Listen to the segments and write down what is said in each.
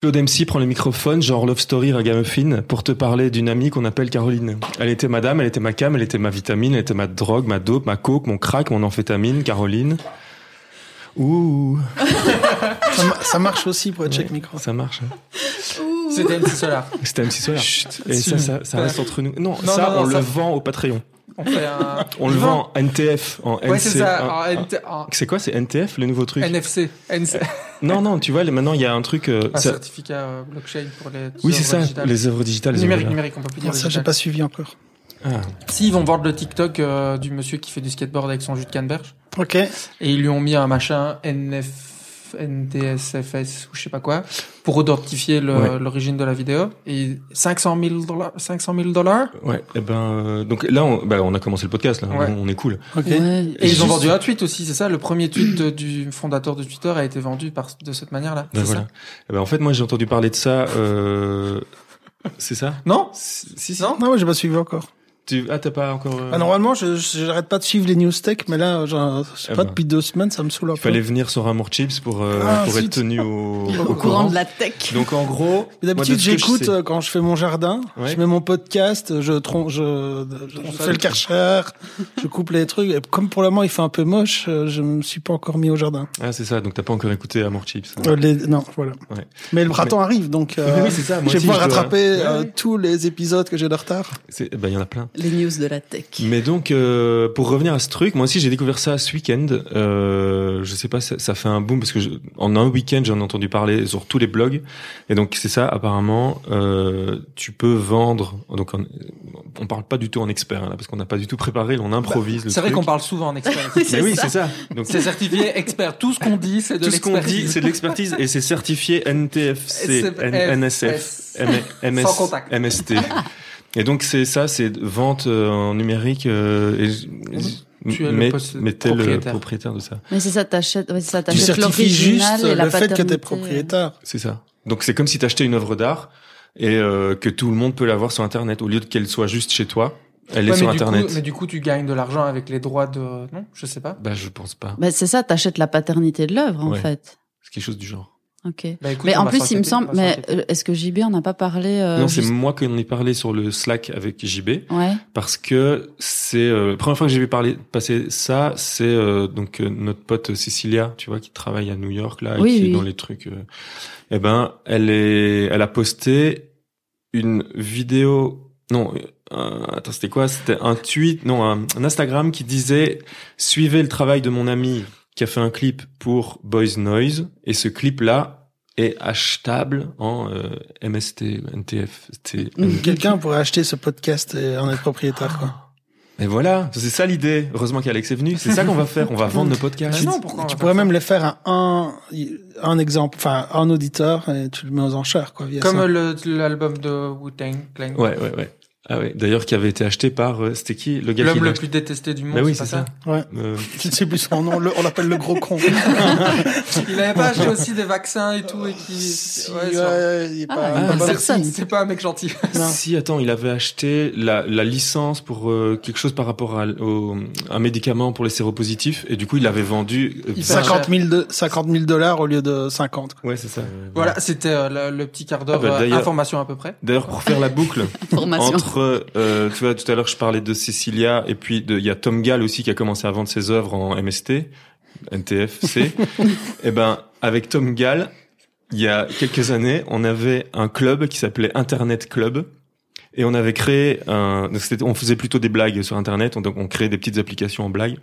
Claude MC prend le microphone, genre Love Story Ragamuffin, pour te parler d'une amie qu'on appelle Caroline. Elle était madame, elle était ma cam, elle était ma vitamine, elle était ma drogue, ma dope, ma coke, mon crack, mon amphétamine, Caroline. Ouh, Ça, ma- ça marche aussi pour être check micro. ça marche. C'était MC Solar. C'était MC Solar. Et ça, ça, ça reste entre nous. Non, Non, ça, non, non, on le ça- vend au Patreon. On fait un. On le vend en NTF, en Ouais, c'est ça. un- un- C'est quoi, c'est NTF, le nouveau truc NFC. NC. Non, non, tu vois, maintenant, il y a un truc... euh, Un ça- certificat euh, blockchain pour les. Oui, c'est ça, digitales. les œuvres digitales. les Numérique, numérique, on peut plus dire. Ça, j'ai pas suivi encore. Ah. Si, ils vont voir le TikTok euh, du monsieur qui fait du skateboard avec son jus de canneberge. Ok. Et ils lui ont mis un machin NF, NTSFS ou je sais pas quoi pour identifier Ouais. l'origine de la vidéo. Et 500 000 dollars, 500 000 dollars? Ouais, et ben, euh, donc là, on, bah, on a commencé le podcast, là, Ouais. on, on est cool. Ok. Ouais. Et ils ont vendu un tweet aussi, c'est ça? Le premier tweet de- du fondateur de Twitter a été vendu par de cette manière-là. Ben c'est voilà. ça? Eh ben, en fait, moi, j'ai entendu parler de ça. Euh... C'est ça? Non? Si, si. Non? Non, j'ai pas suivi encore. Tu... Ah, t'as pas encore. euh, Ah, normalement, je je- j'arrête pas de suivre les news tech, mais là, genre, je sais Ah pas, bah. depuis deux semaines, ça me saoule un Il peu. fallait venir sur Amour Chips pour, euh, Ah, pour être tenu au, Au courant de la tech. Donc, en gros. Mais D'habitude, je j'écoute euh, quand je fais mon jardin, Ouais. je mets mon podcast, je, tron je, je, je fais le karcher, je coupe les trucs. Et comme pour le moment, il fait un peu moche, euh, je me suis pas encore mis au jardin. Ah, c'est ça. Donc, t'as pas encore écouté Amour Chips. Euh, les- non, voilà. Ouais. Mais le printemps arrive, donc euh, Oui, oui, c'est ça. Moi je vais pouvoir rattraper euh, tous les épisodes que j'ai de retard. C'est- Ben, il y en a plein. Les news de la tech. Mais donc, euh, pour revenir à ce truc, moi aussi j'ai découvert ça ce week-end. Euh, je sais pas, ça, ça fait un boom parce que je- en un week-end j'en ai entendu parler sur tous les blogs. Et donc c'est ça, apparemment, euh, tu peux vendre. Donc on, on parle pas du tout en expert hein, là, parce qu'on n'a pas du tout préparé, on improvise. le C'est vrai qu'on parle souvent en expert. Mais oui, c'est ça. Donc c'est certifié expert. Tout ce qu'on dit, c'est de tout ce qu'on dit, l'expertise. c'est de l'expertise et c'est certifié NTFC, NSF. MST. Et donc c'est ça, c'est vente euh, en numérique. Euh, et j- Tu es le mais, poss- mais t'es le propriétaire. propriétaire de ça. Mais c'est ça, t'achètes, ouais, c'est ça, Tu t'achètes certifies juste l'original et la le fait que paternité. t'es propriétaire. C'est ça. Donc c'est comme si t'achetais une œuvre d'art et euh, que tout le monde peut la voir sur Internet au lieu de qu'elle soit juste chez toi. Elle est sur Internet. coup, mais du coup, tu gagnes de l'argent avec les droits de. Non, je sais pas. Bah je pense pas. Bah, c'est ça, t'achètes la paternité de l'œuvre, en fait. C'est quelque chose du genre. Ok. Bah, écoute, mais on en plus, il me semble, on mais euh, est-ce que JB en a pas parlé euh, non, c'est juste- moi qui en ai parlé sur le Slack avec JB Ouais. parce que c'est euh, la première fois que j'ai vu parler passer ça, c'est euh, donc euh, notre pote Cecilia, tu vois, qui travaille à New York là, et Oui, qui oui. est dans les trucs. euh, eh ben, elle est, elle a posté une vidéo. Non, euh, attends, c'était quoi? C'était un tweet, non, un, un Instagram qui disait suivez le travail de mon ami qui a fait un clip pour Boys Noise et ce clip là est achetable en euh, MST, NTF. Mhm. Quelqu'un pourrait acheter ce podcast et en être propriétaire, quoi. Et voilà, c'est ça l'idée. Heureusement qu'Alex est venu. C'est ça qu'on va faire. On va vendre nos podcasts. Mais non, pourquoi tu pourrais même les faire à un, un exemple, enfin, un auditeur et tu le mets aux enchères, quoi, via Comme l'album de Wu-Tang Clan. Ouais, ouais, ouais. Ah ouais. D'ailleurs, qui avait été acheté par, euh, c'était qui Le gars qui L'homme le plus détesté du monde. Bah oui, c'est pas ça. Ouais. Euh, Je ne sais plus son nom, le- on l'appelle le gros con. Il avait pas acheté aussi des vaccins et tout et qui. Si, Ouais, il est Ah, pas. C'est pas un mec gentil. Non. Si, attends, il avait acheté la, la licence pour euh, quelque chose par rapport à, au, un médicament pour les séropositifs et du coup, il l'avait vendu. euh, Il vingt- 50 000, de, 50 000 dollars au lieu de 50. quoi. Ouais, c'est ça. Voilà, c'était euh, le, le petit quart d'heure Ah bah, euh, information à peu près. D'ailleurs, pour faire la boucle Formation. Entre, euh, tu vois, tout à l'heure, je parlais de Cecilia et puis de, il y a Tom Gall aussi qui a commencé à vendre ses œuvres en MST, NTFC. et ben, avec Tom Gall, il y a quelques années, on avait un club qui s'appelait Internet Club. Et on avait créé un, on faisait plutôt des blagues sur Internet, on, donc on créait des petites applications en blague.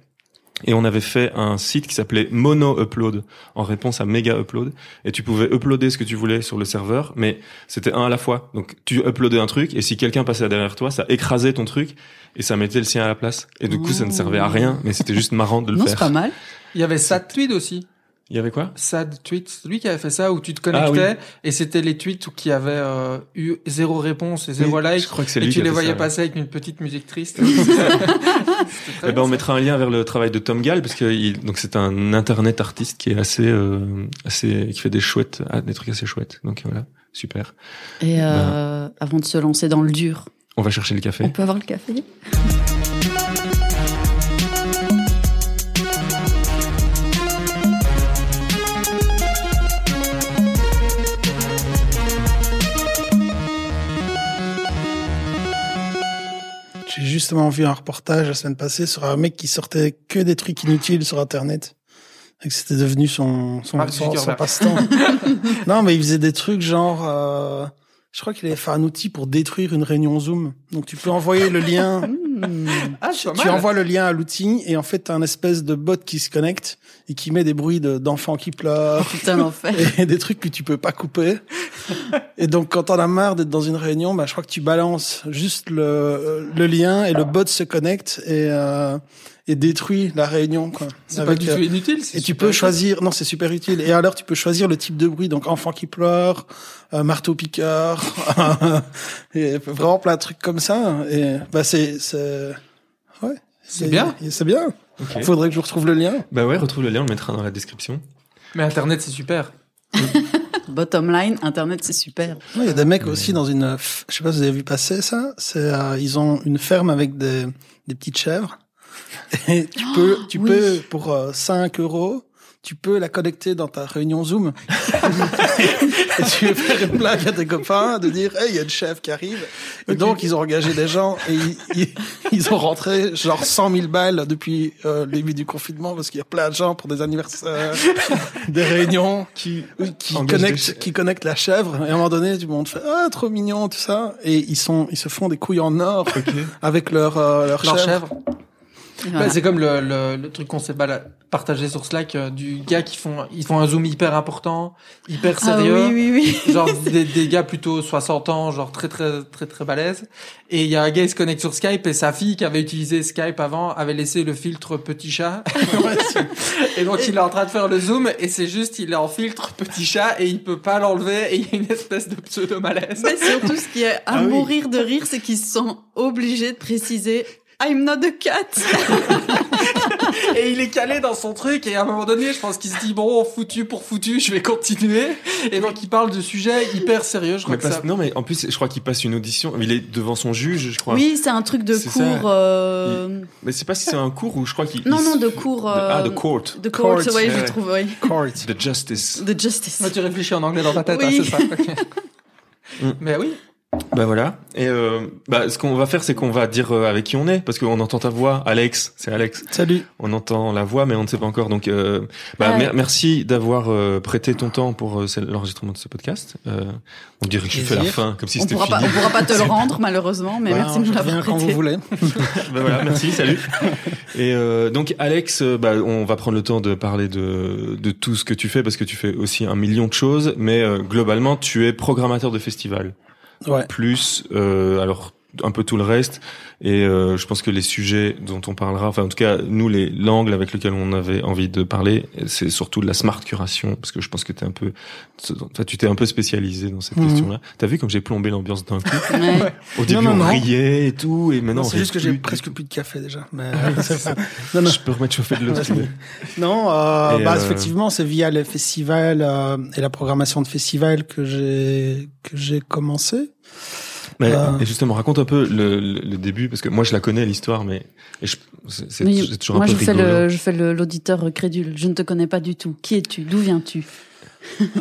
Et on avait fait un site qui s'appelait Mono Upload en réponse à Mega Upload. Et tu pouvais uploader ce que tu voulais sur le serveur, mais c'était un à la fois. Donc tu uploadais un truc et si quelqu'un passait derrière toi, ça écrasait ton truc et ça mettait le sien à la place. Et du coup, ça ne servait à rien, mais c'était juste marrant de le Non, c'est faire. pas mal. Il y avait Sad Tweet aussi. Il y avait quoi? Sad Tweet, c'est lui qui avait fait ça où tu te connectais Ah oui. et c'était les tweets qui avaient euh, eu zéro réponse et zéro Oui, like. Je crois que c'est Et lui tu les voyais ça, ouais. passer avec une petite musique triste. Eh ben, on mettra un lien vers le travail de Tom Gall parce que il, donc c'est un internet artiste qui est assez euh, assez qui fait des chouettes ah, des trucs assez chouettes. Donc voilà, super. Et Bah. euh, avant de se lancer dans le dur, On va chercher le café. on peut avoir le café justement vu un reportage la semaine passée sur un mec qui sortait que des trucs inutiles sur Internet. Et que c'était devenu son, son, passe-temps. non, mais il faisait des trucs genre, euh, je crois qu'il avait fait un outil pour détruire une réunion Zoom. Donc tu peux envoyer le lien, Hmm. Ah, tu mal. envoies le lien à l'outil et en fait t'as un espèce de bot qui se connecte et qui met des bruits de- d'enfants qui pleurent Putain, l'enfer. et des trucs que tu peux pas couper. Et donc, quand t'en as marre d'être dans une réunion, bah, je crois que tu balances juste le, le lien et le bot se connecte et, euh, et détruit la réunion, quoi. C'est pas du euh, tout inutile. c'est et tu peux utile. choisir, non, c'est super utile. Et alors, tu peux choisir le type de bruit, donc enfant qui pleure, euh, marteau piqueur, et vraiment plein de trucs comme ça. Et bah, c'est, c'est, ouais, C'est bien. C'est bien. Ok. Faudrait que je retrouve le lien. Bah ouais, retrouve le lien, on le mettra dans la description. Mais Internet, c'est super. Bottom line, Internet, c'est super. Ouais, Il y a des mecs aussi dans une, je sais pas si vous avez vu passer ça. C'est, euh, ils ont une ferme avec des, des petites chèvres. Et tu peux, tu oui. peux pour euh, 5 euros, tu peux la connecter dans ta réunion Zoom. et tu veux faire une blague à tes copains de dire, hey, il y a une chef qui arrive. Et donc ils ont engagé des gens et ils, ils, ils ont rentré genre 100 000 balles depuis euh, le début du confinement parce qu'il y a plein de gens pour des anniversaires, des réunions Qui, qui Engage des connecte chèvres. qui connecte la chèvre et à un moment donné tout le monde fait ah trop mignon tout ça et ils sont ils se font des couilles en or avec leur euh, leur, Leur chèvre. chèvre. Bah, voilà. c'est comme le, le, le truc qu'on s'est bala- partagé sur Slack euh, du gars qui font ils font un zoom hyper important, hyper Ah sérieux. oui, oui, oui. genre des, des gars plutôt 60 ans, genre très très très très balèzes. Et il y a un gars qui se connecte sur Skype et sa fille qui avait utilisé Skype avant avait laissé le filtre petit chat. et donc il est en train de faire le zoom et c'est juste il est en filtre petit chat et il peut pas l'enlever et il y a une espèce de pseudo malaise. Mais surtout, ce qui est à Ah oui. mourir de rire, c'est qu'ils sont obligés de préciser I'm not a cat. Et il est calé dans son truc et à un moment donné, je pense qu'il se dit bon, foutu pour foutu, je vais continuer. Et donc il parle de sujets hyper sérieux. Je crois Mais que passe- ça. Non, mais en plus, je crois qu'il passe une audition. Il est devant son juge, je crois. Oui, c'est un truc de cours. euh, Mais c'est pas si c'est un cours ou je crois qu'il. Non, il non, de cours. Ah, euh, de court. De court, Court, oui, je ouais. trouve, oui. Court. The justice. De justice. Moi, tu réfléchis en anglais dans ta tête, Oui. hein, c'est ça. Mm. Mais oui. Bah voilà. Et euh, bah, ce qu'on va faire, c'est qu'on va dire euh, avec qui on est, parce qu'on entend ta voix, Alex. C'est Alex. Salut. On entend la voix, mais on ne sait pas encore. Donc, euh, bah, Ouais. mer- merci d'avoir euh, prêté ton temps pour euh, l'enregistrement de ce podcast. Euh, on dirait que je fais la fin, comme si On c'était pourra, fini. pas, on pourra pas te le rendre, malheureusement, mais Ouais, merci de je nous l'avoir quand vous prêté. voulez. Bah voilà, merci, salut. Et euh, donc Alex, bah, on va prendre le temps de parler de, de tout ce que tu fais parce que tu fais aussi un million de choses, mais euh, globalement tu es programmateur de festival, Ouais. plus euh, alors un peu tout le reste. Et euh, je pense que les sujets dont on parlera, enfin en tout cas nous les l'angle avec lequel on avait envie de parler, c'est surtout de la smart curation parce que je pense que t'es un peu, tu t'es un peu spécialisé dans cette Mhm. question-là. T'as vu comme j'ai plombé l'ambiance d'un coup? Ouais. Au début non, on non. riait et tout, et maintenant c'est juste que j'ai presque plus de café déjà. Mais non. Je peux remettre chauffer de l'eau. Non, euh, Et, bah, euh, effectivement, c'est via les festivals euh, et la programmation de festivals que j'ai que j'ai commencé. Mais, Euh. Et justement, raconte un peu le, le, le début, parce que moi je la connais l'histoire, mais et je- c'est toujours moi, un peu je fais le, je fais l'auditeur crédule. Je ne te connais pas du tout. Qui es-tu? D'où viens-tu?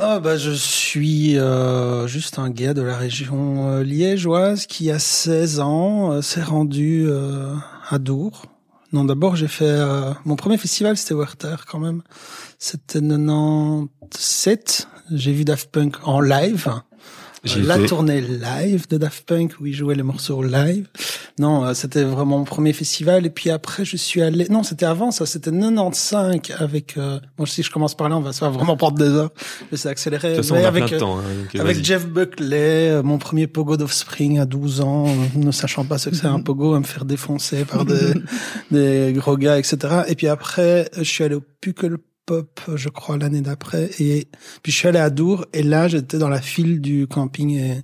Ah bah je suis euh, juste un gars de la région euh, liégeoise qui a 16 ans euh, s'est rendu euh, à Dour. Non, d'abord j'ai fait euh, mon premier festival c'était Werther quand même. C'était 97. J'ai vu Daft Punk en live. La tournée live de Daft Punk où ils jouaient les morceaux live. Non, euh, c'était vraiment mon premier festival. Et puis après, je suis allé. Non, c'était avant ça. C'était 95 avec. Euh... Bon, si je commence par là, on va ça va vraiment prendre des heures. Je vais accélérer. De toute façon, Mais on a avec, plein de temps. hein, donc, avec. Jeff Buckley, euh, mon premier pogo d'Offspring à 12 ans, euh, ne sachant pas ce que c'est un pogo, à me faire défoncer par des, des gros gars, etc. Et puis après, je suis allé au Puckle Pop, je crois, l'année d'après. Et puis je suis allé à Dour, et là, j'étais dans la file du camping et,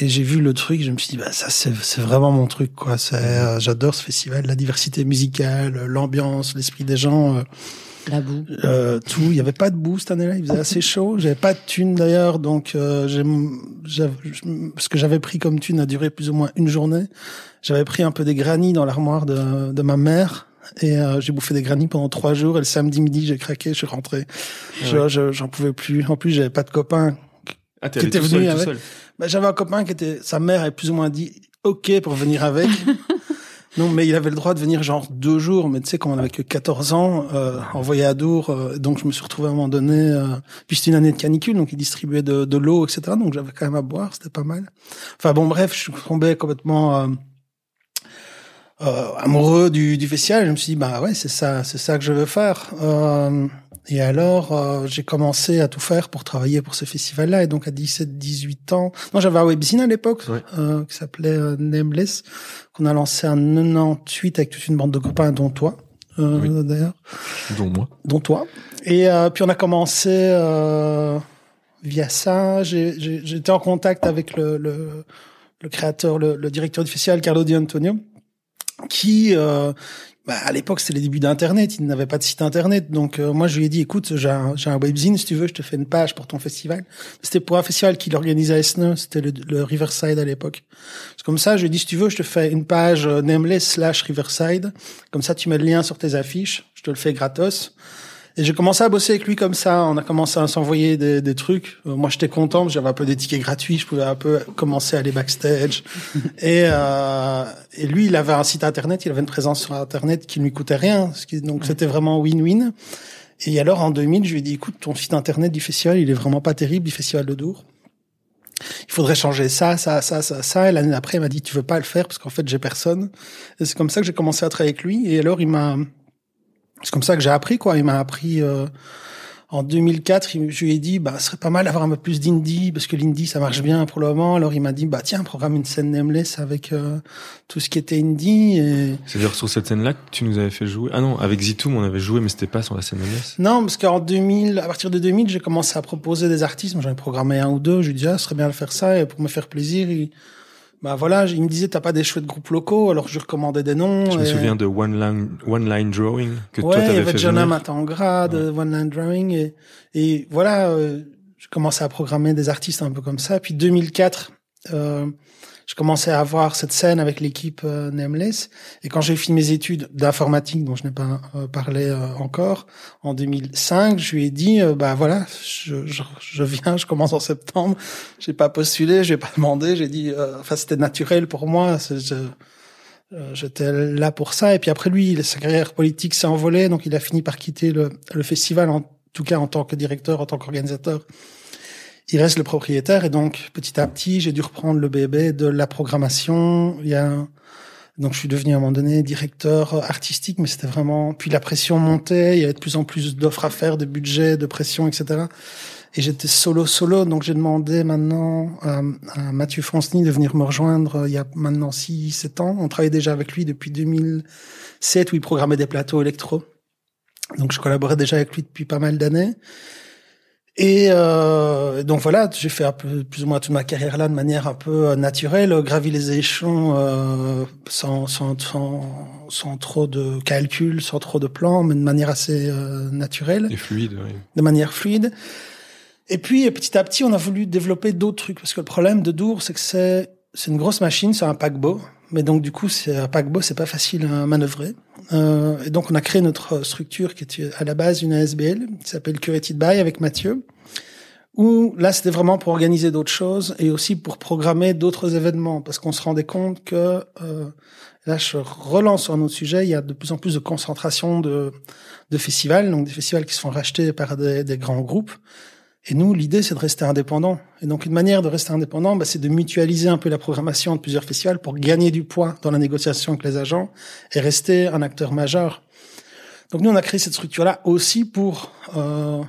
et j'ai vu le truc, je me suis dit, bah, ça, c'est, vraiment mon truc, quoi. Euh, j'adore ce festival, la diversité musicale, l'ambiance, l'esprit des gens. euh, La boue. euh, tout. Il y avait pas de boue cette année-là. Il faisait assez chaud. J'avais pas de thune d'ailleurs, donc euh, j'ai, ce que j'avais pris comme thune a duré plus ou moins une journée. J'avais pris un peu des grannies dans l'armoire de, de ma mère. Et euh, j'ai bouffé des grannies pendant trois jours. Et le samedi midi, j'ai craqué, je suis rentré. Ah Je- je- j'en pouvais plus. En plus, j'avais pas de copain. Ah, qui était venu avec-. Bah, j'avais un copain qui était, sa mère avait plus ou moins dit OK pour venir avec. Non, mais il avait le droit de venir genre deux jours, mais tu sais, quand on avait que 14 ans, euh, envoyé à Dour, euh, donc je me suis retrouvé à un moment donné, euh, puis c'était une année de canicule, donc il distribuait de, de l'eau, etc., donc j'avais quand même à boire, c'était pas mal. Enfin bon, bref, je suis tombé complètement euh, amoureux du, du festival, je me suis dit, bah ouais, c'est ça, c'est ça que je veux faire. Euh, et alors, euh, j'ai commencé à tout faire pour travailler pour ce festival-là. Et donc, à 17, 18 ans, non, j'avais un webzine à l'époque, euh, qui s'appelait euh, Nameless, qu'on a lancé en 98 avec toute une bande de copains, dont toi, euh, Oui. d'ailleurs, Dont moi. dont toi. Et euh, puis, on a commencé euh, via ça. J'étais en contact avec le, le, le créateur, le, le directeur du festival, Carlo Di Antonio, qui, euh, bah, à l'époque, c'était les débuts d'Internet. Il n'avait pas de site Internet. Donc, euh, moi, je lui ai dit, écoute, j'ai un, j'ai un webzine, si tu veux, je te fais une page pour ton festival. C'était pour un festival qu'il organisait à Esneux. C'était le, le Riverside à l'époque. C'est comme ça, je lui ai dit, si tu veux, je te fais une page euh, nameless slash Riverside. Comme ça, tu mets le lien sur tes affiches. Je te le fais gratos. Et j'ai commencé à bosser avec lui comme ça. On a commencé à s'envoyer des, des trucs. Euh, moi, j'étais content j'avais un peu des tickets gratuits. Je pouvais un peu commencer à aller backstage. et, euh, et lui, il avait un site internet. Il avait une présence sur internet qui ne lui coûtait rien. Ce qui- Donc, c'était vraiment win-win. Et alors, en 2000, je lui ai dit, écoute, ton site internet du festival, il est vraiment pas terrible, du festival de Dour. Il faudrait changer ça, ça, ça, ça, ça. Et l'année d'après, il m'a dit, tu veux pas le faire parce qu'en fait, j'ai personne. Et c'est comme ça que j'ai commencé à travailler avec lui. Et alors, il m'a, c'est comme ça que j'ai appris, quoi. Il m'a appris, euh, en 2004, il- je lui ai dit, bah, ce serait pas mal d'avoir un peu plus d'indie, parce que l'indie, ça marche bien pour le moment. Alors, il m'a dit, bah, tiens, programme une scène Nameless avec, euh, tout ce qui était indie. Et... C'est-à-dire sur cette scène-là que tu nous avais fait jouer. Ah non, avec Zitoum, on avait joué, mais c'était pas sur la scène NS. Non, parce qu'en 2000, à partir de 2000, j'ai commencé à proposer des artistes. J'en ai programmé un ou deux. Je lui disais, ah, ce serait bien de faire ça. Et pour me faire plaisir, il, bah voilà, il me disait, t'as pas des chouettes groupes locaux. Alors, je recommandais des noms. Je me et- souviens de One Line, One Line Drawing que toi ouais, il y t'avais avait fait Jonah venir. Matangra de One Line Drawing et, et voilà, euh, je commençais à programmer des artistes un peu comme ça. Puis 2004, euh, je commençais à avoir cette scène avec l'équipe euh, Nameless. Et quand j'ai fini mes études d'informatique, dont je n'ai pas euh, parlé euh, encore, en 2005, je lui ai dit, euh, bah voilà, je, je, je viens, je commence en septembre. J'ai pas postulé, j'ai pas demandé, j'ai dit, enfin c'était naturel pour moi. J'étais là pour ça. Et puis après lui, sa carrière politique s'est envolée, donc il a fini par quitter le, le festival, en tout cas en tant que directeur, en tant qu'organisateur. Il reste le propriétaire et donc petit à petit, j'ai dû reprendre le bébé de la programmation. Il y a donc je suis devenu à un moment donné directeur artistique, mais c'était vraiment. Puis la pression montait, il y avait de plus en plus d'offres à faire, de budget, de pression, etc. Et j'étais solo solo, donc j'ai demandé maintenant à, Mathieu Franceny de venir me rejoindre euh, il y a maintenant 6 7 ans. On travaillait déjà avec lui depuis 2007 où il programmait des plateaux électro. Donc je collaborais déjà avec lui depuis pas mal d'années. Et euh, donc voilà, j'ai fait un peu plus ou moins toute ma carrière là de manière un peu euh, naturelle, euh, gravi les échelons euh, sans, sans, sans, sans trop de calcul, sans trop de plans, mais de manière assez euh, naturelle Et fluide, oui. de manière fluide. Et puis petit à petit, on a voulu développer d'autres trucs parce que le problème de Dour, c'est que c'est c'est une grosse machine, c'est un paquebot, mais donc du coup, c'est un paquebot, c'est pas facile à manœuvrer. Euh, et donc on a créé notre structure qui était à la base une ASBL qui s'appelle Curated By avec Mathieu. Où là, c'était vraiment pour organiser d'autres choses et aussi pour programmer d'autres événements parce qu'on se rendait compte que euh, là, je relance sur un autre sujet. Il y a de plus en plus de concentration de de festivals, donc des festivals qui se font racheter par des, des grands groupes. Et nous, l'idée, c'est de rester indépendant. Et donc, une manière de rester indépendant, bah, c'est de mutualiser un peu la programmation de plusieurs festivals pour gagner du poids dans la négociation avec les agents et rester un acteur majeur. Donc, nous, on a créé cette structure-là aussi pour euh,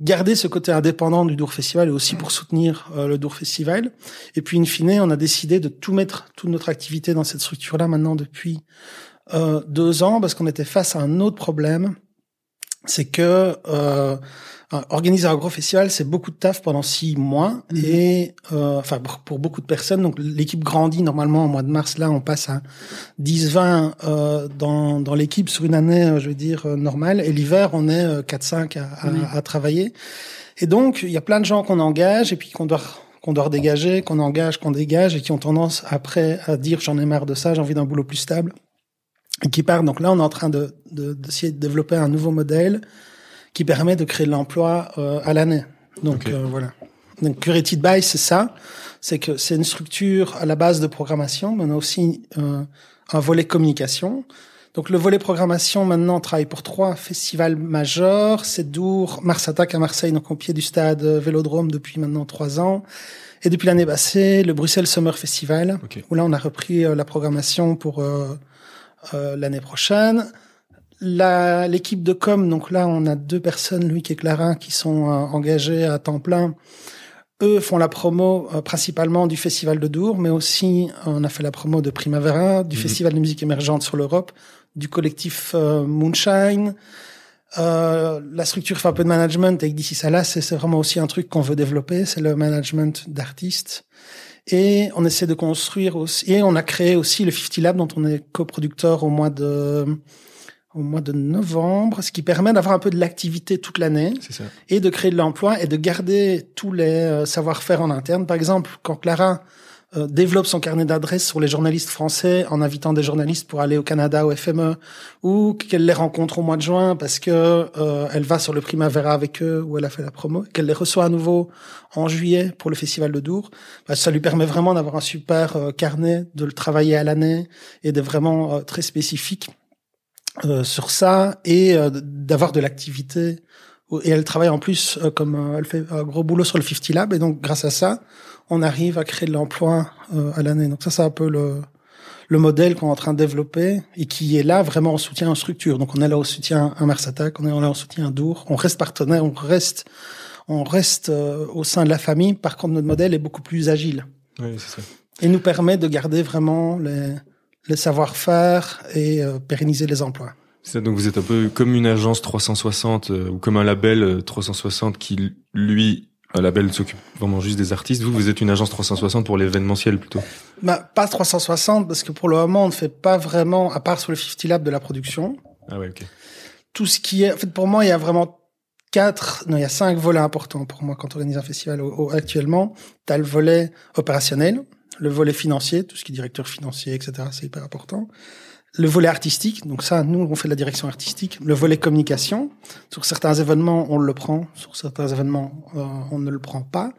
garder ce côté indépendant du Dour Festival et aussi pour soutenir euh, le Dour Festival. Et puis, in fine, on a décidé de tout mettre, toute notre activité dans cette structure-là maintenant depuis euh, deux ans parce qu'on était face à un autre problème. C'est que euh, organiser un gros festival, c'est beaucoup de taf pendant six mois Mhm. et euh, enfin pour, pour beaucoup de personnes. Donc l'équipe grandit normalement au mois de mars. Là, on passe à 10-20 euh, dans, dans l'équipe sur une année, euh, je veux dire euh, normale. Et l'hiver, on est euh, 4-5 à, à, Oui. à travailler. Et donc il y a plein de gens qu'on engage et puis qu'on doit qu'on doit dégager, qu'on engage, qu'on dégage et qui ont tendance après à dire j'en ai marre de ça, j'ai envie d'un boulot plus stable qui partent. Donc là, on est en train de de- d'essayer de, développer un nouveau modèle qui permet de créer de l'emploi euh, à l'année. Donc euh, voilà. Donc Curated by, c'est ça. C'est que c'est une structure à la base de programmation, mais on a aussi euh, un volet communication. Donc le volet programmation maintenant travaille pour trois festivals majeurs. C'est Dour, Mars Attack à Marseille, donc au pied du stade Vélodrome depuis maintenant trois ans. Et depuis l'année passée, le Bruxelles Summer Festival, où là on a repris euh, la programmation pour euh, l'année prochaine. La- L'équipe de com, donc là on a deux personnes, Louis et Clara, qui sont euh, engagées à temps plein. Eux font la promo euh, principalement du Festival de Dour, mais aussi on a fait la promo de Primavera, du Mhm. Festival de musique émergente sur l'Europe, du collectif euh, Moonshine. Euh, la structure fait un peu de management avec d'ici ça là, c'est vraiment aussi un truc qu'on veut développer, c'est le management d'artistes. Et on essaie de construire aussi, et on a créé aussi le 50 Lab dont on est coproducteur au mois de, au mois de novembre, ce qui permet d'avoir un peu de l'activité toute l'année et de créer de l'emploi et de garder tous les euh, savoir-faire en interne. Par exemple, quand Clara euh, développe son carnet d'adresses sur les journalistes français en invitant des journalistes pour aller au Canada au FME ou qu'elle les rencontre au mois de juin parce que euh, elle va sur le Primavera avec eux où elle a fait la promo, qu'elle les reçoit à nouveau en juillet pour le festival de Dour, bah, ça lui permet vraiment d'avoir un super euh, carnet, de le travailler à l'année et de vraiment euh, très spécifique sur ça et d'avoir de l'activité. Et elle travaille en plus comme elle fait un gros boulot sur le 50 Lab et donc grâce à ça on arrive à créer de l'emploi euh, à l'année. Donc ça c'est un peu le le modèle qu'on est en train de développer et qui est là vraiment en soutien en structure donc on est là au soutien à Mars Attack on est là en soutien à Dour. On reste partenaire on reste on reste euh, au sein de la famille. Par contre notre modèle est beaucoup plus agile. Oui, c'est ça. et nous permet de garder vraiment les les savoir-faire et euh, pérenniser les emplois. C'est ça, donc vous êtes un peu comme une agence 360 euh, ou comme un label euh, 360 qui, lui, un label s'occupe vraiment juste des artistes. Vous, vous êtes une agence 360 pour l'événementiel plutôt. Bah, pas 360 parce que pour le moment on ne fait pas vraiment, à part sur le 50 Lab de la production, Ah ouais, ok. tout ce qui est, en fait pour moi il y a vraiment quatre, non il y a cinq volets importants pour moi quand on organise un festival au- au- actuellement. T'as le volet opérationnel, le volet financier, tout ce qui est directeur financier, etc. C'est hyper important. Le volet artistique, donc ça, nous, on fait de la direction artistique. Le volet communication, sur certains événements, on le prend, sur certains événements, euh, on ne le prend pas.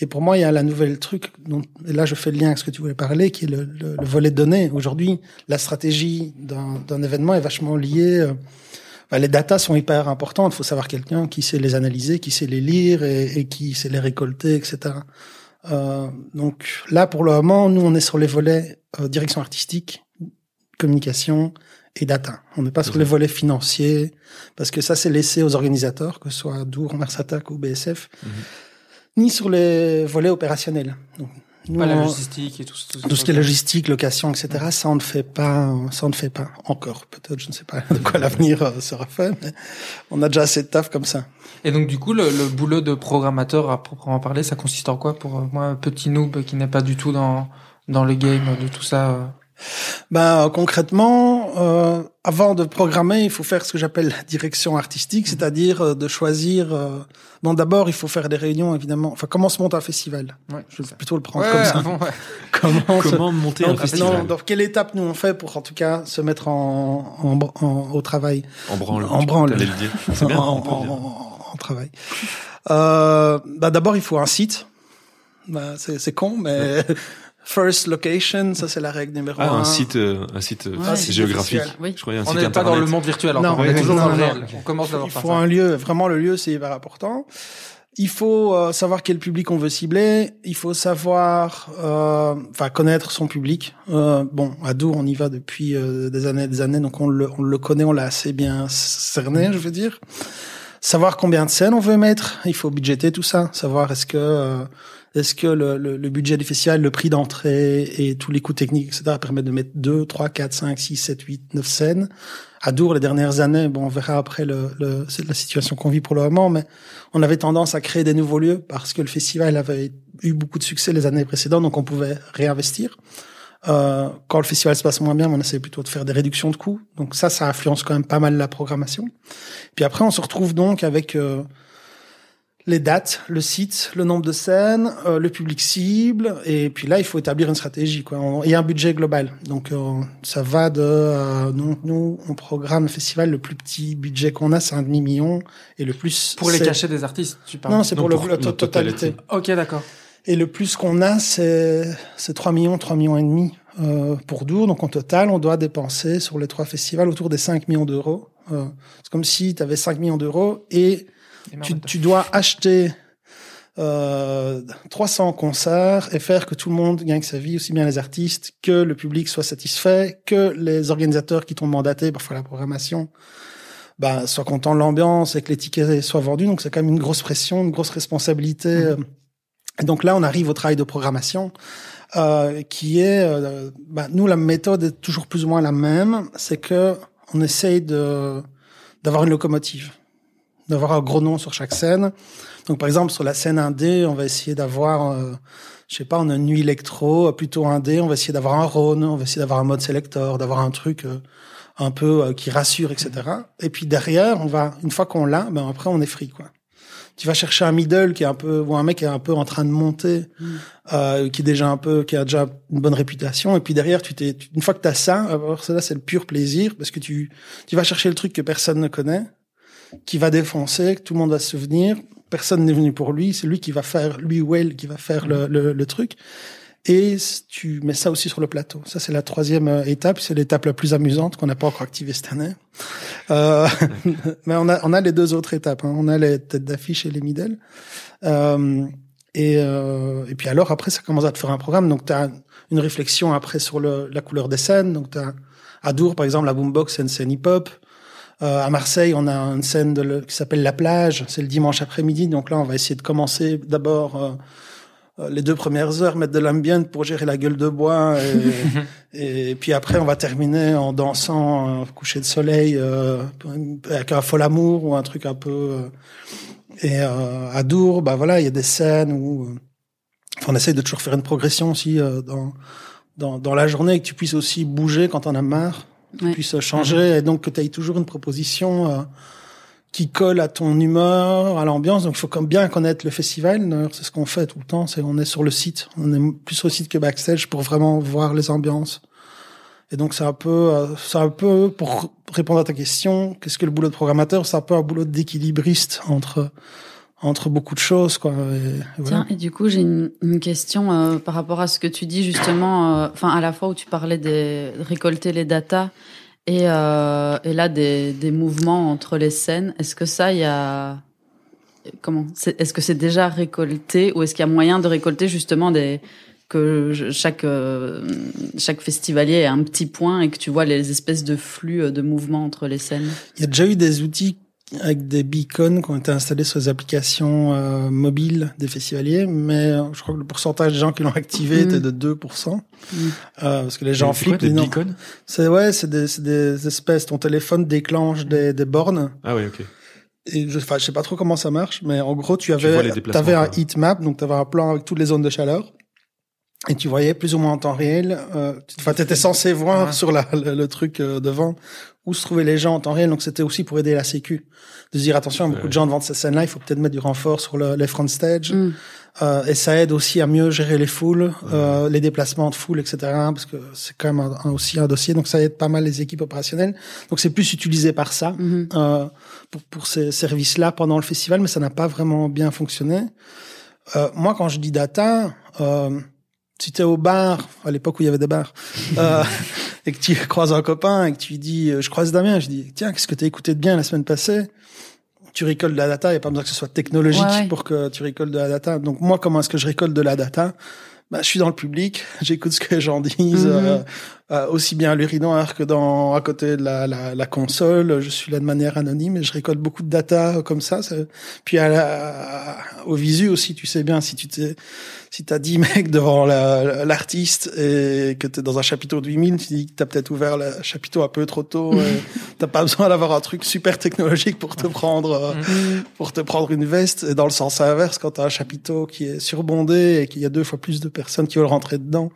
Et pour moi, il y a la nouvelle truc, dont, et là, je fais le lien avec ce que tu voulais parler, qui est le, le, le volet données. Aujourd'hui, la stratégie d'un événement est vachement liée. euh, enfin, les datas sont hyper importantes. Il faut savoir quelqu'un qui sait les analyser, qui sait les lire et, et qui sait les récolter, etc. Euh, donc là, pour le moment, nous, on est sur les volets euh, direction artistique, communication et data. On n'est pas sur les volets financiers parce que ça, c'est laissé aux organisateurs, que ce soit Dour, Mars Attack ou BSF, Mhm. ni sur les volets opérationnels. Donc, nous, Pas la logistique et tout, tout, tout ce qui est logistique, location, etc., ça on ne fait pas, ça on ne fait pas encore. Peut-être, je ne sais pas de quoi l'avenir euh, sera fait, mais on a déjà assez de taf comme ça. Et donc du coup, le, le boulot de programmateur à proprement parler, ça consiste en quoi pour euh, moi, petit noob qui n'est pas du tout dans dans le game de tout ça euh Ben concrètement, euh, avant de programmer, il faut faire ce que j'appelle la direction artistique, c'est-à-dire euh, de choisir. Euh, bon, d'abord, il faut faire des réunions, évidemment. Enfin, comment se monte un festival? Ouais, Je vais plutôt le prendre Ouais, comme ouais, ça. bon, ouais. Comment, se- Comment monter un festival? non, dans quelle étape nous on fait pour en tout cas se mettre en, en, en- au travail? En branle. En branle. t'allais le dire. C'est bien. en, en- en- en travail. Euh, bah d'abord il faut un site. C'est c'est con, mais first location, ça c'est la règle numéro Ah, un. un site, euh, un site euh, géographique. Oui. Je croyais un On site n'est pas dans le monde virtuel Non, encore, on est toujours non, dans le non, réel. non. On commence d'abord Il par faut ça. un lieu, vraiment le lieu c'est hyper important. Il faut euh, savoir quel public on veut cibler. Il faut savoir, euh, enfin connaître son public. Euh, bon, à Dour on y va depuis euh, des années, et des années, donc on le, on le connaît, on l'a assez bien cerné, je veux dire. Savoir combien de scènes on veut mettre. Il faut budgéter tout ça. Savoir est-ce que euh, est-ce que le, le, le budget du festival, le prix d'entrée et tous les coûts techniques, etc., permettent de mettre 2, 3, 4, 5, 6, 7, 8, 9 scènes? À Dour, les dernières années, bon, on verra après le, le, la situation qu'on vit pour le moment, mais on avait tendance à créer des nouveaux lieux parce que le festival avait eu beaucoup de succès les années précédentes, donc on pouvait réinvestir. Euh, quand le festival se passe moins bien, on essaie plutôt de faire des réductions de coûts. Donc ça, ça influence quand même pas mal la programmation. Puis après, on se retrouve donc avec euh, les dates, le site, le nombre de scènes, euh, le public cible, et puis là, il faut établir une stratégie, quoi, et un budget global. Donc, euh, ça va de, euh, nous, nous, on programme le festival, le plus petit budget qu'on a, c'est un demi million, et le plus Pour les cachets des artistes, tu parles. Non, c'est pour, le- pour la la totalité. totalité. Ok, d'accord. Et le plus qu'on a, c'est c'est 3 millions, 3 millions et demi euh, pour Dour. Donc, en total, on doit dépenser sur les trois festivals autour des 5 millions d'euros. Euh, c'est comme si tu avais 5 millions d'euros et tu, tu dois acheter euh, 300 concerts et faire que tout le monde gagne sa vie, aussi bien les artistes, que le public soit satisfait, que les organisateurs qui t'ont mandaté pour faire la programmation bah, soient contents de l'ambiance et que les tickets soient vendus. Donc c'est quand même une grosse pression, une grosse responsabilité. Mmh. Et donc là, on arrive au travail de programmation. Euh, qui est, euh, bah, nous la méthode est toujours plus ou moins la même, c'est que on essaye de d'avoir une locomotive, d'avoir un gros nom sur chaque scène. Donc par exemple sur la scène indé, on va essayer d'avoir, euh, je sais pas, on a une nuit électro plutôt indé, on va essayer d'avoir un Rhône, on va essayer d'avoir un mode selector, d'avoir un truc euh, un peu euh, qui rassure, etc. Et puis derrière, on va, une fois qu'on l'a, ben après on est free quoi. Tu vas chercher un middle qui est un peu ou un mec qui est un peu en train de monter, euh, qui est déjà un peu, qui a déjà une bonne réputation. Et puis derrière, tu t'es, une fois que t'as ça, alors ça là c'est le pur plaisir parce que tu, tu vas chercher le truc que personne ne connaît, qui va défoncer, que tout le monde va se souvenir. Personne n'est venu pour lui, c'est lui qui va faire, lui ou elle qui va faire le, le, le truc. Et tu mets ça aussi sur le plateau. Ça, c'est la troisième euh, étape. C'est l'étape la plus amusante qu'on n'a pas encore activée cette année. Euh, mais on a, on a les deux autres étapes. hein. On a les têtes d'affiche et les middle. Euh, et, euh, et puis alors, après, ça commence à te faire un programme. Donc, tu as une réflexion après sur le, la couleur des scènes. Donc, t'as à Dour, par exemple, la boombox, c'est scène hip-hop. Euh, à Marseille, on a une scène de le- qui s'appelle La Plage. C'est le dimanche après-midi. Donc là, on va essayer de commencer d'abord euh, euh, les deux premières heures, mettre de l'ambient pour gérer la gueule de bois. Et, et puis après, on va terminer en dansant coucher de soleil euh, avec un fol amour ou un truc un peu... euh, et euh, à Dour, bah voilà, il y a des scènes où... euh, on essaye de toujours faire une progression aussi euh, dans, dans, dans la journée, que tu puisses aussi bouger quand on a marre, Ouais. puisses changer, et donc que tu aies toujours une proposition euh, qui colle à ton humeur, à l'ambiance. Donc il faut comme bien connaître le festival. C'est ce qu'on fait tout le temps. C'est on est sur le site. On est plus sur le site que backstage pour vraiment voir les ambiances. Et donc c'est un peu, euh, c'est un peu pour répondre à ta question. Qu'est-ce que le boulot de programmateur? C'est un peu un boulot d'équilibriste entre entre beaucoup de choses, quoi. Et, et voilà. Tiens, et du coup, j'ai une, une question euh, par rapport à ce que tu dis justement, euh, enfin à la fois où tu parlais de récolter les datas et, euh, et là des, des mouvements entre les scènes. Est-ce que ça, il y a comment c'est- Est-ce que c'est déjà récolté ou est-ce qu'il y a moyen de récolter justement des que chaque chaque festivalier ait un petit point et que tu vois les espèces de flux de mouvements entre les scènes? Il y a déjà eu des outils avec des beacons qui ont été installés sur les applications euh, mobiles des festivaliers, mais euh, je crois que le pourcentage des gens qui l'ont activé Mm. était de 2%. Mm. Euh, parce que les gens quoi, flippent. des beacons? C'est ouais, c'est des, c'est des espèces. Ton téléphone déclenche des, des bornes. Ah oui, ok. Et je, enfin, je sais pas trop comment ça marche, mais en gros, tu avais, déplacements, avais un heat map, donc tu avais un plan avec toutes les zones de chaleur. Et tu voyais plus ou moins en temps réel. Euh, tu enfin, étais censé voir Ouais. sur la, le, le truc euh, devant où se trouvaient les gens en temps réel. Donc c'était aussi pour aider la sécu de se dire attention, il y a beaucoup Ouais. de gens devant cette scène-là, il faut peut-être mettre du renfort sur le, les front stage. Mm. Euh, et ça aide aussi à mieux gérer les foules, euh, les déplacements de foule, etc. Parce que c'est quand même un- un- aussi un dossier, donc ça aide pas mal les équipes opérationnelles. Donc c'est plus utilisé par ça euh, pour, pour ces services-là pendant le festival, mais ça n'a pas vraiment bien fonctionné. Euh, moi, quand je dis data, euh, si tu es au bar, à l'époque où il y avait des bars, euh, et que tu croises un copain et que tu lui dis, euh, je croise Damien, je dis, tiens, qu'est-ce que tu as écouté de bien la semaine passée? Tu récoltes de la data, il n'y a pas besoin que ce soit technologique Ouais, ouais. pour que tu récoltes de la data. Donc moi, comment est-ce que je récolte de la data? Bah, Je suis dans le public, j'écoute ce que les gens disent, Mhm. euh, euh, aussi bien à l'urinoir que dans à côté de la, la, la console. Je suis là de manière anonyme et je récolte beaucoup de data euh, comme ça. ça- Puis à la, au visu aussi, tu sais bien si tu t'es si t'as 10 mecs devant la- l'artiste et que t'es dans un chapiteau de 8000, tu dis que t'as peut-être ouvert le chapiteau un peu trop tôt. et T'as pas besoin d'avoir un truc super technologique pour te prendre euh, pour te prendre une veste. Et dans le sens inverse, quand t'as un chapiteau qui est surbondé et qu'il y a deux fois plus de personnes qui veulent rentrer dedans,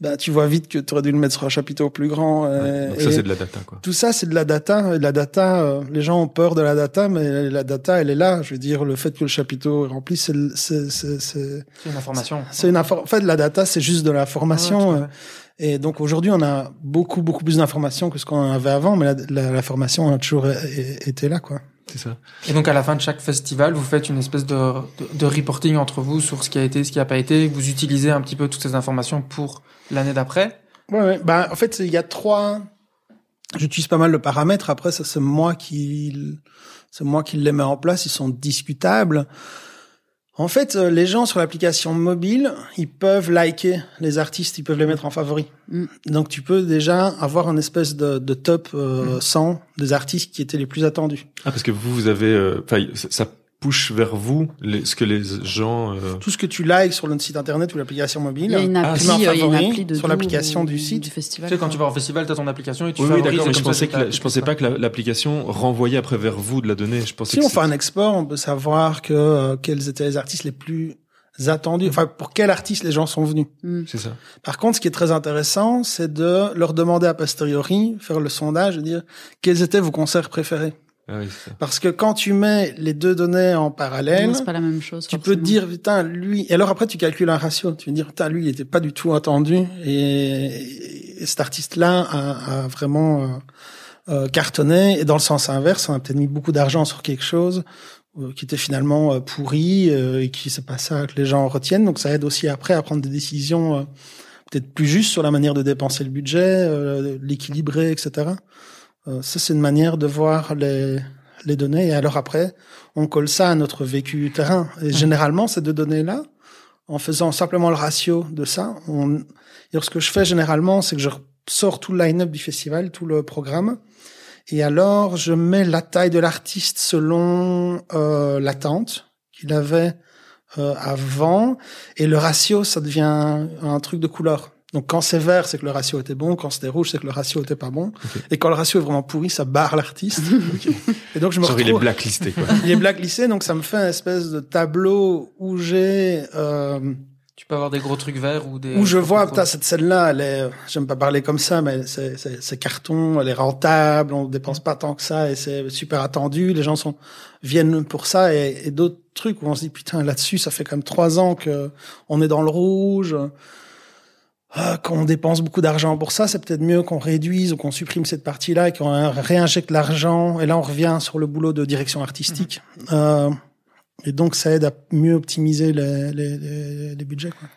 bah, tu vois vite que tu aurais dû le mettre sur un chapiteau plus grand. Ouais, et- Donc ça, c'est de la data, quoi. tout ça, c'est de la data. Et la data, euh, les gens ont peur de la data, mais la data, elle est là. Je veux dire, le fait que le chapiteau est rempli, c'est, c'est, c'est, c'est, C'est une information. c'est une infor- En fait, la data, c'est juste de l'information. Ouais, euh, et donc aujourd'hui, on a beaucoup, beaucoup plus d'informations que ce qu'on avait avant, mais la, la, la formation a toujours é- été là, quoi. C'est ça. Et donc à la fin de chaque festival, vous faites une espèce de, de, de reporting entre vous sur ce qui a été, ce qui n'a pas été. Vous utilisez un petit peu toutes ces informations pour l'année d'après. Ouais, ouais. Bah, en fait, il y a trois. J'utilise pas mal le paramètre. Après, ça, c'est moi qui, c'est moi qui les mets en place. Ils sont discutables. En fait, euh, les gens sur l'application mobile, ils peuvent liker les artistes, ils peuvent les mettre en favori. Mm. Donc, tu peux déjà avoir un espèce de, de top euh, 100 des artistes qui étaient les plus attendus. Ah, parce que vous, vous avez, euh, enfin, ça, ça push vers vous les, ce que les gens. euh, Tout ce que tu likes sur le site internet ou l'application mobile, Il y a une Ah, appli, tu euh, il y a une appli de sur l'application du site. Tu festival. sais, quand tu vas en festival, t'as ton application et tu Oui, oui, d'accord, mais je pensais que la- je pensais pas que la- l'application renvoyait après vers vous de la donnée. Je pensais Si que on fait un export, on peut savoir que euh, quels étaient les artistes les plus attendus. Enfin, pour quel artiste les gens sont venus. Mm. c'est ça. Par contre, ce qui est très intéressant, c'est de leur demander a posteriori, faire le sondage, et dire quels étaient vos concerts préférés. Ah oui, c'est ça. Parce que quand tu mets les deux données en parallèle, Non, c'est pas la même chose. tu peux te forcément. dire, putain, lui, et alors après, tu calcules un ratio. Tu veux dire, putain, lui, il était pas du tout attendu, et, et cet artiste-là a, a vraiment euh, euh, cartonné. Et dans le sens inverse, on a peut-être mis beaucoup d'argent sur quelque chose euh, qui était finalement pourri, euh, et qui c'est pas ça que les gens retiennent. Donc ça aide aussi après à prendre des décisions peut-être plus justes sur la manière de dépenser le budget, l'équilibrer, etc. Euh, ça, c'est une manière de voir les, les données. Et alors après, on colle ça à notre vécu terrain. Et généralement, ces deux données-là, en faisant simplement le ratio de ça, on... et ce que je fais généralement, c'est que je sors tout le line-up du festival, tout le programme, et alors je mets la taille de l'artiste selon euh, l'attente qu'il avait euh, avant, et le ratio, ça devient un truc de couleur. Donc quand c'est vert, c'est que le ratio était bon. Quand c'était rouge, c'est que le ratio était pas bon. Et quand le ratio est vraiment pourri, ça barre l'artiste. Et donc je me Genre, il est retrouve. blacklisté, quoi. Il est blacklisté, donc ça me fait un espèce de tableau où j'ai euh, Tu peux avoir des gros trucs verts ou des. où je vois, putain, cette scène-là, elle est, j'aime pas parler comme ça, mais c'est, c'est, c'est carton, elle est rentable, on dépense pas tant que ça et c'est super attendu, les gens sont, viennent pour ça et, et d'autres trucs où on se dit, putain, là-dessus, ça fait quand même trois ans que on est dans le rouge, ah, qu'on dépense beaucoup d'argent pour ça, c'est peut-être mieux qu'on réduise ou qu'on supprime cette partie-là et qu'on réinjecte l'argent. Et là, on revient sur le boulot de direction artistique. Euh, et donc, ça aide à mieux optimiser les, les, les, les budgets. Quoi.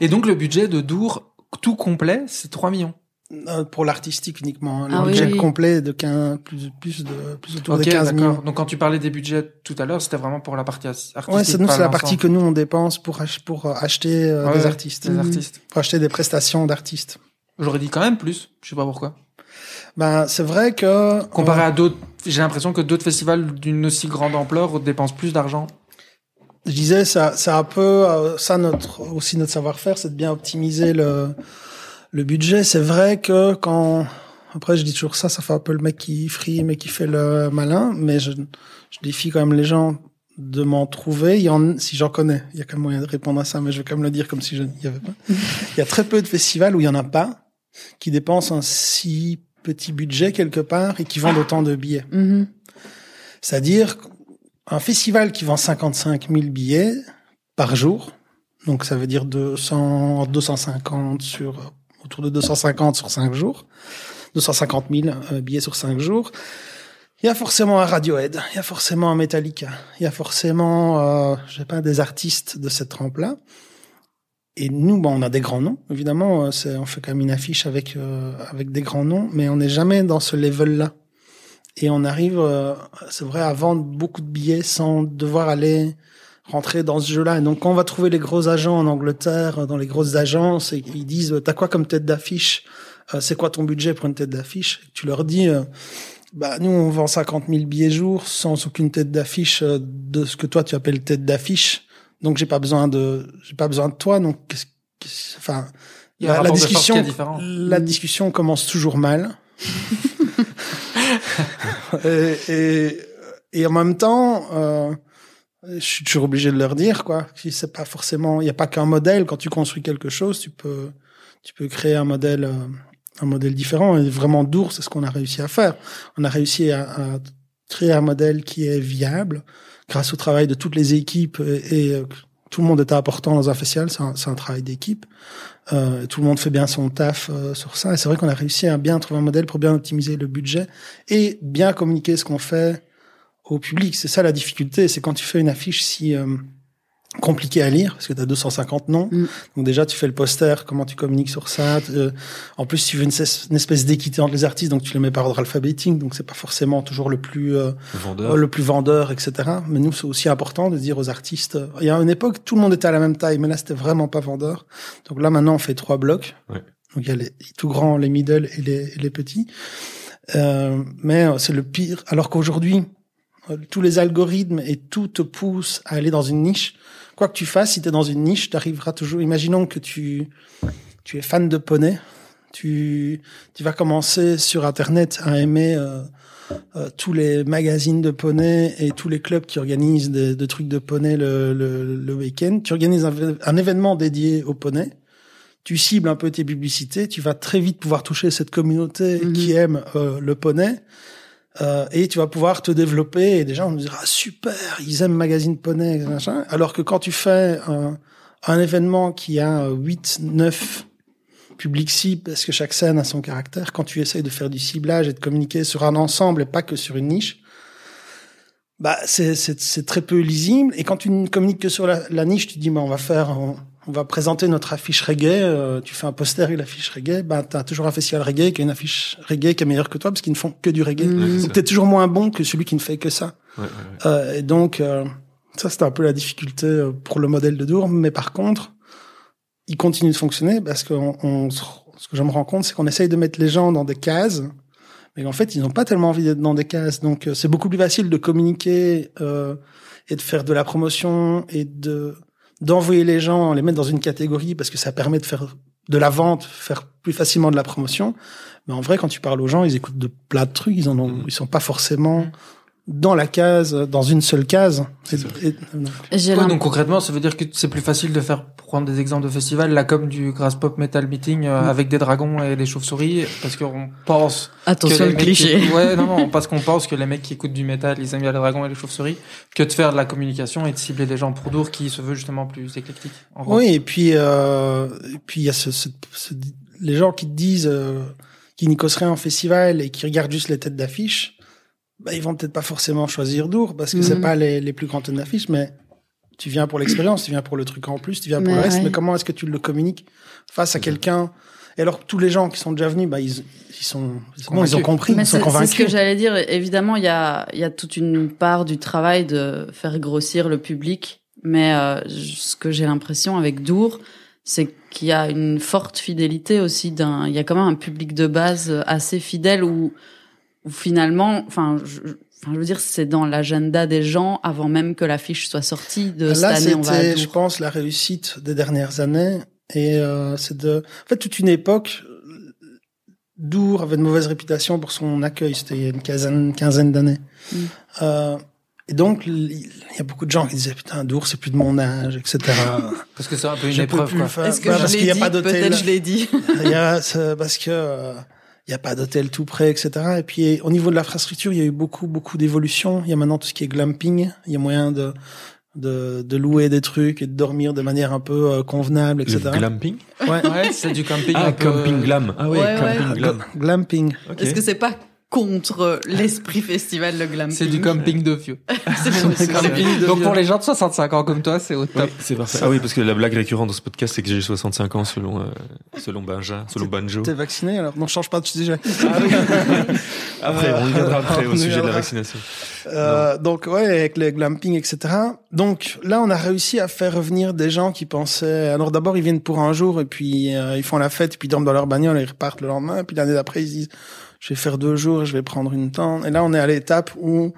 Et donc, le budget de Dour, tout complet, c'est 3 millions. Euh, pour l'artistique uniquement. hein. Le Ah oui, budget oui. complet de 15, plus, plus de, plus autour Ok, de 15 millions. d'accord. Donc, quand tu parlais des budgets tout à l'heure, c'était vraiment pour la partie artistique. Ouais, c'est nous, c'est la partie que nous on dépense pour, ach- pour euh, acheter euh, Ouais, des ouais, artistes, Des artistes. pour acheter des prestations d'artistes. J'aurais dit quand même plus. Je sais pas pourquoi. Ben, c'est vrai que Comparé euh, à d'autres, j'ai l'impression que d'autres festivals d'une aussi grande ampleur dépensent plus d'argent. je disais ça, c'est un peu euh, ça notre aussi notre savoir-faire, c'est de bien optimiser le le budget. C'est vrai que quand après je dis toujours ça, ça fait un peu le mec qui frie mais qui fait le malin, mais je je défie quand même les gens de m'en trouver. Il y en, si j'en connais, il y a quand même moyen de répondre à ça, mais je vais quand même le dire comme si je n'y avait pas. il y a très peu de festivals où il y en a pas qui dépensent un si petit budget quelque part et qui vendent autant de billets. Mhm. C'est-à-dire un festival qui vend 55 000 billets par jour, donc ça veut dire 200, 250 sur autour de 250 sur 5 jours, 250 000 euh, billets sur 5 jours. Il y a forcément un Radiohead, il y a forcément un Metallica, il y a forcément, euh, je sais pas, des artistes de cette trempe-là. Et nous, bon, on a des grands noms, évidemment. euh, C'est, on fait quand même une affiche avec euh, avec des grands noms, mais on n'est jamais dans ce level-là. Et on arrive, euh, c'est vrai, à vendre beaucoup de billets sans devoir aller rentrer dans ce jeu-là. Et donc, quand on va trouver les gros agents en Angleterre, dans les grosses agences, et ils disent, euh, t'as quoi comme tête d'affiche? Euh, C'est quoi ton budget pour une tête d'affiche? Tu leur dis, euh, bah nous, on vend 50 000 billets jour sans aucune tête d'affiche euh, de ce que toi tu appelles tête d'affiche. Donc, j'ai pas besoin de, j'ai pas besoin de toi. Donc, qu'est-ce- qu'est-ce- enfin, Il y a la, discussion, la discussion commence toujours mal. et, et, et en même temps, euh, je suis toujours obligé de leur dire quoi. Si c'est pas forcément, il n'y a pas qu'un modèle. Quand tu construis quelque chose, tu peux, tu peux créer un modèle, euh, un modèle différent. Et vraiment dur, c'est ce qu'on a réussi à faire. On a réussi à, à créer un modèle qui est viable grâce au travail de toutes les équipes et, euh, tout le monde était important dans un festival. C'est un, un travail d'équipe. Euh, tout le monde fait bien son taf euh, sur ça. Et c'est vrai qu'on a réussi à bien trouver un modèle pour bien optimiser le budget et bien communiquer ce qu'on fait au public. C'est ça la difficulté. C'est quand tu fais une affiche si euh, compliqué à lire parce que tu as 250 noms. Mm. Donc déjà tu fais le poster, comment tu communiques sur ça. Euh, en plus tu veux une, espèce d'équité entre les artistes, donc tu les mets par ordre alphabétique, donc c'est pas forcément toujours le plus euh, Vendeur. le plus vendeur, etc. Mais nous c'est aussi important de dire aux artistes. euh, Il y a une époque tout le monde était à la même taille, mais là c'était vraiment pas vendeur. Donc là maintenant on fait trois blocs. Ouais. Donc il y a les tout grands, les middle et les, et les petits. Euh, mais euh, c'est le pire. Alors qu'aujourd'hui euh, tous les algorithmes et tout te pousse à aller dans une niche. Quoi que tu fasses, si tu es dans une niche, tu arriveras toujours. Imaginons que tu, tu es fan de poney. Tu, tu vas commencer sur Internet à aimer euh, euh, tous les magazines de poney et tous les clubs qui organisent des, des trucs de poney le, le, le week-end. Tu organises un, un événement dédié au poney. Tu cibles un peu tes publicités. Tu vas très vite pouvoir toucher cette communauté Mhm. qui aime euh, le poney. Euh, et tu vas pouvoir te développer. Et des gens vont dire ah super ils aiment magazine poney machin. Alors que quand tu fais un, un événement qui a 8 9 publics cibles parce que chaque scène a son caractère quand tu essayes de faire du ciblage et de communiquer sur un ensemble et pas que sur une niche bah c'est très peu lisible. Et quand tu ne communiques que sur la, niche tu dis bah on va faire on, on va présenter notre affiche reggae euh, tu fais un poster avec l'affiche reggae bah t'as toujours un festival reggae qui a une affiche reggae qui est meilleure que toi parce qu'ils ne font que du reggae donc t'es toujours moins bon que celui qui ne fait que ça Ouais, ouais, ouais. euh, et donc, euh, ça, c'était un peu la difficulté euh, pour le modèle de Dour. Mais par contre, il continue de fonctionner parce que on, ce que je me rends compte, c'est qu'on essaye de mettre les gens dans des cases, mais en fait, ils n'ont pas tellement envie d'être dans des cases. Donc, euh, c'est beaucoup plus facile de communiquer euh, et de faire de la promotion et de d'envoyer les gens, les mettre dans une catégorie parce que ça permet de faire de la vente, faire plus facilement de la promotion. Mais en vrai, quand tu parles aux gens, ils écoutent de plein de trucs. Ils en ont, ils sont pas forcément dans la case, dans une seule case. C'est Et- et- Ouais, donc concrètement, ça veut dire que c'est plus facile de faire, prendre des exemples de festivals, la com du Grass Pop Metal Meeting euh, Mm. avec des dragons et des chauves-souris, parce qu'on pense Attention que les le mecs cliché. qui- Ouais, non, non, parce qu'on pense que les mecs qui écoutent du métal, ils aiment bien les dragons et les chauves-souris, que de faire de la communication et de cibler des gens pour Dour qui se veut justement plus éclectique. En gros. Oui, et puis euh, et puis il y a ce, ce- ce- les gens qui te disent euh, qui n'y causent rien en festival et qui regardent juste les têtes d'affiche, bah, ils vont peut-être pas forcément choisir Dour parce que c'est Mhm. pas les, les plus grandes d'affiche, mais tu viens pour l'expérience, tu viens pour le truc en plus, tu viens pour Mais le reste, ouais. mais comment est-ce que tu le communiques face à quelqu'un? Et alors tous les gens qui sont déjà venus, bah ils, ils sont bon, ils ont Convaincus. compris, Mais ils sont c'est c'est ce convaincus. que j'allais dire. Évidemment, il y a, il y a toute une part du travail de faire grossir le public. Mais euh, ce que j'ai l'impression avec Dour, c'est qu'il y a une forte fidélité aussi d'un. Il y a quand même un public de base assez fidèle où, où finalement, enfin, je, je- enfin, je veux dire, c'est dans l'agenda des gens avant même que l'affiche soit sortie de cette année. On va à c'était, je Dour. pense, la réussite des dernières années. Et euh, c'est de, en fait, toute une époque. Dour avait une mauvaise réputation pour son accueil. C'était il y a une quinzaine, quinzaine d'années. Mm. Euh, et donc, il y a beaucoup de gens qui disaient putain, Dour, c'est plus de mon âge, etc. Parce que c'est un peu une Je épreuve, quoi. Est-ce que Ouais, je parce l'ai qu'il n'y a dit? pas d'hôtel. Peut-être je l'ai dit. Il y a, c'est parce que euh, il y a pas d'hôtel tout près, etc. Et puis au niveau de l'infrastructure, il y a eu beaucoup beaucoup d'évolutions. Il y a maintenant tout ce qui est glamping. Il y a moyen de de, de louer des trucs et de dormir de manière un peu euh, convenable, etc. Le glamping Ouais. Ouais, c'est du camping Ah, un peu... camping glam. Ah ouais, Ouais, ouais. camping glam. Gl- Glamping. Ok. Est-ce que c'est pas contre l'esprit festival le glamping C'est du camping de vieux. C'est C'est camping de Donc pour les gens de 65 ans comme toi, c'est au Oui, top. c'est parfait. Ah oui, parce que la blague récurrente dans ce podcast, c'est que j'ai 65 ans selon, euh, selon Benja, selon Banjo. T'es vacciné alors Non, change pas de sujet. Après, on y viendra après On au sujet de la vaccination. Euh, donc ouais, avec le glamping, etc. Donc là, on a réussi à faire revenir des gens qui pensaient. Alors d'abord, ils viennent pour un jour et puis euh, ils font la fête, puis ils dorment dans leur bagnole et ils repartent le lendemain. Puis l'année d'après, ils se disent, je vais faire deux jours, et je vais prendre une tente. Et là, on est à l'étape où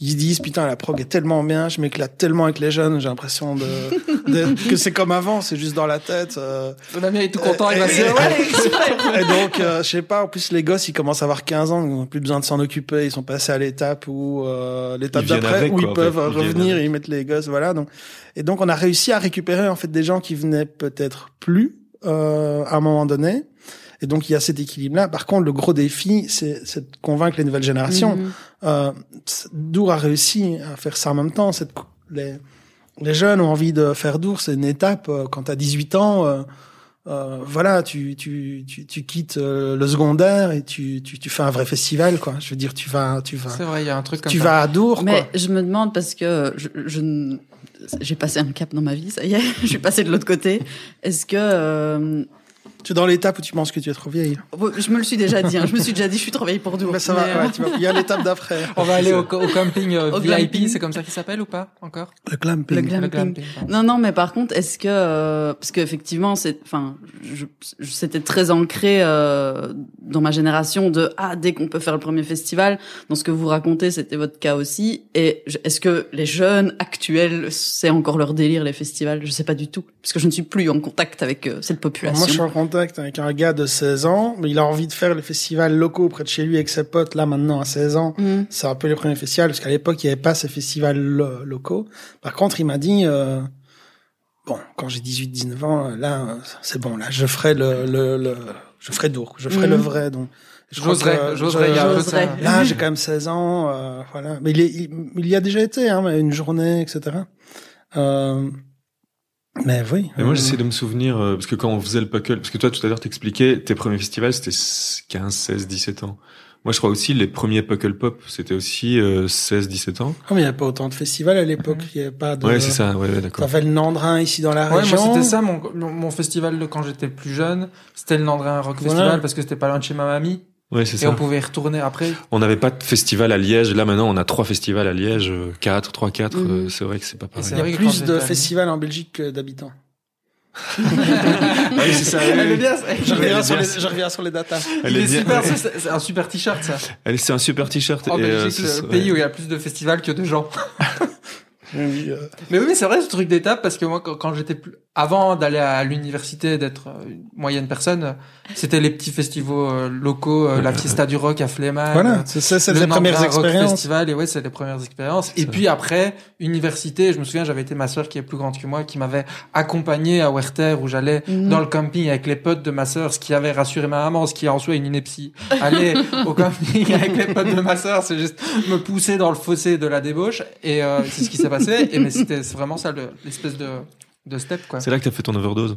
ils se disent, putain, la prog est tellement bien, je m'éclate tellement avec les jeunes, j'ai l'impression de, de- que c'est comme avant, c'est juste dans la tête. euh, Damien est tout content, il va Et- se dire, et- ouais, et donc, euh, je sais pas, en plus les gosses, ils commencent à avoir 15 ans, ils n'ont plus besoin de s'en occuper, ils sont passés à l'étape où euh, l'étape d'après où quoi, ils en peuvent fait. Ils viennent revenir et ils mettent les gosses, voilà. Donc, et donc on a réussi à récupérer en fait des gens qui venaient peut-être plus euh, à un moment donné. Et donc il y a cet équilibre-là. Par contre, le gros défi, c'est de convaincre les nouvelles générations. Mhm. Euh, Dour a réussi à faire ça en même temps. Cette, les, les jeunes ont envie de faire Dour, c'est une étape. euh, Quand tu as 18 ans, euh, euh, voilà, tu, tu, tu, tu quittes euh, le secondaire et tu, tu, tu fais un vrai festival, quoi. Je veux dire, tu vas, tu vas, C'est vrai, il y a un truc comme tu ça. vas à Dour, Mais quoi. je me demande parce que je, je ne- j'ai passé un cap dans ma vie, ça y est, je suis passée de l'autre côté. Est-ce que euh, Tu es dans l'étape où tu penses que tu es trop vieille. je me le suis déjà dit, hein, je me suis déjà dit, je suis trop vieille pour Dour. Mais ça Mais, va, euh, ouais, tu vas- il y a l'étape d'après. On va aller au, au camping euh, Au VIP, glamping. c'est comme ça qu'il s'appelle ou pas encore? Le glamping. Le Le glamping. Non, non, mais par contre, est-ce que euh, parce qu'effectivement, c'est, enfin, c'était très ancré euh, dans ma génération de ah dès qu'on peut faire le premier festival. Dans ce que vous racontez, c'était votre cas aussi. Et est-ce que les jeunes actuels, c'est encore leur délire les festivals? Je sais pas du tout, parce que je ne suis plus en contact avec euh, cette population. Moi, je suis en contact avec un gars de 16 ans, mais il a envie de faire les festivals locaux près de chez lui avec ses potes, là, maintenant, à 16 ans. Mhm. C'est un peu les premiers festivals, parce qu'à l'époque, il n'y avait pas ces festivals lo- locaux. Par contre, il m'a dit, euh, bon, quand j'ai 18, 19 ans, euh, là, euh, c'est bon, là, je ferai le, le, le je ferai Dour, je ferai le vrai, donc. J'oserais, j'oserais, je- il y a un peu de J'oserais. ça. Là, j'ai quand même 16 ans, euh, voilà. Mais il, est, il, il y a déjà été, hein, une journée, etc. Euh, mais oui. Et moi, euh, j'essaie de me souvenir, euh, parce que quand on faisait le puckle, parce que toi, tout à l'heure, t'expliquais, tes premiers festivals, c'était 15, 16, 17 ans. Moi, je crois aussi, les premiers puckle pop, c'était aussi euh, 16, 17 ans. Oh, mais il n'y avait pas autant de festivals à l'époque. Il n'y avait pas de. Ouais, c'est ça, ouais, ouais, d'accord. T'avais le Nandrin ici dans la Ouais, région. moi c'était ça mon, mon mon festival de quand j'étais plus jeune, c'était le Nandrin Rock Voilà. Festival parce que c'était pas loin de chez ma mamie Ouais, c'est et ça. on pouvait y retourner après? On n'avait pas de festival à Liège. Là, maintenant, on a trois festivals à Liège, quatre, trois, quatre. Euh, c'est vrai que c'est pas pareil. Il y a plus de festivals en Belgique que d'habitants. Ah oui, c'est ça. Elle est bien, ça. Je Elle reviens, sur les, je reviens sur les datas. Elle Il est bien. super, c'est c'est un super t-shirt ça. Elle, c'est un super t-shirt. En et, euh, Belgique, c'est- le ouais. pays où il y a plus de festivals que de gens. Oui, euh, Mais oui, mais c'est vrai ce truc d'étape parce que moi, quand, quand j'étais plus, avant d'aller à l'université, d'être euh, une moyenne personne, euh, c'était les petits festivals euh, locaux, euh, la Fiesta du Rock à Fléman. Voilà, c'est ça, c'est le les premières expériences. Festival, et ouais, c'est les premières expériences. Et puis après, université, je me souviens, j'avais été ma sœur qui est plus grande que moi, qui m'avait accompagné à Werther, où j'allais Mhm. dans le camping avec les potes de ma sœur, ce qui avait rassuré ma maman, ce qui est en soi une ineptie. Aller au camping avec les potes de ma sœur, c'est juste me pousser dans le fossé de la débauche, et euh, c'est ce qui s'est passé. Et mais c'était vraiment ça, le- l'espèce de de step quoi. C'est là que t'as fait ton overdose.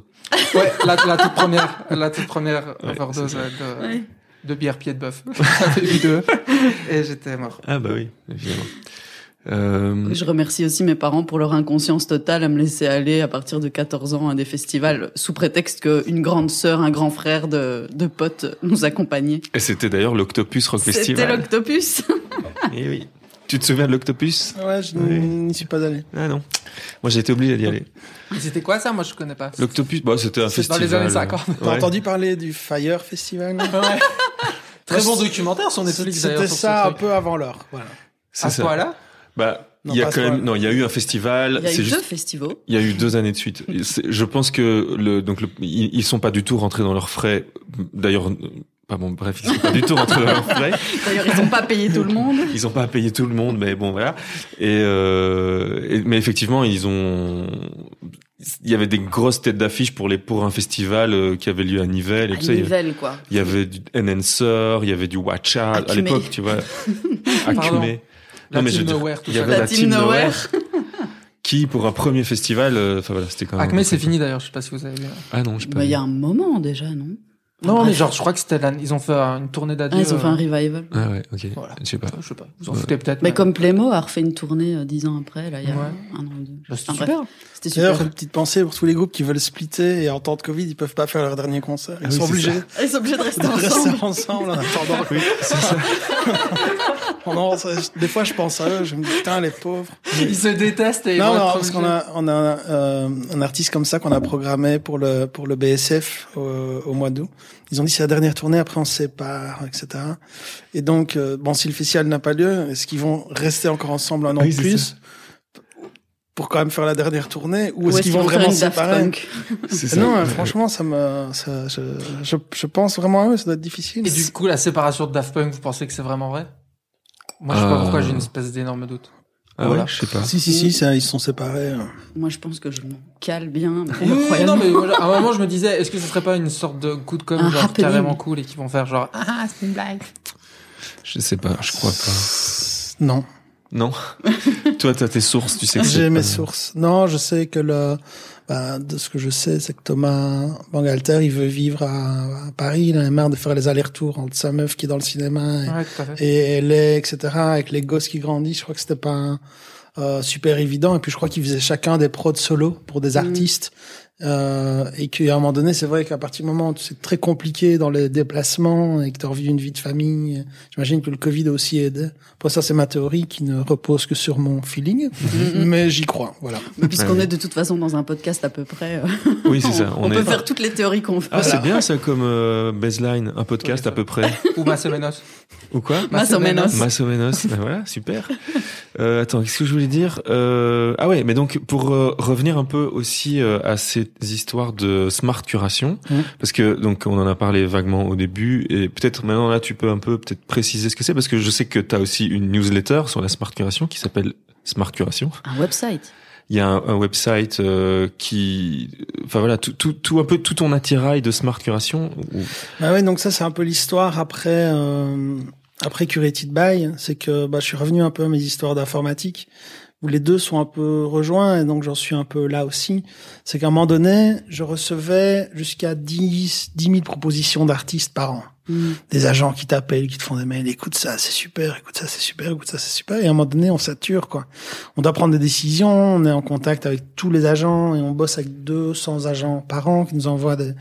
Ouais, la, la toute première, la toute première Ouais, overdose ouais, de, Ouais. de bière pied de bœuf. Et j'étais mort. Ah bah oui, évidemment. Euh, Je remercie aussi mes parents pour leur inconscience totale à me laisser aller à partir de 14 ans à des festivals sous prétexte qu'une grande sœur, un grand frère de, de potes nous accompagnaient. et c'était d'ailleurs l'Octopus Rock C'était Festival. l'octopus. Eh oui. Tu te souviens de l'Octopus Ouais, je n'y suis pas allé. Ah non. Moi, j'ai été obligé d'y aller. Et C'était quoi ça? Moi je connais pas. L'Octopus, bah, c'était un C'est dans festival. les années 50. T'as Ouais. entendu parler du Fire Festival Ouais. Très bon documentaire sur Netflix. C'était ça un peu avant l'heure. Voilà. C'est À ce point-là Bah, Non, il y a quand même, non, il y a eu un festival. Il y a eu juste deux festivals. Il y a eu deux années de suite. Je pense que le donc le, ils, ils sont pas du tout rentrés dans leurs frais. D'ailleurs, pas bon, bref, ils sont pas du tout rentrés dans leurs frais. D'ailleurs, ils n'ont pas payé tout le monde. Ils ont pas à payer tout le monde, mais bon voilà. Et, euh, et- mais effectivement, ils ont. Il y avait des grosses têtes d'affiche pour les pour un festival euh, qui avait lieu à Nivelles et À tout ça. Il y avait- Nivelles, quoi. Il y avait du Enhancer, il y avait du Watcha à l'époque, tu vois. La Non, mais je Nowhere, tout il y avait La la, team Nowhere. Nowhere qui, pour un premier festival, euh, enfin voilà, c'était quand même. Acme c'est fini d'ailleurs, je sais pas si vous avez. Ah non, je sais pas. Bah, il y a un moment déjà, non? Non, Bref. mais genre je crois que c'était la... ils ont fait une tournée d'adieu. Ah, ils ont fait un euh, revival. Ah ouais, ok. Voilà. Je sais pas. Je sais pas, vous en Ouais. foutez peut-être. Mais comme Playmo a refait une tournée euh, dix ans après, là, il y a Ouais. un an ou deux. Bah, c'était Enfin, super. C'était super. D'ailleurs, une petite pensée pour tous les groupes qui veulent splitter et en temps de Covid, ils peuvent pas faire leur dernier concert. Ils Ah oui, sont obligés Ils sont obligés de rester de rester ensemble. ensemble en attendant. Oui, c'est ça. Non, ça- des fois, je pense à eux, je me dis, putain, les pauvres. Ils se détestent et Non, non, parce qu'on a, on a euh, un artiste comme ça qu'on a programmé pour le pour le BSF au, au mois d'août. Ils ont dit c'est la dernière tournée, après on se sépare, etc. Et donc, euh, bon, si le festival n'a pas lieu, est-ce qu'ils vont rester encore ensemble un an Oui, de plus pour quand même faire la dernière tournée, ou Ou est-ce qu'ils vont vraiment se séparer Punk C'est ça. Non, franchement, ça me, ça, je, je, je pense vraiment à eux, ça doit être difficile. Et du coup, la séparation de Daft Punk, vous pensez que c'est vraiment vrai? Moi, je sais Euh. pas pourquoi j'ai une espèce d'énorme doute. Ah Voilà. ouais, je sais pas. Si, si, si, ça, ils se sont séparés. euh. Moi, je pense que je m'en cale bien. mais Oui, non, mais voilà, à un moment, je me disais, est-ce que ce serait pas une sorte de coup de com' Un genre happening. carrément cool et qui vont faire genre, ah, c'est une blague. Je sais pas, je crois pas. Non. Non. Toi, t'as tes sources, tu sais que c'est J'ai mes sources. Non, je sais que le, bah, de ce que je sais, c'est que Thomas Bangalter, il veut vivre à, à Paris. Il en a marre de faire les allers-retours entre sa meuf qui est dans le cinéma et, Ouais, et etc. Avec les gosses qui grandissent. Je crois que c'était pas euh, super évident. Et puis je crois qu'ils faisaient chacun des prods solo pour des artistes. Euh, et qu'à un moment donné, c'est vrai qu'à partir du moment où c'est très compliqué dans les déplacements et que tu as envie d'une vie de famille, j'imagine que le Covid a aussi aidé. Pour ça, c'est ma théorie qui ne repose que sur mon feeling, mais j'y crois. Voilà. Mais Puisqu'on Ouais. est de toute façon dans un podcast à peu près. euh, Oui, c'est ça. on On, peut faire toutes les théories qu'on veut. Ah, c'est bien ça comme euh, baseline, un podcast à peu près. Ou Massomenos. Ou quoi Más o menos. Más o menos. Ben voilà, super. Euh, attends, qu'est-ce que je voulais dire euh, Ah ouais, mais donc pour euh, revenir un peu aussi euh, à ces histoires de smart curation, Mhm. parce que donc on en a parlé vaguement au début, et peut-être maintenant là tu peux un peu peut-être préciser ce que c'est, parce que je sais que tu as aussi une newsletter sur la smart curation qui s'appelle Smart Curation. Un website. Il y a un, un website euh, qui, enfin voilà, tout, tout, tout un peu tout ton attirail de smart curation. ou- Bah ouais, donc ça c'est un peu l'histoire après euh, après Curated By, c'est que bah, je suis revenu un peu à mes histoires d'informatique où les deux sont un peu rejoints et donc j'en suis un peu là aussi. C'est qu'à un moment donné, je recevais jusqu'à 10 10 000 propositions d'artistes par an. Mm. Des agents qui t'appellent, qui te font des mails, écoute ça, c'est super, écoute ça, c'est super, écoute ça, c'est super. Et à un moment donné, on sature, quoi. On doit prendre des décisions, on est en contact avec tous les agents et on bosse avec 200 agents par an qui nous envoient des,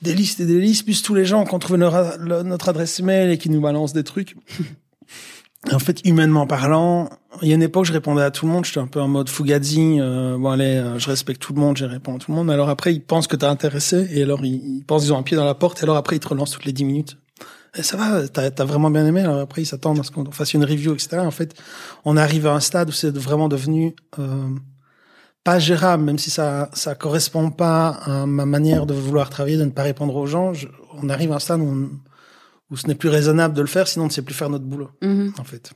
des listes et des listes, plus tous les gens qui ont trouvé notre adresse mail et qui nous balancent des trucs. En fait, humainement parlant, il y a une époque, je répondais à tout le monde, j'étais un peu en mode Fugazi, euh, bon allez, euh, je respecte tout le monde, je réponds à tout le monde, mais alors après, ils pensent que t'as intéressé, et alors ils, ils pensent qu'ils ont un pied dans la porte, et alors après, ils te relancent toutes les 10 minutes. Et ça va, t'as as vraiment bien aimé, alors après, ils s'attendent à ce qu'on fasse une review, etc. En fait, on arrive à un stade où c'est vraiment devenu... Euh, pas gérable, même si ça ça correspond pas à ma manière de vouloir travailler, de ne pas répondre aux gens. je- on arrive à un stade où, on- où ce n'est plus raisonnable de le faire, sinon on ne sait plus faire notre boulot, Mhm. en fait.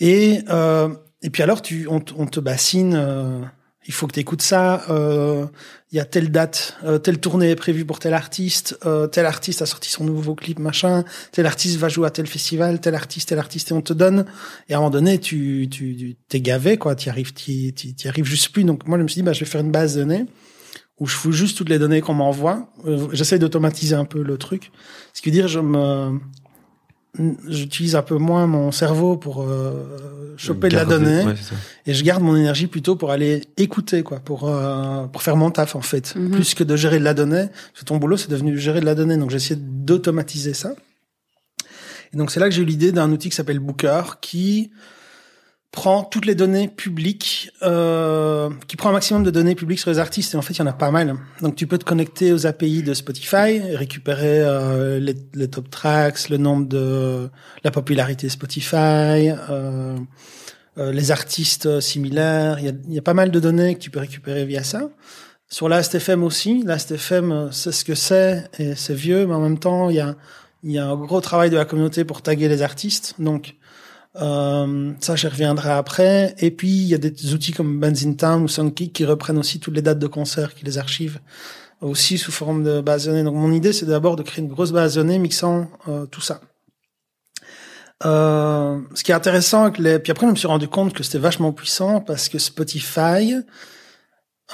Et euh, et puis alors tu on, on te bassine. euh, il faut que tu écoutes ça. euh, Il y a telle date, euh, telle tournée est prévue pour tel artiste. euh, tel artiste a sorti son nouveau clip, machin. Tel artiste va jouer à tel festival. Tel artiste, tel artiste, et on te donne. Et à un moment donné, tu tu t'es gavé quoi. Tu arrives, tu tu arrives juste plus. Donc moi, je me suis dit, bah je vais faire une base de données où je fous juste toutes les données qu'on m'envoie. Euh, J'essaie d'automatiser un peu le truc. Ce qui veut dire, je me j'utilise un peu moins mon cerveau pour euh, choper de la donnée. Ouais, et je garde mon énergie plutôt pour aller écouter quoi pour euh, pour faire mon taf en fait. Mhm. plus que de gérer de la donnée. Parce que ton boulot c'est devenu gérer de la donnée. Donc j'ai essayé d'automatiser ça. Et donc c'est là que j'ai eu l'idée d'un outil qui s'appelle Booker qui prend toutes les données publiques, euh, qui prend un maximum de données publiques sur les artistes. Et en fait, il y en a pas mal. Donc, tu peux te connecter aux API de Spotify, récupérer euh, les, les top tracks, le nombre de la popularité Spotify, euh, euh, les artistes similaires. Il y, a, y a pas mal de données que tu peux récupérer via ça. Sur l'ASTFM aussi, l'ASTFM, c'est ce que c'est et c'est vieux, mais en même temps, il y a, y a un gros travail de la communauté pour taguer les artistes. Donc, euh, ça, j'y reviendrai après. Et puis, il y a des outils comme Benzine Town ou Soundkick qui reprennent aussi toutes les dates de concerts, qui les archivent aussi sous forme de base de données. Donc, mon idée, c'est d'abord de créer une grosse base de données mixant euh, tout ça. Euh, ce qui est intéressant avec les... Puis après, je me suis rendu compte que c'était vachement puissant parce que Spotify,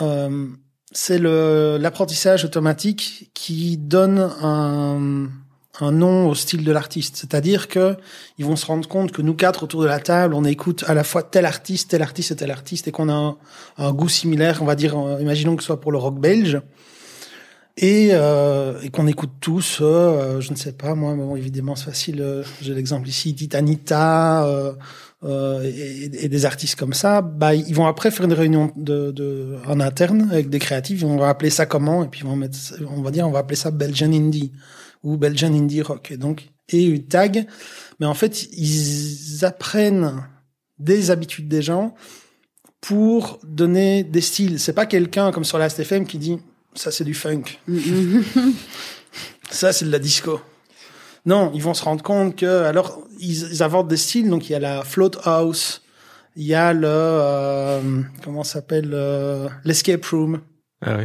euh, c'est l'apprentissage automatique qui donne un, un nom au style de l'artiste. C'est-à-dire que ils vont se rendre compte que nous quatre autour de la table, on écoute à la fois tel artiste, tel artiste et tel artiste, et qu'on a un, goût similaire, on va dire, euh, imaginons que ce soit pour le rock belge, et, euh, et qu'on écoute tous, euh, je ne sais pas, moi, bon, évidemment c'est facile, euh, j'ai l'exemple ici, Titanita, euh, euh, et, et des artistes comme ça, bah ils vont après faire une réunion de, de en interne avec des créatifs, on va appeler ça comment, et puis on va mettre, on va dire, on va appeler ça Belgian Indie ou Belgian Indie Rock, et donc et une tag, mais en fait ils apprennent des habitudes des gens pour donner des styles. C'est pas quelqu'un comme sur la STFM qui dit ça c'est du funk, Mhm. ça c'est de la disco. Non, ils vont se rendre compte que alors ils, ils inventent des styles. Donc il y a la float house, il y a le euh, comment s'appelle euh, l'escape room. Ah oui.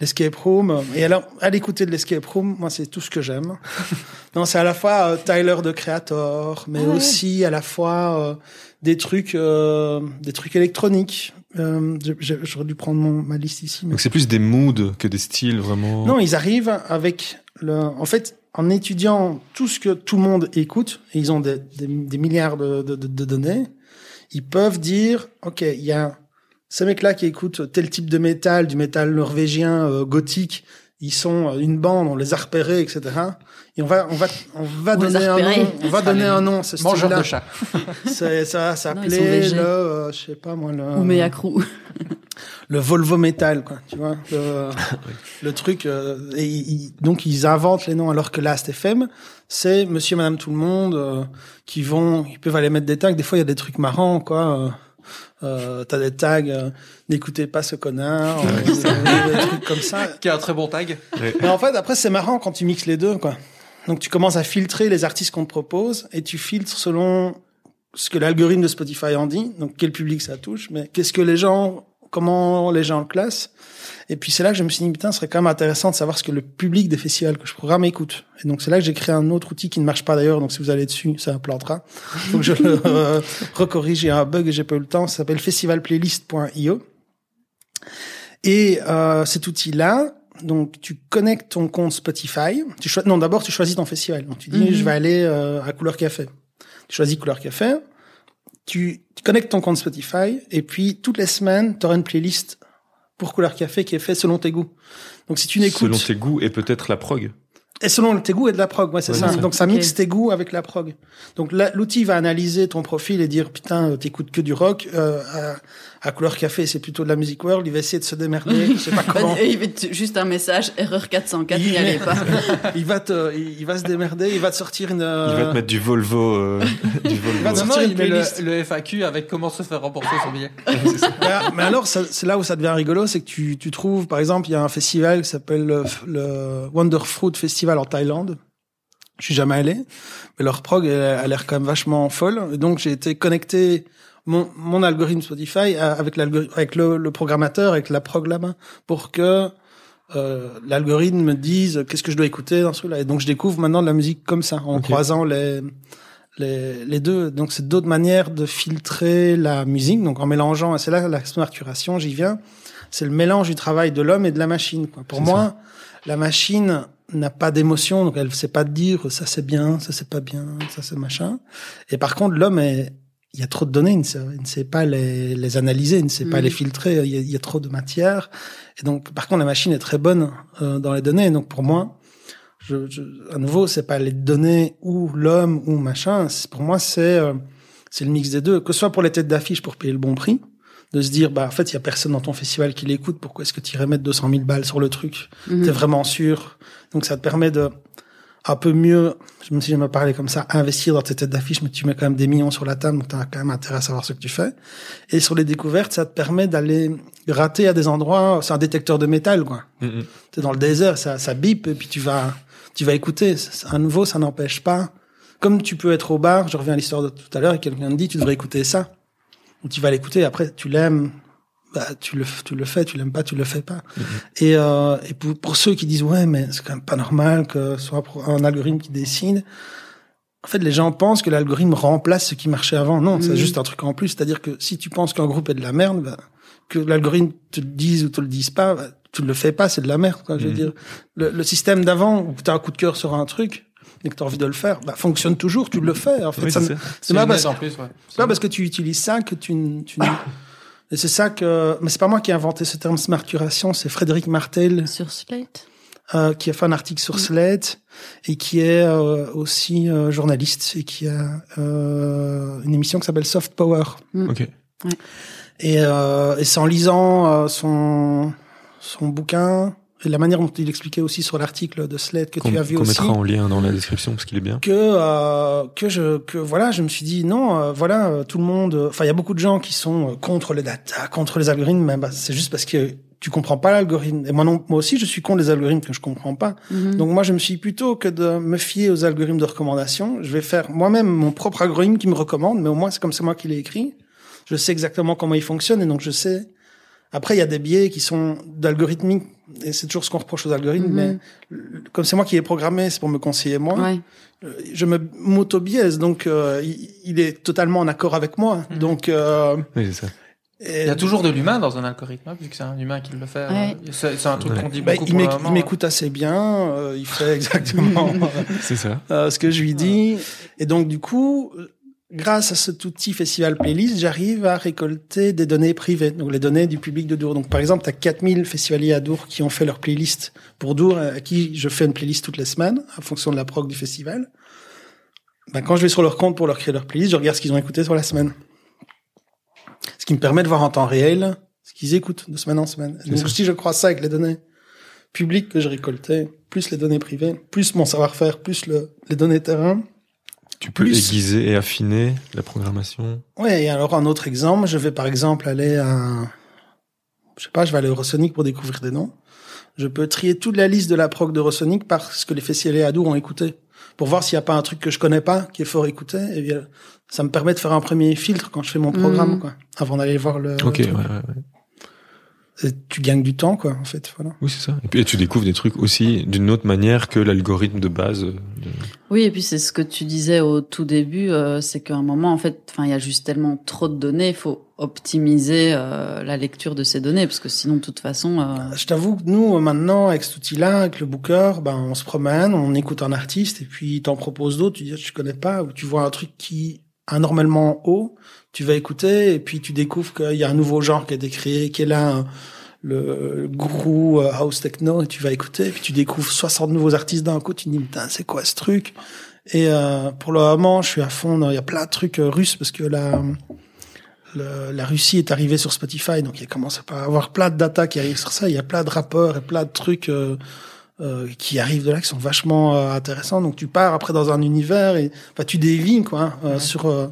L'escape room. Et alors, à l'écouter de l'escape room, moi, c'est tout ce que j'aime. non, c'est à la fois euh, Tyler de Creator, mais Ah ouais. aussi à la fois euh, des trucs, euh, des trucs électroniques. Euh, J'aurais dû prendre mon, ma liste ici. mais- Donc c'est plus des moods que des styles vraiment. Non, ils arrivent avec le. En fait, en étudiant tout ce que tout le monde écoute, et ils ont des, des, des milliards de, de, de- de données, ils peuvent dire, ok, il y a ces mecs-là qui écoutent tel type de métal, du métal norvégien euh, gothique. Ils sont euh, une bande, on les a repérés, etc. Et on va, on va, on va On donner un nom. On va donner un nom. Ce Mangeur de chat. C'est- Ça, ça s'appelait le, euh, je sais pas moi, le Ou Mea Crew. le Volvo Metal, quoi, tu vois, le, le truc. euh, et ils- donc ils inventent les noms, alors que Last FM, c'est Monsieur, Madame, tout le monde euh, qui vont, ils peuvent aller mettre des tags. Des fois, il y a des trucs marrants, quoi. Euh, T'as des tags, euh, n'écoutez pas ce connard, euh, des trucs comme ça. Qui a un très bon tag. Mais en fait, après, c'est marrant quand tu mixes les deux, quoi. Donc, tu commences à filtrer les artistes qu'on te propose et tu filtres selon ce que l'algorithme de Spotify en dit. Donc, quel public ça touche, mais qu'est-ce que les gens, comment les gens le classent. Et puis, c'est là que je me suis dit, putain, ce serait quand même intéressant de savoir ce que le public des festivals que je programme écoute. Et donc, c'est là que j'ai créé un autre outil qui ne marche pas d'ailleurs. Donc, si vous allez dessus, ça plantera. Donc, je le euh, recorrige. A un bug et j'ai pas eu le temps. Ça s'appelle festivalplaylist.io. Et euh, cet outil-là, donc tu connectes ton compte Spotify. Tu non, d'abord tu choisis ton festival. Donc tu dis Mhm. je vais aller euh, à Couleur Café. Tu choisis Couleur Café. Tu, tu connectes ton compte Spotify et puis toutes les semaines tu auras une playlist pour Couleur Café qui est faite selon tes goûts. Donc si tu n'écoutes Selon tes goûts et peut-être la prog. et selon tes goûts et de la prog, ouais, c'est Ouais, ça. Donc ça mixe tes goûts avec la prog. Donc l'outil va analyser ton profil et dire putain, euh, t'écoutes que du rock. Euh, à, couleur café, c'est plutôt de la music world. Il va essayer de se démerder. je sais pas comment. Il va te- juste un message, erreur 404, Il- n'y allez pas. il va te, il il va se démerder. Il va te sortir une. Il euh, va te mettre du Volvo. euh, du Volvo. va te Non, non, sortir une il le, playlist. le FAQ avec comment se faire rembourser son billet. mais, mais alors, c'est là où ça devient rigolo, c'est que tu, tu trouves, par exemple, il y a un festival qui s'appelle le, le Wonder Fruit Festival en Thaïlande. Je suis jamais allé, mais leur prog elle a l'air quand même vachement folle. Et donc j'ai été connecté mon, mon algorithme Spotify avec avec le, le programmateur, avec la prog là-bas, pour que euh, l'algorithme me dise qu'est-ce que je dois écouter dans ce là Et donc je découvre maintenant de la musique comme ça, en croisant les, les, les deux. Donc c'est d'autres manières de filtrer la musique. Donc en mélangeant, et c'est là la smarturation, j'y viens. C'est le mélange du travail de l'homme et de la machine. Quoi. Pour moi, la machine n'a pas d'émotion, donc elle sait pas dire ça c'est bien, ça c'est pas bien, ça c'est machin. Et par contre, l'homme est il y a trop de données, il ne sait, pas les, les analyser, il ne sait pas Mhm. les filtrer, il y, a, il y a trop de matière. Et donc, par contre, la machine est très bonne euh, dans les données. Donc, pour moi, je, je, à nouveau, c'est pas les données ou l'homme ou machin. Pour moi, c'est euh, c'est le mix des deux. Que ce soit pour les têtes d'affiche pour payer le bon prix, de se dire, bah en fait, il y a personne dans ton festival qui l'écoute. Pourquoi est-ce que tu irais mettre 200 000 balles sur le truc? Mhm. T'es vraiment sûr? Donc, ça te permet de un peu mieux, même si j'aime pas parler comme ça, investir dans tes têtes d'affiche, mais tu mets quand même des millions sur la table, donc tu as quand même intérêt à savoir ce que tu fais. Et sur les découvertes, ça te permet d'aller gratter à des endroits, c'est un détecteur de métal, quoi. Mhm. T'es dans le désert, ça, ça bip, et puis tu vas, tu vas écouter. À nouveau, ça n'empêche pas. Comme tu peux être au bar, je reviens à l'histoire de tout à l'heure, et quelqu'un te dit, tu devrais écouter ça. Ou tu vas l'écouter, après, tu l'aimes, bah, tu le, tu le fais, tu l'aimes pas, tu le fais pas. Et, euh, et pour, pour ceux qui disent, ouais, mais c'est quand même pas normal que ce soit un algorithme qui décide. En fait, les gens pensent que l'algorithme remplace ce qui marchait avant. Non, c'est Mhm. juste un truc en plus. C'est-à-dire que si tu penses qu'un groupe est de la merde, bah, que l'algorithme te le dise ou te le dise pas, bah, tu ne le fais pas, c'est de la merde. Quoi. Je veux Mhm. dire, le, le système d'avant où tu as un coup de cœur sur un truc et que tu as envie de le faire, bah, fonctionne toujours, tu le fais. En fait, Oui, ça c'est pas parce ouais. pas que tu utilises ça que tu, tu et c'est ça que mais c'est pas moi qui ai inventé ce terme smarturation, c'est Frédéric Martel Sur Slate euh, qui a fait un article sur Slate et qui est euh, aussi euh, journaliste et qui a euh, une émission qui s'appelle Soft Power. Ok. Et, euh, et c'est en lisant euh, son son bouquin la manière dont il expliquait aussi sur l'article de Slate que Qu'on tu as vu qu'on aussi mettra en lien dans la description parce qu'il est bien. que euh, que je que voilà je me suis dit non euh, voilà euh, tout le monde euh, enfin il y a beaucoup de gens qui sont euh, contre les data contre les algorithmes mais bah, c'est juste parce que tu comprends pas l'algorithme et moi non moi aussi je suis contre les algorithmes que je comprends pas Mhm. donc moi je me suis dit, plutôt que de me fier aux algorithmes de recommandation je vais faire moi-même mon propre algorithme qui me recommande mais au moins c'est comme c'est moi qui l'ai écrit je sais exactement comment il fonctionne et donc je sais après il y a des biais qui sont d'algorithmique et c'est toujours ce qu'on reproche aux algorithmes Mhm. mais comme c'est moi qui ai programmé c'est pour me conseiller moi Ouais. euh, je me m'auto-biaise, donc euh, il, il est totalement en accord avec moi. Mhm. Donc, euh, Oui, c'est ça. Et- Il y a toujours de l'humain dans un algorithme, hein, vu que c'est un humain qui le fait. Ouais. euh, C'est un truc Ouais. qu'on dit bah, beaucoup il m'éc- il m'écoute assez bien, euh, il fait exactement C'est ça. euh, ce que je lui dis. Et donc, du coup, grâce à cet outil Festival Playlist, j'arrive à récolter des données privées, donc les données du public de Dour. Donc, par exemple, tu as 4000 festivaliers à Dour qui ont fait leur playlist pour Dour, à qui je fais une playlist toutes les semaines, en fonction de la prog du festival. Ben, quand je vais sur leur compte pour leur créer leur playlist, je regarde ce qu'ils ont écouté sur la semaine. Ce qui me permet de voir en temps réel ce qu'ils écoutent de semaine en semaine. Donc, ça. si je crois ça avec les données publiques que je récoltais, plus les données privées, plus mon savoir-faire, plus le, les données terrain. Tu peux Plus- aiguiser et affiner la programmation. Ouais, et alors un autre exemple, je vais par exemple aller à, je sais pas, je vais aller au Eurosonic pour découvrir des noms. Je peux trier toute la liste de la prog d'Eurosonic par ce que les festivaliers à Dour ont écouté. Pour voir s'il n'y a pas un truc que je connais pas, qui est fort écouté. Et bien, ça me permet de faire un premier filtre quand je fais mon programme, Mhm. quoi. Avant d'aller voir le, Ok, le ouais, truc. ouais, ouais. Et tu gagnes du temps, quoi, en fait, voilà. Oui, c'est ça. Et puis et tu découvres des trucs aussi d'une autre manière que l'algorithme de base. euh, de- Oui, et puis c'est ce que tu disais au tout début, euh, c'est qu'à un moment, en fait, enfin, il y a juste tellement trop de données, il faut optimiser euh, la lecture de ces données, parce que sinon, de toute façon, euh, Je t'avoue que nous, euh, maintenant, avec cet outil-là, avec le booker, ben, on se promène, on écoute un artiste, et puis il t'en propose d'autres, tu dis, tu connais pas, ou tu vois un truc qui anormalement haut, tu vas écouter, et puis tu découvres qu'il y a un nouveau genre qui a été créé, qui est là, un- le guru euh, house techno, et tu vas écouter, et puis tu découvres 60 nouveaux artistes d'un coup, tu te dis, putain, c'est quoi ce truc? Et euh, pour le moment, je suis à fond, il y a plein de trucs euh, russes, parce que la, le- la Russie est arrivée sur Spotify, donc il commence à avoir plein de data qui arrivent sur ça. Il y a plein de rappeurs et plein de trucs euh, euh, qui arrivent de là qui sont vachement intéressants. Donc tu pars après dans un univers et enfin, tu dévines quoi hein, euh, Ouais. sur euh,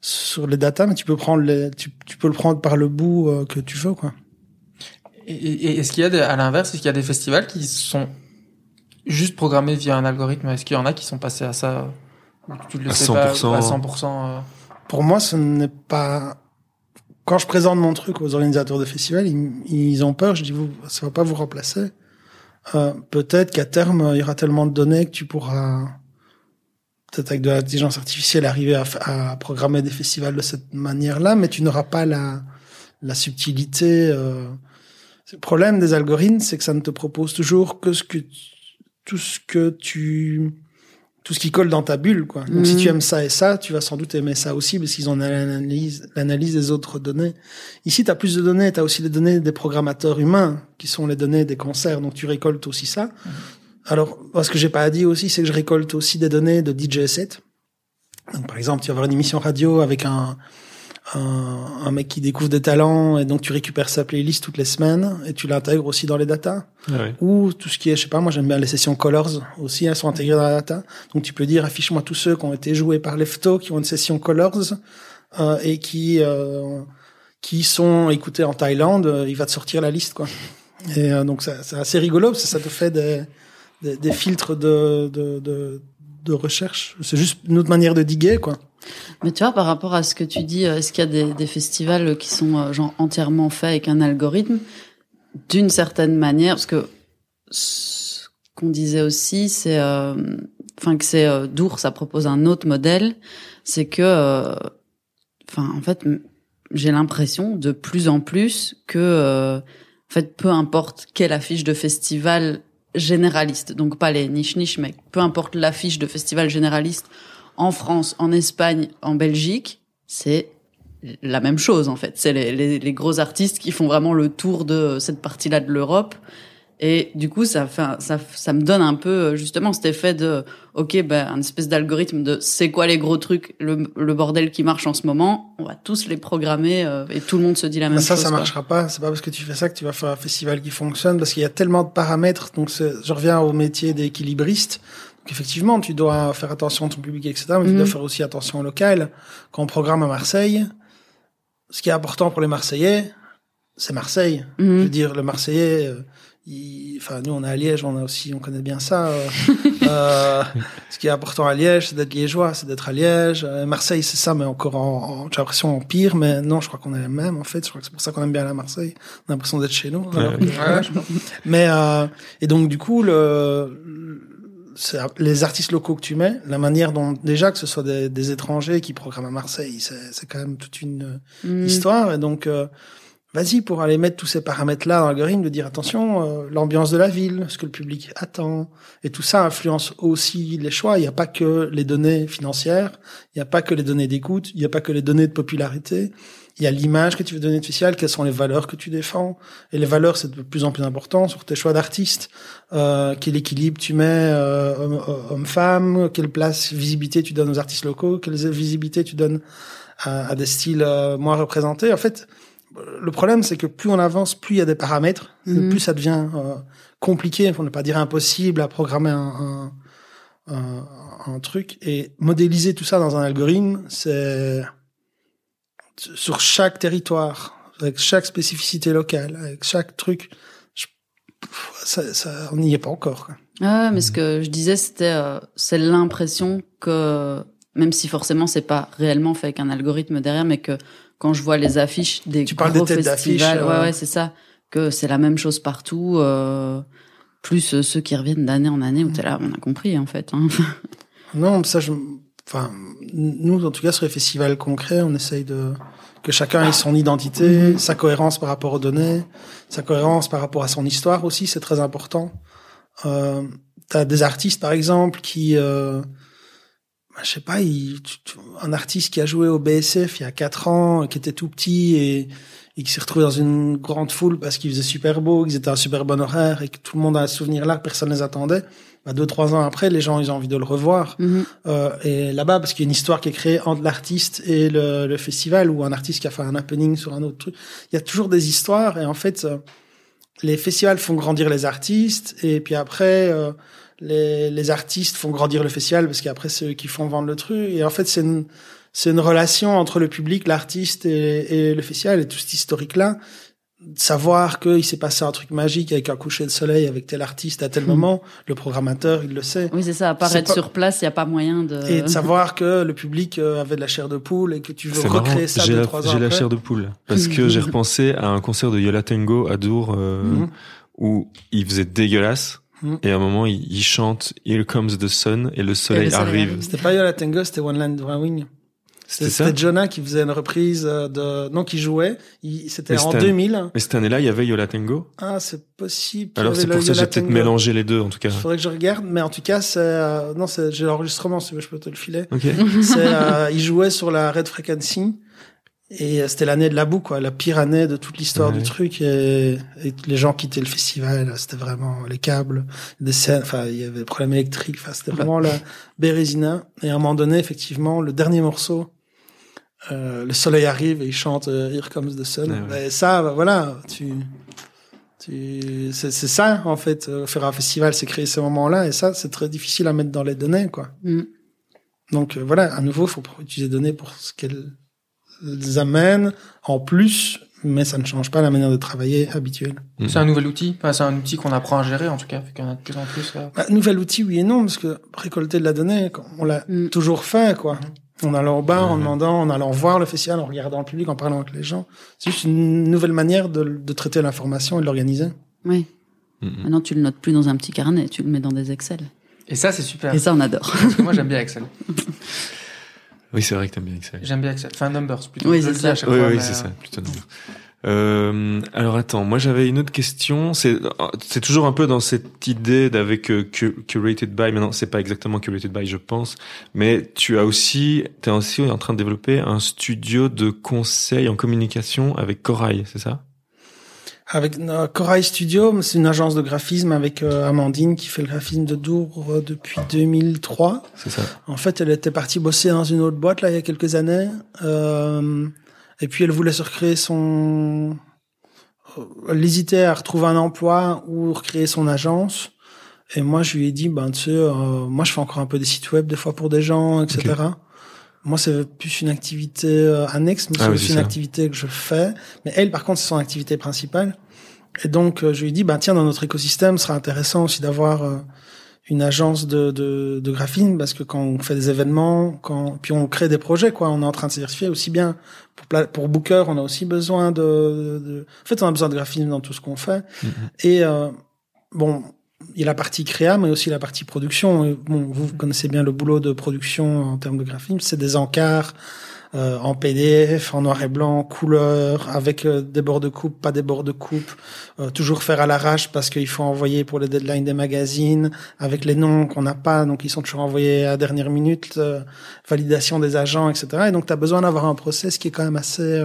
sur les data, mais tu peux prendre les, tu, tu peux le prendre par le bout euh, que tu veux quoi. Et, et- est-ce qu'il y a des- à l'inverse, est-ce qu'il y a des festivals qui sont juste programmés via un algorithme? Est-ce qu'il y en a qui sont passés à ça ou Tu le À sais 100%. pas à 100%. euh, Pour moi, ce n'est pas quand je présente mon truc aux organisateurs de festivals, ils, ils ont peur. Je dis vous, ça va pas vous remplacer. Euh, peut-être qu'à terme, il y aura tellement de données que tu pourras peut-être avec de l'intelligence artificielle arriver à, à programmer des festivals de cette manière-là, mais tu n'auras pas la, la subtilité. Euh... Le problème des algorithmes, c'est que ça ne te propose toujours que ce que tout ce que tu tout ce qui colle dans ta bulle, quoi. Donc, si tu aimes ça et ça, tu vas sans doute aimer ça aussi, parce qu'ils ont l'analyse, l'analyse des autres données. Ici, tu as plus de données, tu as aussi les données des programmateurs humains, qui sont les données des concerts, donc tu récoltes aussi ça. Alors, ce que j'ai pas dit aussi, c'est que je récolte aussi des données de DJ set. Donc, par exemple, tu vas avoir une émission radio avec un, un, un mec qui découvre des talents, et donc tu récupères sa playlist toutes les semaines, et tu l'intègres aussi dans les datas Ah ou tout ce qui est, je sais pas, moi j'aime bien les sessions Colors aussi, elles sont intégrées dans la data. Donc tu peux dire, affiche-moi tous ceux qui ont été joués par Lefto, qui ont une session Colors euh, et qui euh, qui sont écoutés en Thaïlande, euh, il va te sortir la liste quoi. Et euh, donc ça- c'est assez rigolo parce que ça te fait des des, des filtres de, de de de recherche. C'est juste une autre manière de diguer quoi. Mais tu vois, par rapport à ce que tu dis, euh, est-ce qu'il y a des, des festivals qui sont euh, genre entièrement faits avec un algorithme? D'une certaine manière Parce que ce qu'on disait aussi, c'est, euh, enfin que c'est euh, Dour, ça propose un autre modèle, c'est que, euh, enfin en fait, j'ai l'impression de plus en plus que, euh, en fait, peu importe quelle affiche de festival généraliste, donc pas les niches, mais peu importe l'affiche de festival généraliste en France, en Espagne, en Belgique, c'est la même chose en fait. C'est les gros artistes qui font vraiment le tour de cette partie-là de l'Europe. Et du coup, ça, fait, ça, ça me donne un peu euh, justement cet effet de, ok, ben un espèce d'algorithme de c'est quoi les gros trucs, le, le bordel qui marche en ce moment, on va tous les programmer euh, et tout le monde se dit la même Mais ça, chose. ça quoi. marchera pas. C'est pas parce que tu fais ça que tu vas faire un festival qui fonctionne, parce qu'il y a tellement de paramètres. Donc, je reviens au métier d'équilibriste. Effectivement, tu dois faire attention à ton public, etc. Mais tu Mhm. dois faire aussi attention au local. Quand on programme à Marseille, ce qui est important pour les Marseillais, c'est Marseille. Je veux Mhm. dire, le Marseillais, euh, il- enfin, nous, on est à Liège, on a aussi, on connaît bien ça. euh, euh, ce qui est important à Liège, c'est d'être liégeois, c'est d'être à Liège. Euh, Marseille, c'est ça, mais encore en, en- j'ai l'impression en pire, mais non, je crois qu'on est les mêmes, en fait. Je crois que c'est pour ça qu'on aime bien aller à Marseille. On a l'impression d'être chez nous. alors que- Ouais. mais, euh, et donc, du coup, le, c'est les artistes locaux que tu mets, la manière dont déjà que ce soit des, des étrangers qui programment à Marseille, c'est c'est quand même toute une Mm. histoire. Et donc, euh, vas-y pour aller mettre tous ces paramètres-là dans l'algorithme, de dire attention, euh, l'ambiance de la ville, ce que le public attend, et tout ça influence aussi les choix. Il n'y a pas que les données financières, il n'y a pas que les données d'écoute, il n'y a pas que les données de popularité. Il y a l'image que tu veux donner de spécial, quelles sont les valeurs que tu défends. Et les valeurs, c'est de plus en plus important sur tes choix d'artistes. Euh, quel équilibre tu mets euh, homme- homme-femme, quelle place, visibilité tu donnes aux artistes locaux, quelle visibilité tu donnes à, à des styles euh, moins représentés. En fait, le problème, c'est que plus on avance, plus il y a des paramètres, Mhm. plus ça devient euh, compliqué, pour ne pas dire impossible, à programmer un, un, un, un truc. Et modéliser tout ça dans un algorithme, c'est sur chaque territoire, avec chaque spécificité locale, avec chaque truc. je- ça, ça, on n'y est pas encore. quoi. Ah, mais ce que je disais, c'était, euh, c'est l'impression que, même si forcément c'est pas réellement fait avec un algorithme derrière, mais que quand je vois les affiches des Tu parles gros des festivals, ouais, euh. ouais, c'est ça, que c'est la même chose partout, euh, plus euh, ceux qui reviennent d'année en année où t'es là, on a compris en fait. Hein. Non, ça, je, enfin, nous, en tout cas, sur les festivals concrets, on essaye de, que chacun ait son identité, sa cohérence par rapport aux données, sa cohérence par rapport à son histoire aussi, c'est très important. Euh, t'as des artistes, par exemple, qui, euh, je sais pas, il, tu- tu- un artiste qui a joué au BSF il y a quatre ans, qui était tout petit et, et qui s'est retrouvé dans une grande foule parce qu'il faisait super beau, qu'ils étaient à un super bon horaire et que tout le monde a un souvenir là, que personne les attendait. Bah, deux, trois ans après, les gens, ils ont envie de le revoir. Mhm. Euh, et là-bas, parce qu'il y a une histoire qui est créée entre l'artiste et le, le festival, ou un artiste qui a fait un happening sur un autre truc. Il y a toujours des histoires, et en fait, euh, les festivals font grandir les artistes, et puis après, euh, les, les artistes font grandir le festival, parce qu'après, c'est eux qui font vendre le truc. Et en fait, c'est une, c'est une relation entre le public, l'artiste et, et le festival, et tout cet historique-là. Savoir qu'il s'est passé un truc magique avec un coucher de soleil avec tel artiste à tel moment, le programmateur, il le sait. Oui, c'est ça, à part C'est être pas- sur place, il y a pas moyen de. Et de savoir que le public euh, avait de la chair de poule et que tu veux C'est marrant, recréer ça j'ai deux, la, trois ans j'ai la chair de poule. Parce que j'ai repensé à un concert de Yola Tango à Dour, euh, Mhm. où il faisait dégueulasse. Mhm. Et à un moment, il, il chante Here Comes the Sun et le soleil, soleil arrive. C'était pas Yola Tango, c'était One Land One Wing. C'était? Jonah qui faisait une reprise euh, de, non, qui jouait. C'était en c'était- 2000. Mais cette année-là, il y avait Yola Tango. Ah, c'est possible. Alors c'est pour ça que j'ai peut-être mélangé les deux, en tout cas. Il faudrait que je regarde, mais en tout cas, c'est, euh, non, c'est, j'ai l'enregistrement, si je peux te le filer. Ok. c'est, euh, il jouait sur la Red Frequency. Et euh, c'était l'année de la boue, quoi, la pire année de toute l'histoire Ouais. du truc. Et, et les gens quittaient le festival, c'était vraiment les câbles, des scènes, enfin, il y avait des problèmes électriques, enfin, c'était vraiment la bérésina. Et à un moment donné, effectivement, le dernier morceau, euh, le soleil arrive et il chante euh, Here Comes the Sun. Ah ouais. Et ça, bah, voilà, tu, tu, c'est, c'est ça, en fait, euh, faire un festival, c'est créer ces moments-là. Et ça, c'est très difficile à mettre dans les données, quoi. Mm. Donc euh, voilà, à nouveau, il faut utiliser les données pour ce qu'elles amènent en plus, mais ça ne change pas la manière de travailler habituelle. C'est un nouvel outil? Enfin, c'est un outil qu'on apprend à gérer, en tout cas. Fait qu'il y en a de plus en plus. euh. Bah, nouvel outil, oui et non, parce que récolter de la donnée, on l'a Mm. toujours fait, quoi. En allant au bar, en Mhm. demandant, en allant voir le festival, en regardant le public, en parlant avec les gens. C'est juste une nouvelle manière de, de traiter l'information et de l'organiser. Oui. Mhm. Maintenant, tu le notes plus dans un petit carnet, tu le mets dans des Excel. Et ça, c'est super. Et ça, on adore. Parce que moi, j'aime bien Excel. Oui, c'est vrai que t'aimes bien Excel. J'aime bien Excel. Enfin, Numbers, plutôt. Oui, c'est ça. à chaque Oui, fois, oui, mais, c'est euh, ça, plutôt non. Euh, alors attends, moi j'avais une autre question. C'est c'est toujours un peu dans cette idée d'avec euh, cu- curated by. Maintenant, c'est pas exactement curated by, je pense, mais tu as aussi, t'es aussi en train de développer un studio de conseil en communication avec Corail, c'est ça? Avec euh, Corail Studio, c'est une agence de graphisme avec euh, Amandine qui fait le graphisme de Dour euh, depuis 2003. C'est ça. En fait, elle était partie bosser dans une autre boîte là il y a quelques années, euh, et puis elle voulait se recréer son. Elle hésitait à retrouver un emploi ou recréer son agence. Et moi, je lui ai dit, ben tu sais, euh, moi je fais encore un peu des sites web des fois pour des gens, etc. Moi, c'est plus une activité euh, annexe, mais Ah c'est oui, une ça. activité que je fais. Mais elle, par contre, c'est son activité principale. Et donc, euh, je lui ai dit, ben tiens, dans notre écosystème, ce sera intéressant aussi d'avoir euh, une agence de, de, de graphisme parce que quand on fait des événements, quand puis on crée des projets, quoi, on est en train de diversifier aussi bien pour pour Booker, on a aussi besoin de, de, en fait, on a besoin de graphisme dans tout ce qu'on fait. Mhm. Et euh, bon, il y a la partie créa, mais aussi la partie production. Bon, vous connaissez bien le boulot de production en termes de graphisme. C'est des encarts euh, en PDF, en noir et blanc, couleur, avec euh, des bords de coupe, pas des bords de coupe. Euh, toujours faire à l'arrache parce qu'il faut envoyer pour les deadlines des magazines, avec les noms qu'on n'a pas, donc ils sont toujours envoyés à dernière minute, validation des agents, etc. Et donc tu as besoin d'avoir un process qui est quand même assez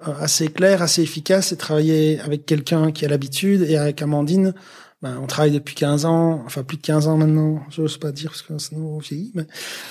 assez clair, assez efficace, et travailler avec quelqu'un qui a l'habitude et avec Amandine ben, on travaille depuis 15 ans, enfin plus de 15 ans maintenant, je n'ose pas dire parce que sinon on vieillit, mais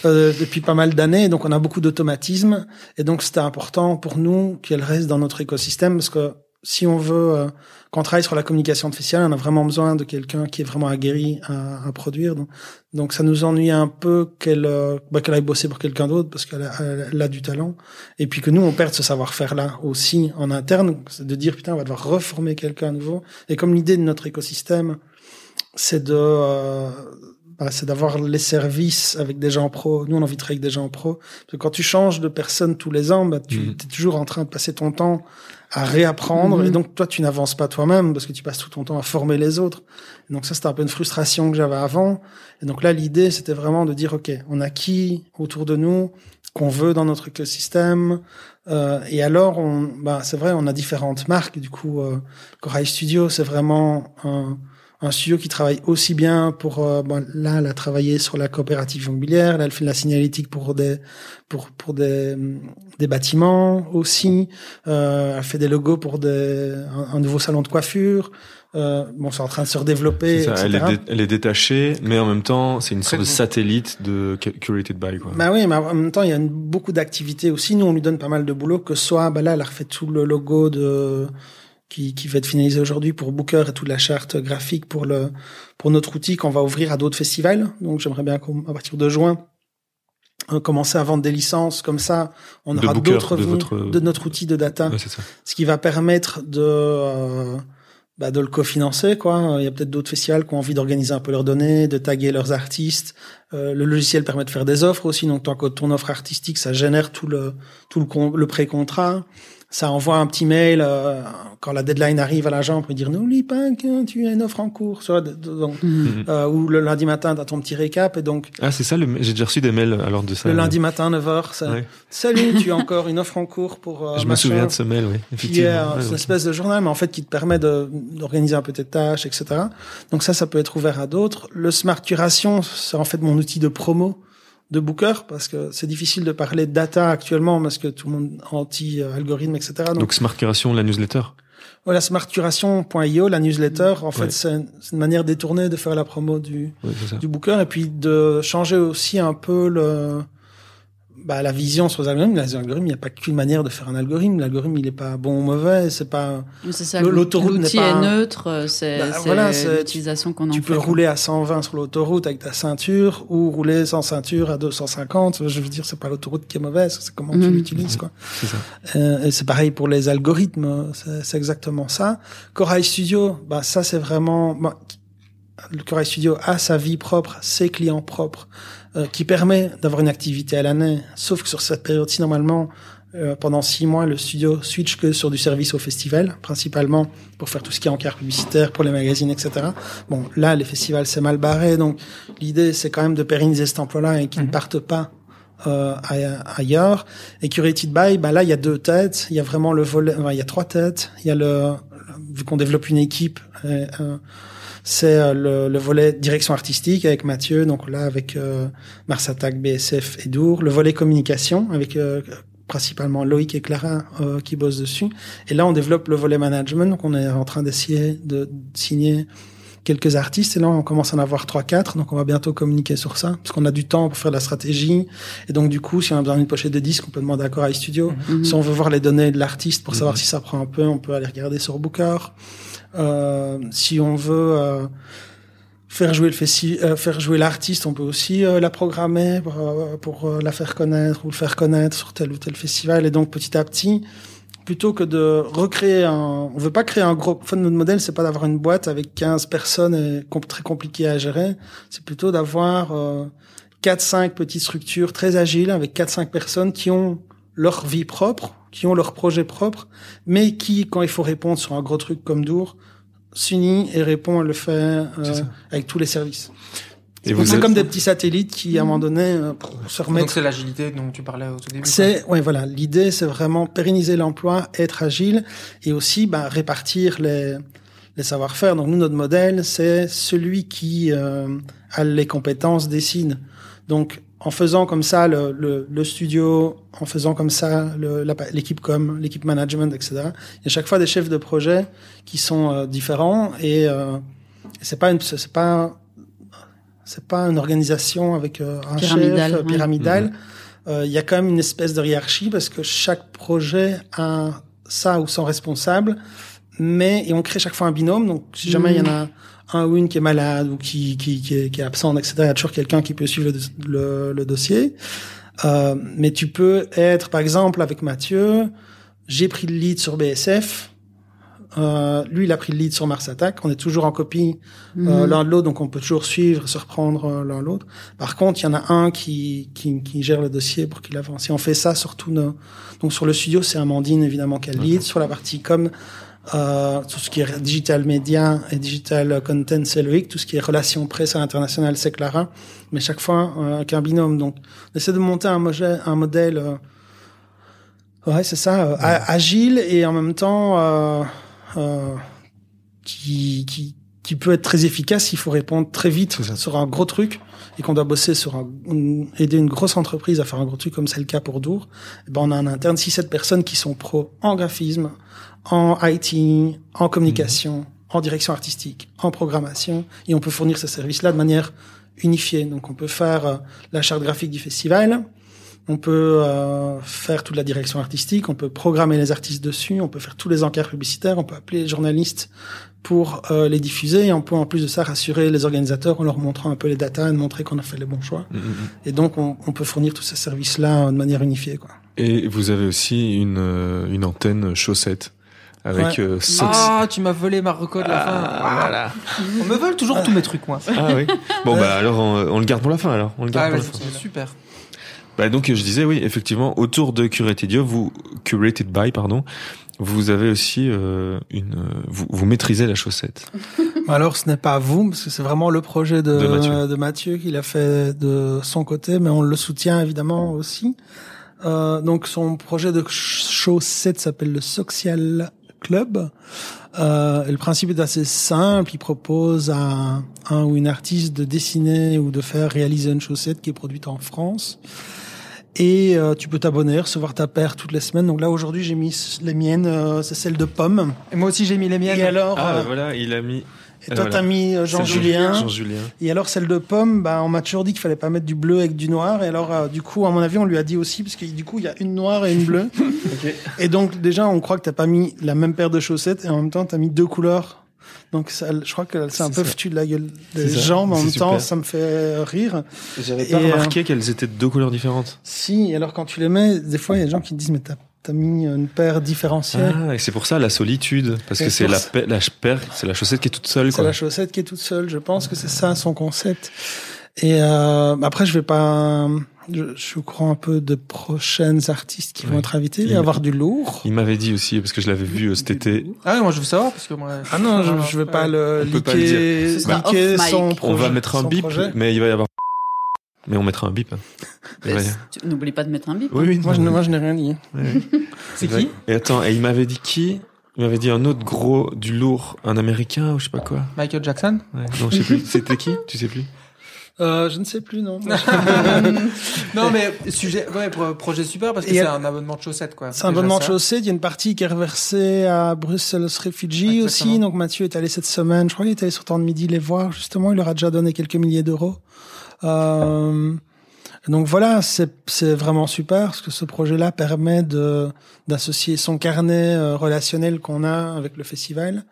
euh, depuis pas mal d'années, donc on a beaucoup d'automatisme, et donc c'était important pour nous qu'elle reste dans notre écosystème, parce que si on veut, euh, quand on travaille sur la communication festival, on a vraiment besoin de quelqu'un qui est vraiment aguerri à, à produire. Donc, donc, ça nous ennuie un peu qu'elle euh, bah, qu'elle aille bosser pour quelqu'un d'autre parce qu'elle a, a, du talent. Et puis que nous, on perde ce savoir-faire-là aussi en interne, de dire putain, on va devoir reformer quelqu'un à nouveau. Et comme l'idée de notre écosystème, c'est de euh, bah, c'est d'avoir les services avec des gens pros. Nous, on a envie de travailler avec des gens pros. Parce que quand tu changes de personne tous les ans, bah, tu mmh. es toujours en train de passer ton temps à réapprendre. Et mhm. donc, toi, tu n'avances pas toi-même parce que tu passes tout ton temps à former les autres. Et donc, ça, c'était un peu une frustration que j'avais avant. Et donc là, l'idée, c'était vraiment de dire, OK, on a qui autour de nous qu'on veut dans notre écosystème. Euh, et alors, on, bah, c'est vrai, on a différentes marques. Du coup, euh, Corail Studio, c'est vraiment un, un studio qui travaille aussi bien pour euh, bon, là elle a travaillé sur la coopérative immobilière là elle fait de la signalétique pour des pour pour des des bâtiments aussi euh, elle fait des logos pour des un, nouveau salon de coiffure euh, bon c'est en train de se redévelopper ça, elle, est elle est détachée mais en même temps c'est une sorte de satellite de curated by quoi. Bah oui mais en même temps il y a une, beaucoup d'activités aussi. Nous on lui donne pas mal de boulot que soit bah là elle a refait tout le logo de qui, qui va être finalisé aujourd'hui pour Booker et toute la charte graphique pour le pour notre outil qu'on va ouvrir à d'autres festivals. Donc j'aimerais bien qu'à partir de juin euh, commencer à vendre des licences comme ça, on aura d'autres revenus de, notre outil de data, ce qui va permettre de euh, bah, de le cofinancer quoi. Il y a peut-être d'autres festivals qui ont envie d'organiser un peu leurs données, de taguer leurs artistes. Euh, le logiciel permet de faire des offres aussi, donc tant que ton offre artistique, ça génère tout le tout le, le pré-contrat ça envoie un petit mail euh, quand la deadline arrive à l'agent pour dire n'oublie pas que tu as une offre en cours donc, mhm. euh, ou le lundi matin tu as ton petit récap et donc ah c'est ça j'ai déjà reçu des mails alors de ça le lundi matin 9h salut tu as encore une offre en cours pour euh, je me souviens de ce mail oui effectivement. c'est une espèce de journal mais en fait qui te permet d'organiser un peu tes tâches etc donc ça ça peut être ouvert à d'autres. Le smart curation c'est en fait mon outil de promo de Booker parce que c'est difficile de parler de data actuellement parce que tout le monde anti-algorithme, etc. Donc, Donc Smart Curation, la newsletter Voilà, smartcuration.io, la newsletter, en fait, c'est une, manière détournée de faire la promo du, du Booker et puis de changer aussi un peu le bah, la vision sur les algorithmes. Les algorithmes, il n'y a pas qu'une manière de faire un algorithme. L'algorithme, il est pas bon ou mauvais. C'est pas. L'autoroute n'est pas. est neutre. Euh, c'est bah, voilà, l'utilisation qu'on en Tu peux rouler à 120 sur l'autoroute avec ta ceinture ou rouler sans ceinture à 250. Je veux dire, c'est pas l'autoroute qui est mauvaise. C'est comment tu mhm. l'utilises, quoi. C'est ça. Euh, c'est pareil pour les algorithmes. C'est exactement ça. Corail Studio, bah, ça, c'est vraiment, bah, le Corail Studio a sa vie propre, ses clients propres. Euh, qui permet d'avoir une activité à l'année. Sauf que sur cette période-ci, normalement, euh, pendant six mois, le studio switch que sur du service au festival, principalement pour faire tout ce qui est encart publicitaire pour les magazines, etc. Bon, là, les festivals, c'est mal barré. Donc, l'idée, c'est quand même de pérenniser cet emploi-là et qu'il ne mhm. parte pas euh, ailleurs. Et Curated By, bah là, il y a deux têtes. Il y a vraiment le volet, il y a trois têtes. Il y a le, vu qu'on développe une équipe, euh, c'est euh, le, le, volet direction artistique avec Mathieu, donc là avec euh, Mars Attack, BSF et Dour. Le volet communication avec euh, principalement Loïc et Clara euh, qui bossent dessus. Et là, on développe le volet management, donc on est en train d'essayer de signer quelques artistes et là on commence à en avoir trois quatre donc on va bientôt communiquer sur ça parce qu'on a du temps pour faire de la stratégie et donc du coup si on a besoin d'une pochette de disque on peut demander à Corail Studio mhm. si on veut voir les données de l'artiste pour savoir mhm. si ça prend un peu on peut aller regarder sur Booker si on veut euh, faire jouer le euh, faire jouer l'artiste, on peut aussi la programmer pour, pour la faire connaître ou le faire connaître sur tel ou tel festival. Et donc petit à petit, plutôt que de recréer un, on veut pas créer un gros, enfin, notre modèle, c'est pas d'avoir une boîte avec 15 personnes et très compliqué à gérer. C'est plutôt d'avoir euh, 4-5 petites structures très agiles avec 4-5 personnes qui ont leur vie propre, qui ont leur projet propre, mais qui, quand il faut répondre sur un gros truc comme Dour, s'unit et répond, elle le fait euh, avec tous les services. Et Donc, vous C'est êtes- comme des petits satellites qui, à un moment donné, euh, pour se Donc remettre c'est l'agilité dont tu parlais au tout début. c'est ouais voilà l'idée c'est vraiment pérenniser l'emploi être agile et aussi bah, répartir les les savoir-faire donc nous notre modèle c'est celui qui euh, a les compétences décide donc en faisant comme ça le, le, le studio en faisant comme ça l'équipe com l'équipe management etc il y a chaque fois des chefs de projet qui sont euh, différents et euh, c'est pas une c'est pas c'est pas une organisation avec euh, un Pyramidale, chef ouais. pyramidal euh, il y a quand même une espèce de hiérarchie parce que chaque projet a ça ou son responsable, mais et on crée chaque fois un binôme. Donc si jamais il y en a un ou une qui est malade ou qui qui qui est, qui est absente, etc. Il y a toujours quelqu'un qui peut suivre le, le- le dossier. Euh, mais tu peux être, par exemple, avec Mathieu, j'ai pris le lead sur BSF. Euh, lui, il a pris le lead sur Mars Attack. On est toujours en copie euh, Mhm. l'un de l'autre, donc on peut toujours suivre, se reprendre euh, l'un l'autre. Par contre, il y en a un qui, qui, qui gère le dossier pour qu'il avance. Et on fait ça sur tous nos... Donc sur le studio, c'est Amandine, évidemment, qui a le lead. Sur la partie com, euh, tout ce qui est digital media et digital content, c'est Loïc. Tout ce qui est relations presse à l'international, c'est Clara. Mais chaque fois, euh, avec un binôme. Donc, on essaie de monter un, modèle- un modèle... euh, ouais, c'est ça, euh, a- agile et en même temps... Euh, euh, qui, qui, qui peut être très efficace s'il faut répondre très vite sur un gros truc et qu'on doit bosser sur un, une- aider une grosse entreprise à faire un gros truc comme c'est le cas pour Dour. Eh ben on a en interne 6-7 personnes qui sont pros en graphisme, en IT, en communication, en direction artistique, en programmation et on peut fournir ces services-là de manière unifiée. Donc on peut faire euh, la charte graphique du festival, on peut euh, faire toute la direction artistique, on peut programmer les artistes dessus, on peut faire tous les encarts publicitaires, on peut appeler les journalistes pour euh, les diffuser et on peut en plus de ça rassurer les organisateurs en leur montrant un peu les datas et montrer qu'on a fait les bons choix. Mm, mm. Et donc on, on peut fournir tous ces services-là euh, de manière unifiée. Quoi. Et vous avez aussi une, euh, une antenne chaussette avec Ouais. euh, Ah, tu m'as volé ma reco de la Ah, fin. voilà. On me vole toujours tous mes trucs, moi. Ah oui. Bon bah alors on, on le garde pour la fin alors. On le garde Ah, pour la fin. c'est super. Bah donc je disais oui effectivement autour de Curated Dio, vous curated by pardon, vous avez aussi euh, une euh, vous, vous maîtrisez la chaussette. Alors ce n'est pas vous, parce que c'est vraiment le projet de, De Mathieu. de Mathieu qu'il a fait de son côté, mais on le soutient évidemment aussi. Euh, donc son projet de ch- chaussette s'appelle le Social Club. Euh, et le principe est assez simple. Il propose à un ou une artiste de dessiner ou de faire réaliser une chaussette qui est produite en France. Et euh, tu peux t'abonner, recevoir ta paire toutes les semaines. Donc là aujourd'hui j'ai mis les miennes, euh, c'est celle de Pomme. Et moi aussi, j'ai mis les miennes. Et alors, Ah euh, voilà il a mis. Et toi voilà. t'as mis Jean-Julien. Jean-Julien. Et alors celle de pomme, bah, on m'a toujours dit qu'il fallait pas mettre du bleu avec du noir. Et alors euh, du coup, à mon avis, on lui a dit aussi parce que du coup, il y a une noire et une bleue. Et donc déjà, on croit que t'as pas mis la même paire de chaussettes et en même temps, t'as mis deux couleurs. Donc ça, je crois que c'est un peu ça. foutu de la gueule des gens, mais en même temps, ça me fait rire. J'avais pas euh, remarqué qu'elles étaient de deux couleurs différentes. Si, et alors quand tu les mets, des fois, il y a des gens qui te disent mais t'as as mis une paire différentielle. Ah et c'est pour ça la solitude parce Et que c'est la la paire c'est la chaussette qui est toute seule C'est la chaussette qui est toute seule. Je pense que c'est ça son concept. Et euh, après, je vais pas. Je, je courant un peu de prochaines artistes qui vont être invités. Il va y avoir du lourd. Il m'avait dit aussi parce que je l'avais vu euh, cet été. Ah oui, moi je veux savoir parce que moi. Ah non, je, je vais pas le On peut pas le mic. son On projet. va mettre un bip projet. mais il va y avoir mais on mettra un bip. hein. Tu- N'oublie pas de mettre un bip. Oui oui. Moi, je, moi, je n'ai rien dit. C'est qui Et attends, et il m'avait dit qui? Il m'avait dit un autre gros, du lourd, un américain ou je sais pas quoi. Michael Jackson? Ouais. Non, je sais plus. C'était qui? Tu sais plus? Euh, je ne sais plus, non. Non, mais sujet, ouais, projet super parce que c'est un abonnement de chaussettes, quoi. C'est un abonnement de chaussettes. Il y a une partie qui est reversée à Bruxelles Refugee Exactement. aussi. Donc Mathieu est allé cette semaine. Je crois qu'il est allé sur temps de midi les voir. Justement, il leur a déjà donné quelques milliers d'euros. Euh, donc voilà, c'est vraiment super parce que ce projet-là permet de d'associer son carnet euh, relationnel qu'on a avec le festival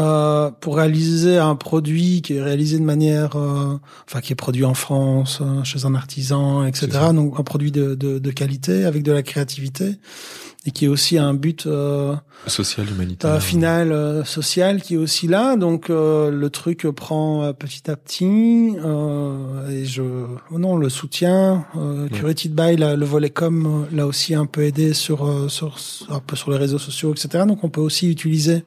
euh, pour réaliser un produit qui est réalisé de manière, euh, enfin qui est produit en France euh, chez un artisan, etc. Donc un produit de, de, de qualité avec de la créativité et qui est aussi un but euh, Social, humanitaire. euh, final euh, social qui est aussi là. Donc euh, le truc prend petit à petit euh, et je oh non le soutien. Euh, Ouais. Curated by la- le volet com l'a aussi un peu aidé sur, sur un peu sur les réseaux sociaux etc. Donc on peut aussi utiliser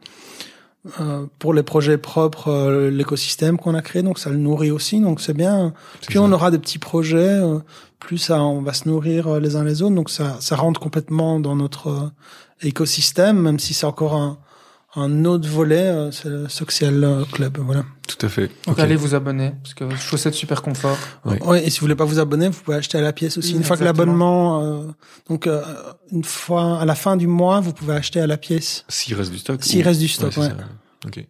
euh, pour les projets propres euh, l'écosystème qu'on a créé, donc ça le nourrit aussi, donc c'est bien. Puis on aura des petits projets, euh, plus ça, on va se nourrir les uns les autres, donc ça, ça rentre complètement dans notre écosystème, même si c'est encore un, un autre volet, euh, c'est le Social euh, Club, voilà. Tout à fait. Donc Ok. allez vous abonner, parce que chaussettes super confort. Oui. Ouais, et si vous voulez pas vous abonner, vous pouvez acheter à la pièce aussi. Une fois que l'abonnement, euh, donc euh, une fois à la fin du mois, vous pouvez acheter à la pièce. S'il reste du stock. S'il ou- reste du stock, c'est ouais. ça. Ok.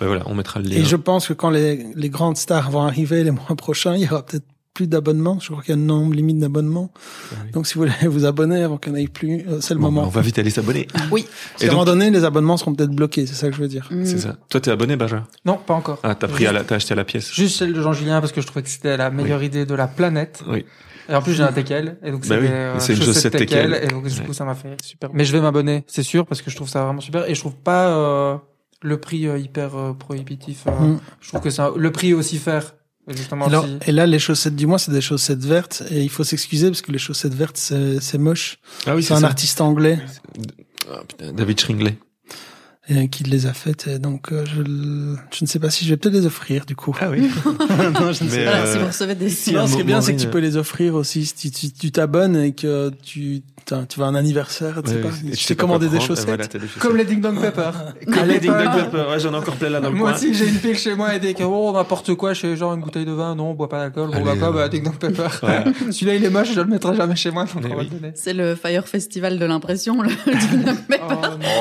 Ben voilà, on mettra le lien. Et je pense que quand les, les grandes stars vont arriver les mois prochains, il y aura peut-être plus d'abonnements. Je crois qu'il y a un nombre limite d'abonnements. Ah oui. Donc si vous voulez vous abonner avant qu'il n'y en ait plus, euh, c'est le Bon, ben, moment. on va vite aller s'abonner. Oui. Parce qu'à un moment donné, les abonnements seront peut-être bloqués. C'est ça que je veux dire. Mm. C'est ça. Toi, t'es abonné, Benjamin? Non, pas encore. Ah, t'as pris à la, t'as acheté à la pièce. Juste celle de Jean Julien parce que je trouvais que c'était la meilleure idée de la planète. Oui. Et en plus j'ai un teckel et donc Bah c'est oui, euh, c'est une chaussette teckel, et donc du Ouais. coup ça m'a fait super. Mais je vais m'abonner, c'est sûr parce que je trouve ça vraiment super et je trouve pas euh, le prix euh, hyper euh, prohibitif. euh, Mm. Je trouve que c'est un- le prix est aussi faire justement Et, alors- si- et là, les chaussettes du mois, c'est des chaussettes vertes. Et il faut s'excuser parce que les chaussettes vertes, c'est moche. Ah oui, c'est un ça. artiste anglais Ah, putain, David Shringley. euh, qui les a faites. Et donc, euh, je, ne sais pas si je vais peut-être les offrir du coup. Ah oui. non, je ne sais Mais, pas. Euh, si vous recevez des si Non, un ce qui est bien, c'est que tu peux les offrir aussi. Si tu tu t'abonnes et que tu, t'as- tu vas à un anniversaire, tu sais Ouais, pas, tu sais t'es pas commandé quoi des chaussettes. comme les Ding Dong Pepper. Ah, les Ding Dong Pepper. Ouais, j'en ai encore plein là dans le Moi coin. aussi j'ai une pile chez moi et des oh n'importe quoi chez genre une bouteille de vin non on boit pas d'alcool bon Allez, d'accord euh, bah Ding Dong Pepper. Ouais. Celui-là il est moche je le mettrai jamais chez moi donc Mais on va oui. le donner. C'est le Fire Festival de l'impression, le Ding Dong Pepper.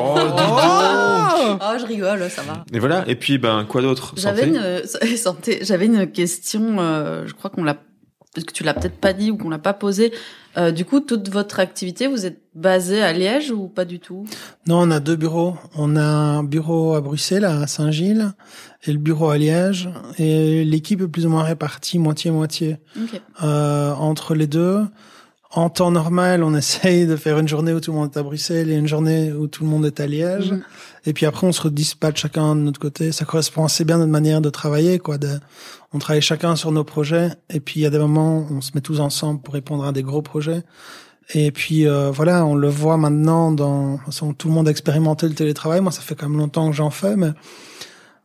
Oh, Oh, Oh, je rigole, ça va. Et voilà. Et puis, ben, quoi d'autre? J'avais une euh, santé. J'avais une question. euh, je crois qu'on l'a, que tu l'as peut-être pas dit ou qu'on l'a pas posé. Euh, du coup, toute votre activité, vous êtes basé à Liège ou pas du tout? Non, on a deux bureaux. On a un bureau à Bruxelles, à Saint-Gilles, et le bureau à Liège. Et l'équipe est plus ou moins répartie moitié-moitié euh, entre les deux. En temps normal, on essaye de faire une journée où tout le monde est à Bruxelles et une journée où tout le monde est à Liège. Mhm. Et puis après, on se redispatche chacun de notre côté. Ça correspond assez bien à notre manière de travailler, quoi. De, on travaille chacun sur nos projets. Et puis, il y a des moments où on se met tous ensemble pour répondre à des gros projets. Et puis, euh, voilà, on le voit maintenant dans, façon, tout le monde a expérimenté le télétravail. Moi, ça fait quand même longtemps que j'en fais, mais,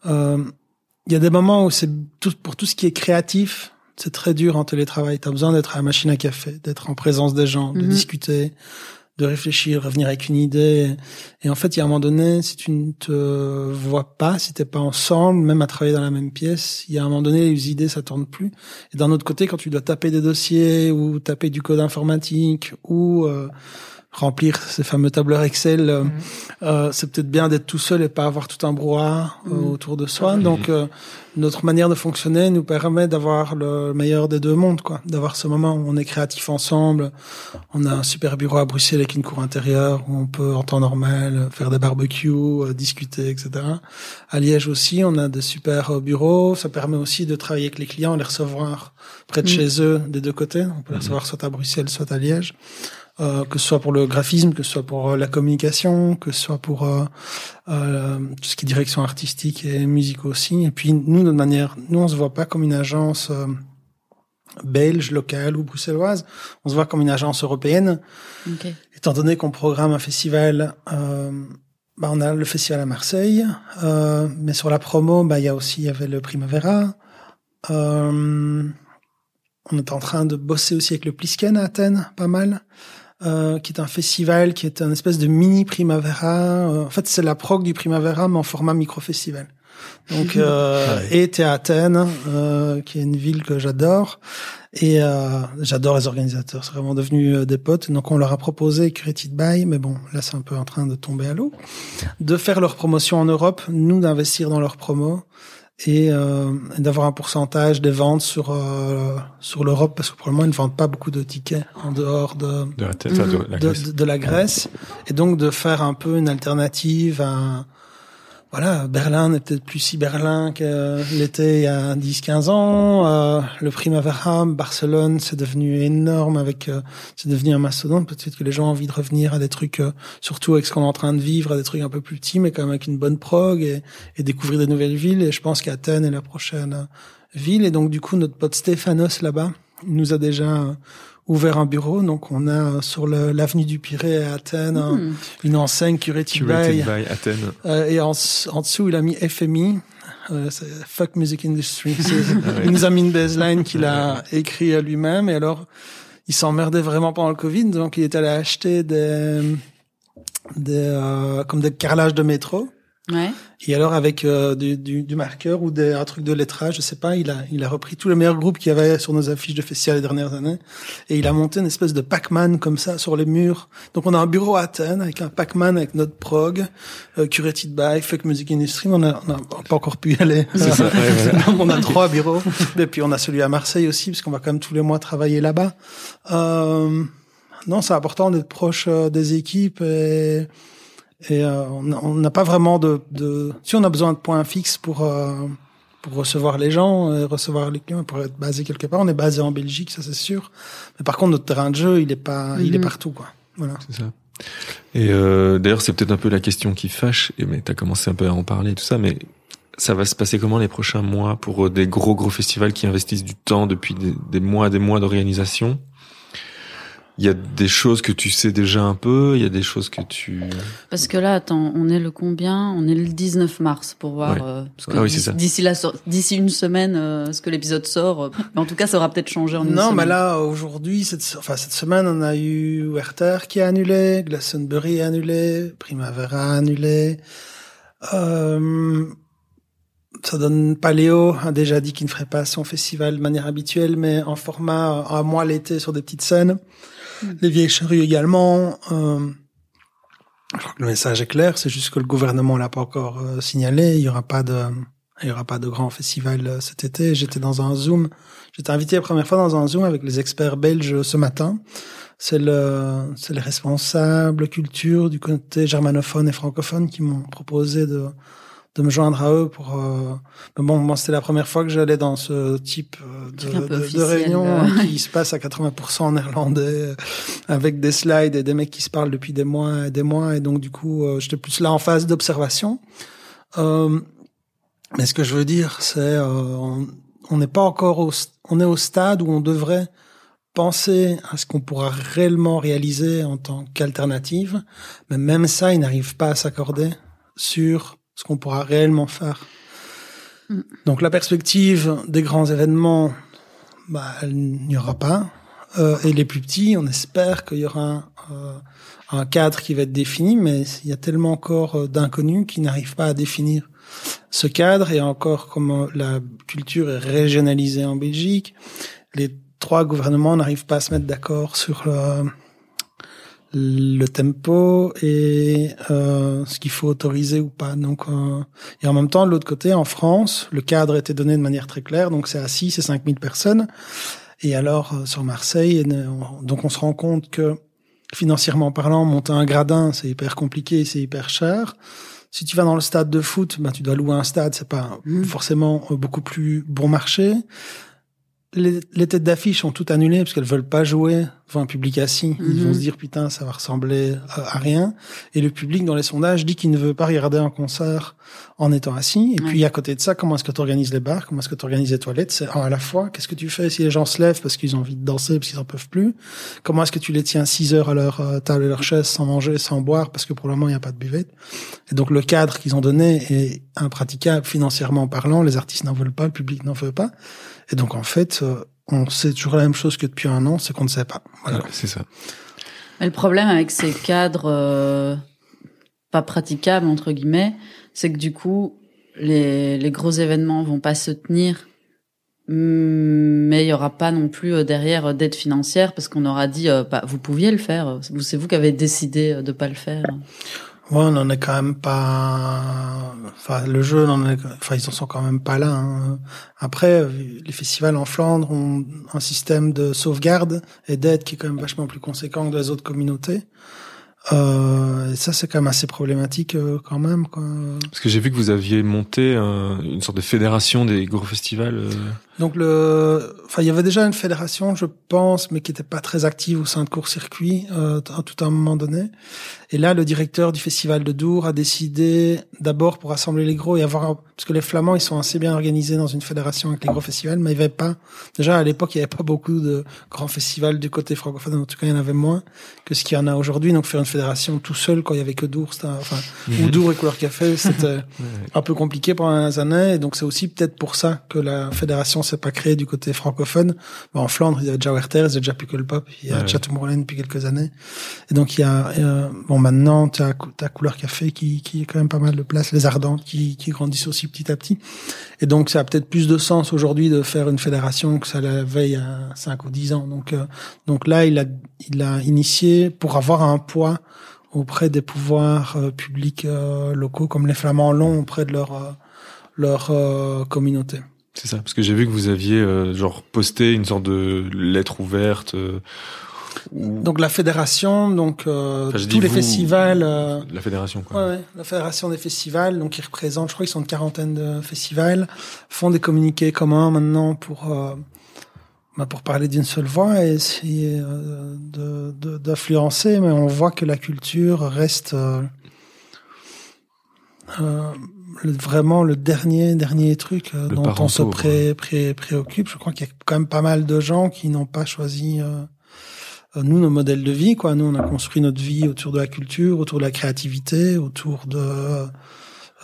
euh, il y a des moments où c'est tout, pour tout ce qui est créatif, c'est très dur en télétravail. Tu as besoin d'être à la machine à café, d'être en présence des gens, de Mhm. discuter, de réfléchir, revenir avec une idée. Et en fait, il y a un moment donné, si tu ne te vois pas, si t'es pas ensemble, même à travailler dans la même pièce, il y a un moment donné, les idées, ça tourne plus. Et d'un autre côté, quand tu dois taper des dossiers ou taper du code informatique ou euh, remplir ces fameux tableurs Excel, euh, Mhm. euh, c'est peut-être bien d'être tout seul et pas avoir tout un brouhaha euh, Mhm. autour de soi. Mhm. Donc, euh, notre manière de fonctionner nous permet d'avoir le meilleur des deux mondes, quoi. D'avoir ce moment où on est créatif ensemble. On a un super bureau à Bruxelles avec une cour intérieure où on peut, en temps normal, faire des barbecues, euh, discuter, etc. À Liège aussi, on a des super bureaux. Ça permet aussi de travailler avec les clients, les recevoir près de chez eux des deux côtés. On peut les recevoir soit à Bruxelles, soit à Liège. Euh, que ce soit pour le graphisme, que ce soit pour euh, la communication, que ce soit pour euh, euh, tout ce qui est direction artistique et musique aussi. Et puis nous, de manière, nous on se voit pas comme une agence belge, locale ou bruxelloise. On se voit comme une agence européenne, Ok. étant donné qu'on programme un festival. Euh, bah, on a le festival à Marseille, euh, mais sur la promo, bah il y a aussi il y avait le Primavera. Euh, on est en train de bosser aussi avec le Plisken à Athènes, pas mal. Euh, qui est un festival, qui est un espèce de mini Primavera. Euh, en fait, c'est la prog du Primavera, mais en format micro-festival. Donc, euh, Ouais. et t'es à Athènes, euh, qui est une ville que j'adore. Et euh, j'adore les organisateurs, c'est vraiment devenu euh, des potes. Donc on leur a proposé Created By, mais bon, là c'est un peu en train de tomber à l'eau, de faire leur promotion en Europe, nous d'investir dans leur promo et, euh, d'avoir un pourcentage des ventes sur euh, sur l'Europe parce que probablement ils ne vendent pas beaucoup de tickets en dehors la de- de la Grèce. Et donc de faire un peu une alternative à voilà Berlin n'est peut-être plus si Berlin que l'été il y a 10-15 ans. Euh, le Primavera Barcelone c'est devenu énorme avec euh, c'est devenu un mastodonte. Peut-être que les gens ont envie de revenir à des trucs euh, surtout avec ce qu'on est en train de vivre à des trucs un peu plus petits mais quand même avec une bonne prog et, et découvrir des nouvelles villes. Et je pense qu'Athènes est la prochaine euh, ville. Et donc du coup notre pote Stéphanos là-bas nous a déjà ouvert un bureau. Donc, on a sur le- l'avenue du Pirée à Athènes un- Hmm. une enseigne curated Curated by. by Athènes. Euh, et en, en dessous, il a mis FMI. Euh, c'est Fuck Music Industry. Ah ouais. Il nous a mis une baseline qu'il a écrit à lui-même. Et alors, il s'emmerdait vraiment pendant le Covid. Donc, il est allé acheter des, des euh, comme des carrelages de métro. Ouais. Et alors, avec euh, du, du, du marqueur ou des, un truc de lettrage, je sais pas, il a, il a repris tous les meilleurs groupes qu'il y avait sur nos affiches de festival les dernières années. Et il a monté une espèce de Pac-Man comme ça sur les murs. Donc, on a un bureau à Athènes avec un Pac-Man avec notre prog, euh, curated by Fuck Music Industry. mais On a, on a pas encore pu y aller. Ça, ouais, on a trois bureaux. Et puis, on a celui à Marseille aussi, parce qu'on va quand même tous les mois travailler là-bas. Euh, non, c'est important d'être proche euh, des équipes et, et euh, on n'a pas vraiment de, de... Si on a besoin de points fixes pour, euh, pour recevoir les gens, et recevoir les clients, pour être basé quelque part, on est basé en Belgique, ça c'est sûr. Mais par contre, notre terrain de jeu, il est pas, il est Mhm. partout, quoi. Voilà. C'est ça. Et euh, d'ailleurs, c'est peut-être un peu la question qui fâche, et mais t'as commencé un peu à en parler et tout ça, mais ça va se passer comment les prochains mois pour euh, des gros gros festivals qui investissent du temps depuis des, des mois, des mois d'organisation? Il y a des choses que tu sais déjà un peu, il y a des choses que tu Parce que là, attends, on est le combien? On est le 19 mars pour voir. Ouais. euh, parce que Ah oui, c'est d'ici- ça. D'ici la sor- d'ici une semaine, euh, ce que l'épisode sort. euh, mais en tout cas, ça aura peut-être changé en une Non, semaine. mais là, aujourd'hui, cette, enfin, cette semaine, on a eu Werther qui a annulé, Glastonbury a annulé, Primavera a annulé. Euh, ça donne Paléo a déjà dit qu'il ne ferait pas son festival de manière habituelle, mais en format à moi l'été sur des petites scènes. Les Vieilles Charrues également. Euh, je crois que le message est clair, c'est juste que le gouvernement l'a pas encore euh, signalé. Il y aura pas de, il y aura pas de grand festival euh, cet été. J'étais dans un Zoom. J'étais invité la première fois dans un Zoom avec les experts belges ce matin. C'est le, c'est les responsables culture du côté germanophone et francophone qui m'ont proposé de, de me joindre à eux pour. Euh... Mais bon, moi c'était la première fois que j'allais dans ce type euh, de, réunion euh, qui se passe à 80% en néerlandais, euh, avec des slides et des mecs qui se parlent depuis des mois et des mois, et donc du coup euh, j'étais plus là en phase d'observation. Euh, mais ce que je veux dire, c'est euh, on n'est pas encore au, on est au stade où on devrait penser à ce qu'on pourra réellement réaliser en tant qu'alternative, mais même ça, ils n'arrivent pas à s'accorder sur ce qu'on pourra réellement faire. Mm. Donc la perspective des grands événements, bah, il n'y aura pas. Euh, et les plus petits, on espère qu'il y aura un, euh, un cadre qui va être défini, mais il y a tellement encore euh, d'inconnus qui n'arrivent pas à définir ce cadre et encore comment la culture est régionalisée en Belgique. Les trois gouvernements n'arrivent pas à se mettre d'accord sur le, le tempo et euh, ce qu'il faut autoriser ou pas. Donc, euh, et en même temps, de l'autre côté, en France, le cadre était donné de manière très claire, donc c'est à 6 et 5 000 personnes. Et alors, euh, sur Marseille, on- donc on se rend compte que financièrement parlant, monter un gradin, c'est hyper compliqué, c'est hyper cher. Si tu vas dans le stade de foot, ben, tu dois louer un stade, c'est pas Mhm. forcément euh, beaucoup plus bon marché. Les, les têtes d'affiche sont toutes annulées parce qu'elles veulent pas jouer devant un public assis. Ils Mhm. vont se dire putain, ça va ressembler à, à rien. Et le public dans les sondages dit qu'il ne veut pas regarder un concert en étant assis. Et Ouais. puis à côté de ça, comment est-ce que tu organises les bars? Comment est-ce que tu organises les toilettes? C'est à la fois. Qu'est-ce que tu fais si les gens se lèvent parce qu'ils ont envie de danser parce qu'ils en peuvent plus? Comment est-ce que tu les tiens 6 heures à leur euh, table et leur chaise sans manger, sans boire parce que pour le moment il n'y a pas de buvette? Et donc le cadre qu'ils ont donné est impraticable financièrement parlant. Les artistes n'en veulent pas, le public n'en veut pas. Et donc en fait, euh, on sait toujours la même chose que depuis un an, c'est qu'on ne sait pas. Voilà. Ouais, c'est ça. Mais le problème avec ces cadres euh, pas praticables entre guillemets, c'est que du coup les, les gros événements vont pas se tenir, Mm, mais il y aura pas non plus euh, derrière euh, d'aide financière parce qu'on aura dit euh, bah vous pouviez le faire, c'est vous qui avez décidé euh, de pas le faire. Ouais, on n'en est quand même pas. Enfin, le jeu, on en est... enfin, ils en sont quand même pas là. hein. Après, euh, les festivals en Flandre ont un système de sauvegarde et d'aide qui est quand même vachement plus conséquent que les autres communautés. Euh, et ça, c'est quand même assez problématique euh, quand même. Quoi. Parce que j'ai vu que vous aviez monté euh, une sorte de fédération des gros festivals. Donc le, enfin il y avait déjà une fédération, je pense, mais qui était pas très active au sein de court circuit euh, à tout un moment donné. Et là, le directeur du festival de Dour a décidé d'abord pour rassembler les gros et avoir parce que les Flamands ils sont assez bien organisés dans une fédération avec les gros festivals, mais il y avait pas déjà à l'époque il y avait pas beaucoup de grands festivals du côté francophone. En tout cas, il y en avait moins que ce qu'il y en a aujourd'hui. Donc faire une fédération tout seul quand il y avait que Dour, enfin ou Mhm. Dour et Couleur Café, c'était un peu compliqué pendant les années. Et donc c'est aussi peut-être pour ça que la fédération s'est pas créée du côté francophone. Bon, en Flandre, il y avait déjà Werther, il y a déjà Pukkelpop, il y a Ouais. déjà Tomorrowland depuis quelques années. Et donc il y a euh, bon maintenant tu as, t'as Couleur Café qui qui est quand même pas mal de place, les Ardentes qui qui grandissent aussi petit à petit. Et donc ça a peut-être plus de sens aujourd'hui de faire une fédération que ça l'avait il y a 5 ou 10 ans. Donc euh, donc là il a il a initié pour avoir un poids auprès des pouvoirs euh, publics euh, locaux comme les Flamands l'ont auprès de leur euh, leur euh, communauté. C'est ça, parce que j'ai vu que vous aviez euh, genre posté une sorte de lettre ouverte. euh, où- Donc la fédération, donc euh, Enfin, tous les vous, festivals. euh, La fédération, quoi. Ouais, ouais, la fédération des festivals, donc ils représentent, je crois qu'ils sont une quarantaine de festivals, font des communiqués communs maintenant pour euh, bah, pour parler d'une seule voix et essayer euh, de de- d'influencer, mais on voit que la culture reste euh, euh, le- vraiment le dernier dernier truc euh, Le dont on se pré, pré- préoccupe. Je crois qu'il y a quand même pas mal de gens qui n'ont pas choisi euh, euh, nous nos modèles de vie quoi. Nous on a construit notre vie autour de la culture autour de la créativité autour de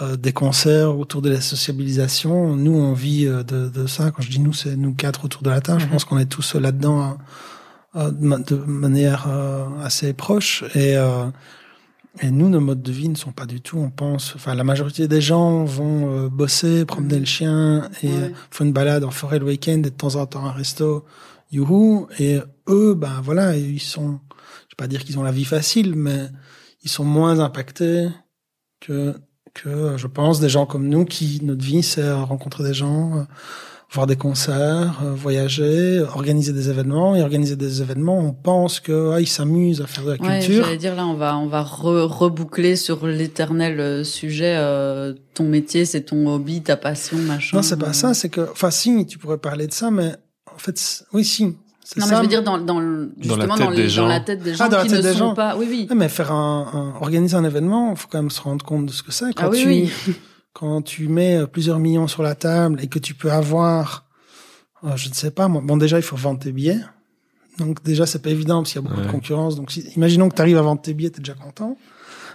euh, des concerts autour de la sociabilisation. Nous on vit euh, de, de ça. Quand je dis nous c'est nous quatre autour de la table. Je Mhm. pense qu'on est tous là dedans de, ma- de manière euh, assez proche. Et euh, et nous, nos modes de vie ne sont pas du tout, on pense, enfin, la majorité des gens vont euh, bosser, promener le chien et Ouais. font une balade en forêt le week-end et de temps en temps un resto, youhou. Et eux, ben voilà, ils sont, je vais pas dire qu'ils ont la vie facile, mais ils sont moins impactés que, que, je pense, des gens comme nous qui, notre vie, c'est rencontrer des gens, euh, voir des concerts, euh, voyager, organiser des événements. Et organiser des événements, on pense que ah, ils s'amusent à faire de la Ouais, culture. j'allais dire là, on va on va re- reboucler sur l'éternel euh, sujet. euh, ton métier, c'est ton hobby, ta passion, machin. Non, c'est pas ça, c'est que, enfin, si, tu pourrais parler de ça, mais en fait, oui, si. c'est Non, ça. mais je veux dire dans dans le- Dans la justement tête dans, des dans gens. la tête des gens Ah, dans la qui tête ne des sont gens. pas. Oui, oui. Ouais, mais faire un, un- organiser un événement, il faut quand même se rendre compte de ce que c'est. Quand Ah oui, tu, oui. quand tu mets euh, plusieurs millions sur la table et que tu peux avoir, euh, je ne sais pas, moi, bon, déjà, il faut vendre tes billets. Donc, déjà, c'est pas évident parce qu'il y a beaucoup Ouais. de concurrence. Donc, si- imaginons que tu arrives à vendre tes billets, t'es déjà content.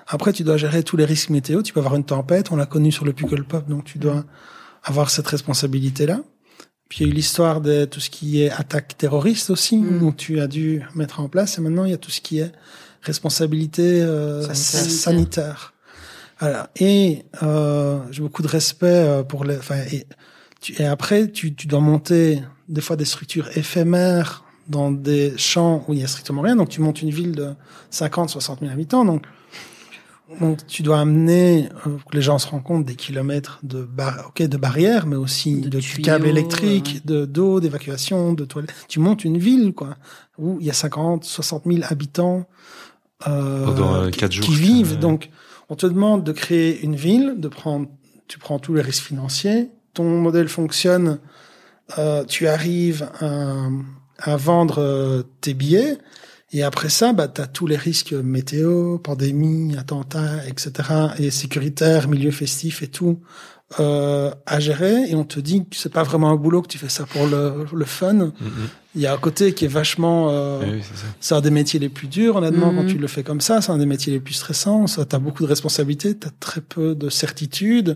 Après, tu dois gérer tous les risques météo. Tu peux avoir une tempête. On l'a connu sur le Pickle Pop. Donc, tu dois avoir cette responsabilité-là. Puis, il y a eu l'histoire de tout ce qui est attaque terroriste aussi, Mm. où tu as dû mettre en place. Et maintenant, il y a tout ce qui est responsabilité euh, Sanitaire. sanitaire. Voilà. Et euh, j'ai beaucoup de respect euh, pour les. Enfin, et, tu, et après, tu, tu dois monter des fois des structures éphémères dans des champs où il y a strictement rien. Donc, tu montes une ville de 50, 60 000 habitants. Donc, donc tu dois amener euh, que les gens se rendent compte des kilomètres de bar ok de barrières, mais aussi De de, tuyaux, câbles électriques, de d'eau, d'évacuation, de toilettes. Tu montes une ville quoi où il y a 50, 60 000 habitants euh, Pendant, euh, qui- jours, qui vivent. ouais. Donc, on te demande de créer une ville, tu prends tous les risques financiers. Ton modèle fonctionne, euh, tu arrives à, vendre euh, tes billets. Et après ça, bah, tu as tous les risques météo, pandémie, attentats, etc., et sécuritaires, milieu festif et tout, euh, à gérer. Et on te dit que c'est pas vraiment un boulot, que tu fais ça pour le, fun. Mhm. Il y a un côté qui est vachement... euh, Eh oui, c'est un des métiers les plus durs, honnêtement, Mhm. quand tu le fais comme ça. C'est un des métiers les plus stressants. Ça, t'as beaucoup de responsabilités, t'as très peu de certitude.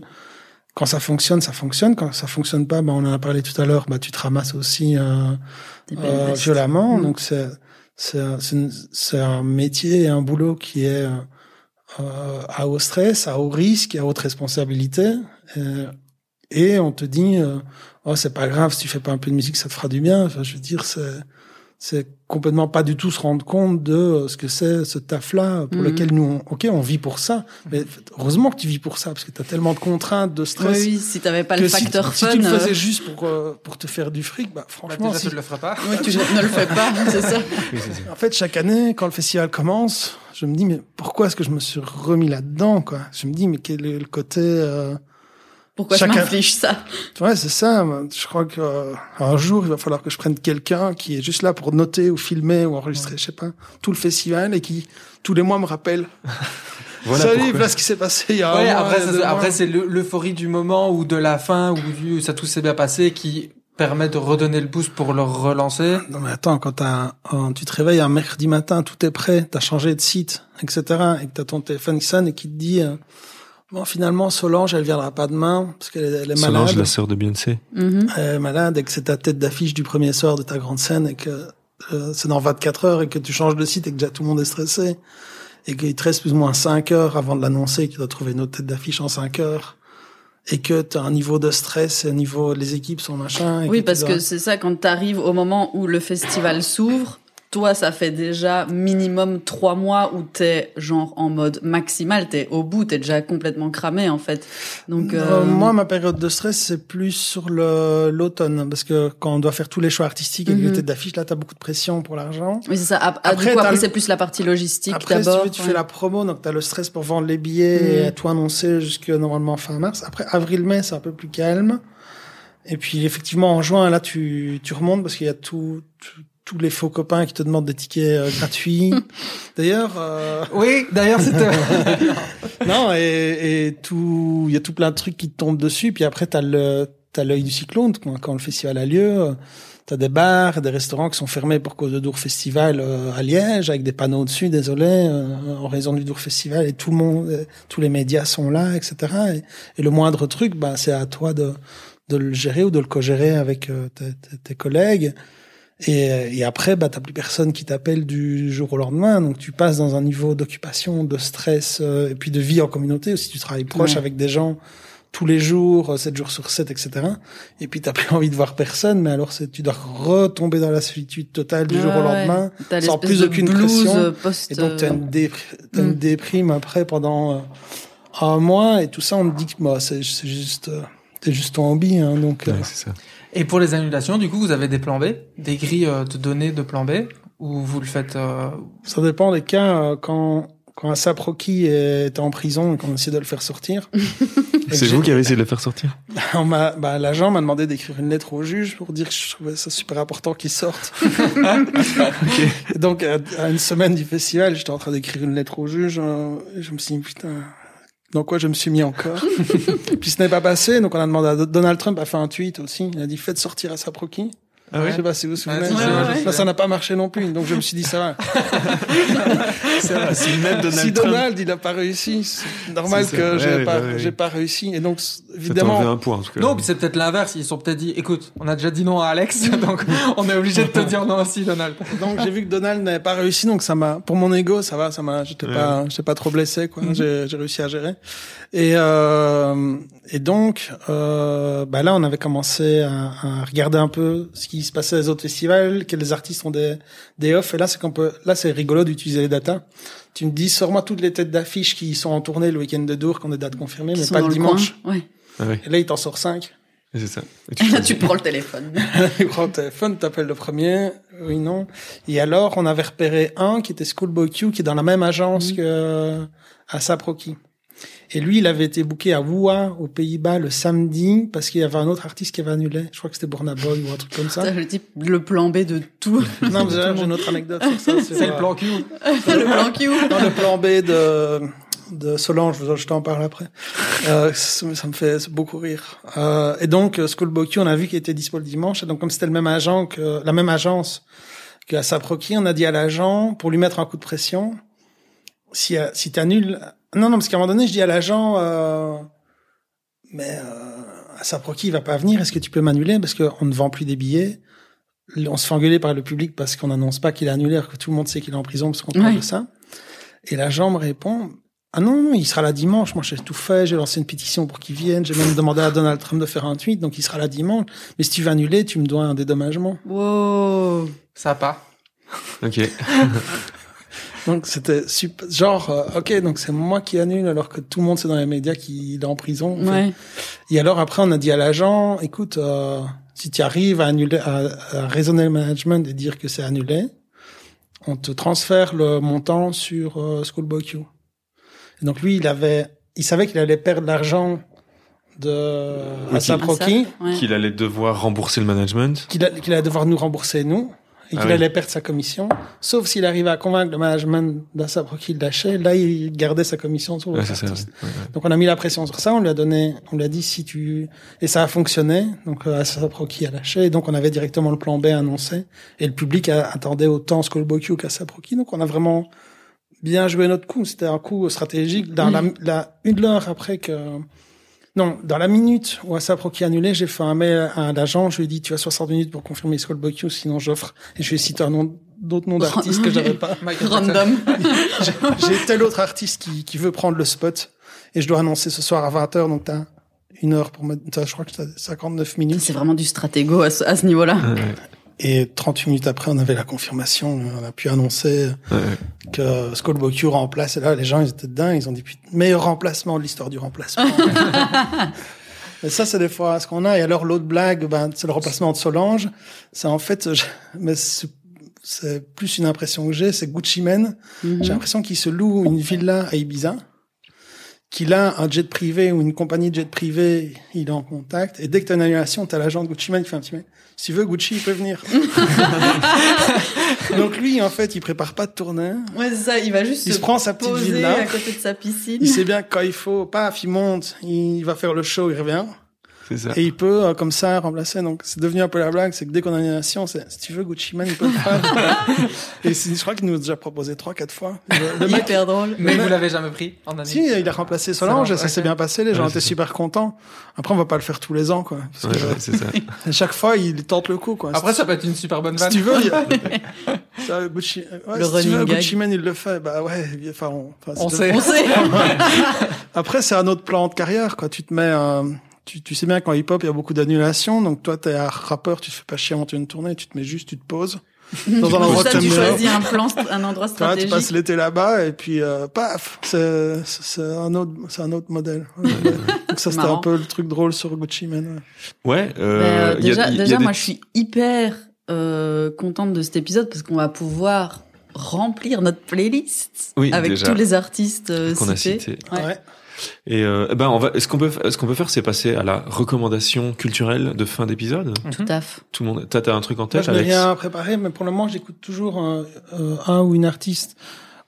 Quand ça fonctionne, ça fonctionne. Quand ça fonctionne pas, bah, on en a parlé tout à l'heure, bah, tu te ramasses aussi euh, euh, violemment. Mhm. Donc c'est c'est un- métier et un boulot qui est euh, à haut stress, à haut risque, à haute responsabilité. Et on te dit, euh, oh c'est pas grave si tu fais pas un peu de musique, ça te fera du bien. Enfin, je veux dire, c'est c'est complètement pas du tout se rendre compte de euh, ce que c'est ce taf-là pour Mhm. lequel nous, on, ok, on vit pour ça. Mais heureusement que tu vis pour ça parce que tu as tellement de contraintes, de Oui, stress. oui, si t'avais pas le si- facteur si, fun, tu le euh, faisais juste pour euh, pour te faire du fric, bah Bah, franchement, déjà, si- tu ne le ferais pas. ouais, tu ne le fais pas, c'est ça. Oui, c'est ça. en fait, chaque année, quand le festival commence, je me dis, mais pourquoi est-ce que je me suis remis là-dedans, quoi? Je me dis, mais quel est le côté, euh, Pourquoi Chacun- je m'inflige ça? Ouais, c'est ça. Je crois que euh, un jour, il va falloir que je prenne quelqu'un qui est juste là pour noter ou filmer ou enregistrer, je sais pas, tout le festival et qui tous les mois me rappelle. Voilà Salut, pourquoi. voilà ce qui s'est passé il y a un Ouais, mois, après, après c'est le- l'euphorie du moment ou de la fin où du- ça tout s'est bien passé qui permet de redonner le boost pour le relancer. Non mais attends, quand t'as, un- tu te réveilles un mercredi matin, tout est prêt, t'as changé de site, etc. Et que t'as ton téléphone qui sonne et qui te dit, euh, bon finalement Solange, elle viendra pas demain parce qu'elle est, elle est Solange, malade, la sœur de Beyoncé. Mhm. elle est malade et que c'est ta tête d'affiche du premier soir de ta grande scène et que euh, c'est dans 24 heures et que tu changes de site et que déjà tout le monde est stressé et qu'il te reste plus ou moins 5 heures avant de l'annoncer, qu'il doit trouver une autre tête d'affiche en 5 heures et que t'as un niveau de stress, un niveau, les équipes sont machin. et Oui, tu parce dois- que c'est ça, quand tu arrives au moment où le festival s'ouvre, toi, ça fait déjà minimum trois mois où t'es genre en mode maximal, t'es au bout, t'es déjà complètement cramé en fait. Donc Euh, euh, moi, ma période de stress, c'est plus sur le l'automne, parce que quand on doit faire tous les choix artistiques et Mhm. les têtes d'affiche, là, t'as beaucoup de pression pour l'argent. oui c'est ça. Ap- Après, après c'est plus la partie logistique Après, si tu, d'abord. veux, tu ouais. fais la promo, donc t'as le stress pour vendre les billets Mhm. et à tout annoncer jusque normalement fin mars. Après, avril-mai, c'est un peu plus calme. Et puis, effectivement, en juin, là, tu, tu remontes parce qu'il y a tout, tout- tous les faux copains qui te demandent des tickets euh, gratuits. D'ailleurs, euh, Oui, d'ailleurs, c'était. non, et, et tout, il y a tout plein de trucs qui te tombent dessus. Puis après, t'as le, t'as l'œil du cyclone quand, le festival a lieu. euh, T'as des bars, et des restaurants qui sont fermés pour cause de Dour Festival euh, à Liège, avec des panneaux dessus, désolé, euh, en raison du Dour Festival. Et tout le monde, tous les médias sont là, etc. Et, et le moindre truc, bah, c'est à toi de, de le gérer ou de le co-gérer avec tes, tes- tes collègues. Et, euh, et après, bah, t'as plus personne qui t'appelle du jour au lendemain. Donc, tu passes dans un niveau d'occupation, de stress, euh, et puis de vie en communauté aussi. Tu travailles proche Ouais. avec des gens tous les jours, euh, 7 jours sur 7, etc. Et puis, t'as plus envie de voir personne, mais alors, c'est, tu dois retomber dans la solitude totale du Ouais, jour au lendemain. Sans plus de aucune pression. euh, post. Et donc, t'as euh, une, dépr- t'as une Mm. déprime après pendant euh, un mois, et tout ça, on me dit que, bah, c'est, juste, euh, c'est juste ton hobby, hein, donc, euh, Ouais, c'est ça. Et pour les annulations, du coup, vous avez des plans B, des grilles euh, de données de plans B, ou vous le faites euh, Ça dépend des cas. euh, Quand, quand Asap Rocky était en prison et qu'on essayait de le faire sortir, C'est vous qui avez essayé de le faire sortir on m'a, bah, l'agent m'a demandé d'écrire une lettre au juge pour dire que je trouvais ça super important qu'il sorte. Et donc, à, à une semaine du festival, j'étais en train d'écrire une lettre au juge. euh, et je me suis dit, putain, dans quoi je me suis mis encore Et puis ce n'est pas passé, donc on a demandé à Donald Trump a fait un tweet aussi. Il a dit, faites sortir Asap Rocky. Ah Je sais pas si vous vous souvenez. Ouais, ouais, ouais. Ça n'a pas marché non plus. Donc je me suis dit, ça va. C'est une lettre de si Donald Trump. Donald, il a pas réussi, c'est normal ça. que Ouais, j'ai ouais, pas, ouais, ouais. j'ai pas réussi. Et donc, Ça évidemment, enlevé un point, en tout cas. Non, puis c'est peut-être l'inverse. Ils se sont peut-être dit, écoute, on a déjà dit non à Alex, donc on est obligé de te dire non aussi, Donald. donc j'ai vu que Donald n'avait pas réussi, donc ça m'a, pour mon ego, ça va, ça m'a, j'étais Ouais. pas, j'étais pas trop blessé, quoi. J'ai, j'ai réussi à gérer. Et euh, et donc, euh, bah là, on avait commencé à, à regarder un peu ce qui se passait aux autres festivals, quels artistes ont des des off. Et là, c'est qu'on peut, là, c'est rigolo d'utiliser les datas. Tu me dis, sors-moi toutes les têtes d'affiches qui sont en tournée le week-end de Dour, qui ont des dates confirmées, qui mais pas le dimanche. coin. Ouais. Ah oui, Et là, il t'en sort cinq. et c'est ça. Et là, tu prends le téléphone. tu prends le téléphone, t'appelles le premier, oui, non. Et alors, on avait repéré un qui était Schoolboy Q, qui est dans la même agence Mhm. que euh, à Saproki. Et lui, il avait été booké à Woua, aux Pays-Bas, le samedi, parce qu'il y avait un autre artiste qui avait annulé. Je crois que c'était Burna Boy ou un truc comme ça. Ça, le type, le plan B de tout. non, mais j'ai une autre anecdote sur ça. C'est le plan Q. le plan Q. Dans le plan B de, de Solange, je je t'en parle après. Euh, ça, ça me fait beaucoup rire. Euh, et donc, euh, Schoolboy Q, on a vu qu'il était dispo le dimanche. Et donc, comme c'était le même agent que, la même agence qu'à Saproki, on a dit à l'agent, pour lui mettre un coup de pression, si, euh, si t'annules, non, non, parce qu'à un moment donné, je dis à l'agent, euh, mais, euh, à Saproki, il va pas venir, est-ce que tu peux m'annuler? Parce qu'on ne vend plus des billets. On se fait engueuler par le public parce qu'on n'annonce pas qu'il est annulé, alors que tout le monde sait qu'il est en prison parce qu'on parle Ouais. de ça. Et l'agent me répond, ah non, non, il sera là dimanche. Moi, j'ai tout fait. J'ai lancé une pétition pour qu'il vienne. J'ai même demandé à Donald Trump de faire un tweet. Donc, il sera là dimanche. Mais si tu veux annuler, tu me dois un dédommagement. Wow. Ça part. Ok. Donc, c'était super. Genre, euh, ok, donc c'est moi qui annule alors que tout le monde sait dans les médias qu'il est en prison. Ouais. Et alors, après, on a dit à l'agent, écoute, euh, si tu arrives à annuler, à, à raisonner le management et dire que c'est annulé, on te transfère le montant sur euh, Schoolboy Q. Et donc lui, il avait, il savait qu'il allait perdre l'argent de. Asap Rocky, Ouais. Qu'il allait devoir rembourser le management. qu'il allait devoir nous rembourser nous et Ah qu'il oui. allait perdre sa commission. Sauf s'il arrivait à convaincre le management d'Asap Rocky de lâcher, là il gardait sa commission sur Ouais, l'autre c'est ça. artiste. ouais, ouais. Donc on a mis la pression sur ça, on lui a donné, on lui a dit si tu et ça a fonctionné. Donc euh, Asap Rocky a lâché, et donc on avait directement le plan B annoncé et le public a- attendait autant Skullboy Q qu'Asap Rocky. Donc on a vraiment bien joué notre coup. C'était un coup stratégique. Dans la, la une heure après que non, dans la minute où Asap Rocky a annulé, j'ai fait un mail à l'agent. Je lui ai dit tu as 60 minutes pour confirmer Skullboy Q, sinon j'offre. Et je lui ai cité un nom d'autres noms d'artistes que j'avais pas. Random. J'ai- J'ai tel autre artiste qui, qui veut prendre le spot et je dois annoncer ce soir à 20h, donc t'as une heure pour me, t'as- je crois que t'as 59 minutes. C'est vraiment du stratégo à ce, à ce niveau-là. Ouais. Et 38 minutes après, on avait la confirmation, on a pu annoncer Ouais, ouais. que Skullboy Q remplace, et là, les gens, ils étaient dingues, ils ont dit, putain, meilleur remplacement de l'histoire du remplacement. Et ça, c'est des fois ce qu'on a. Et alors, l'autre blague, ben, c'est le remplacement de Solange. C'est en fait, je- mais c'est plus une impression que j'ai, c'est Gucci Mane. Mhm. J'ai l'impression qu'il se loue une villa à Ibiza, qu'il a un jet privé ou une compagnie de jet privé, il est en contact, et dès que tu as une annulation, tu as l'agent de Gucci Mane qui fait un petit mail. Si tu veux, Gucci, il peut venir. Donc lui, en fait, il prépare pas de tournée. Ouais, c'est ça, il va juste Il se prend sa petite villa. à côté de sa piscine. Il sait bien que quand il faut, paf, il monte, il va faire le show, il revient. C'est ça. Et il peut, euh, comme ça, remplacer. Donc, c'est devenu un peu la blague, c'est que dès qu'on a une annulation, c'est, si tu veux, Gucci Mane, il peut le faire. et je crois qu'il nous a déjà proposé trois, quatre fois. Le, mec, Hyper drôle. Mais Mais- vous l'avez jamais pris en année. Si, il a remplacé Solange, et ça s'est bien passé, les gens Ouais, étaient super contents. Après, on va pas le faire tous les ans, quoi. Parce Ouais, que, ouais, c'est ça. à chaque fois, il tente le coup, quoi. Après, ça peut être une super bonne si vanne. tu veux, il y a- ça, Gucci, ouais, Le si tu veux. Gucci Mane, il le fait. Bah ouais, enfin, on, enfin, On c'est- sait. On sait. Après, c'est un autre plan de carrière, quoi. Tu te mets, euh, tu, tu sais bien qu'en hip-hop, il y a beaucoup d'annulations. Donc, toi, t'es un rappeur, tu te fais pas chier monter une tournée, tu te mets juste, tu te poses. Dans un endroit que tu choisis un plan, un endroit vois, tu stratégique. passes l'été là-bas et puis euh, paf, c'est un autre c'est un autre modèle. Ouais, ouais. Donc ça c'était un peu le truc drôle sur Gucci Mane. ouais. Euh, euh, y a- déjà, il y a déjà des- moi, je suis hyper euh, contente de cet épisode parce qu'on va pouvoir remplir notre playlist Oui, avec déjà. tous les artistes euh, qu'on a cités. cité. Ouais. Et euh, ben on va. Est-ce qu'on peut, ce qu'on peut faire, c'est passer à la recommandation culturelle de fin d'épisode? Tout à fait. Tout le monde. T'as, t'as un truc en Moi, tête, je n'ai rien préparé, mais pour le moment, j'écoute toujours un, euh, un ou une artiste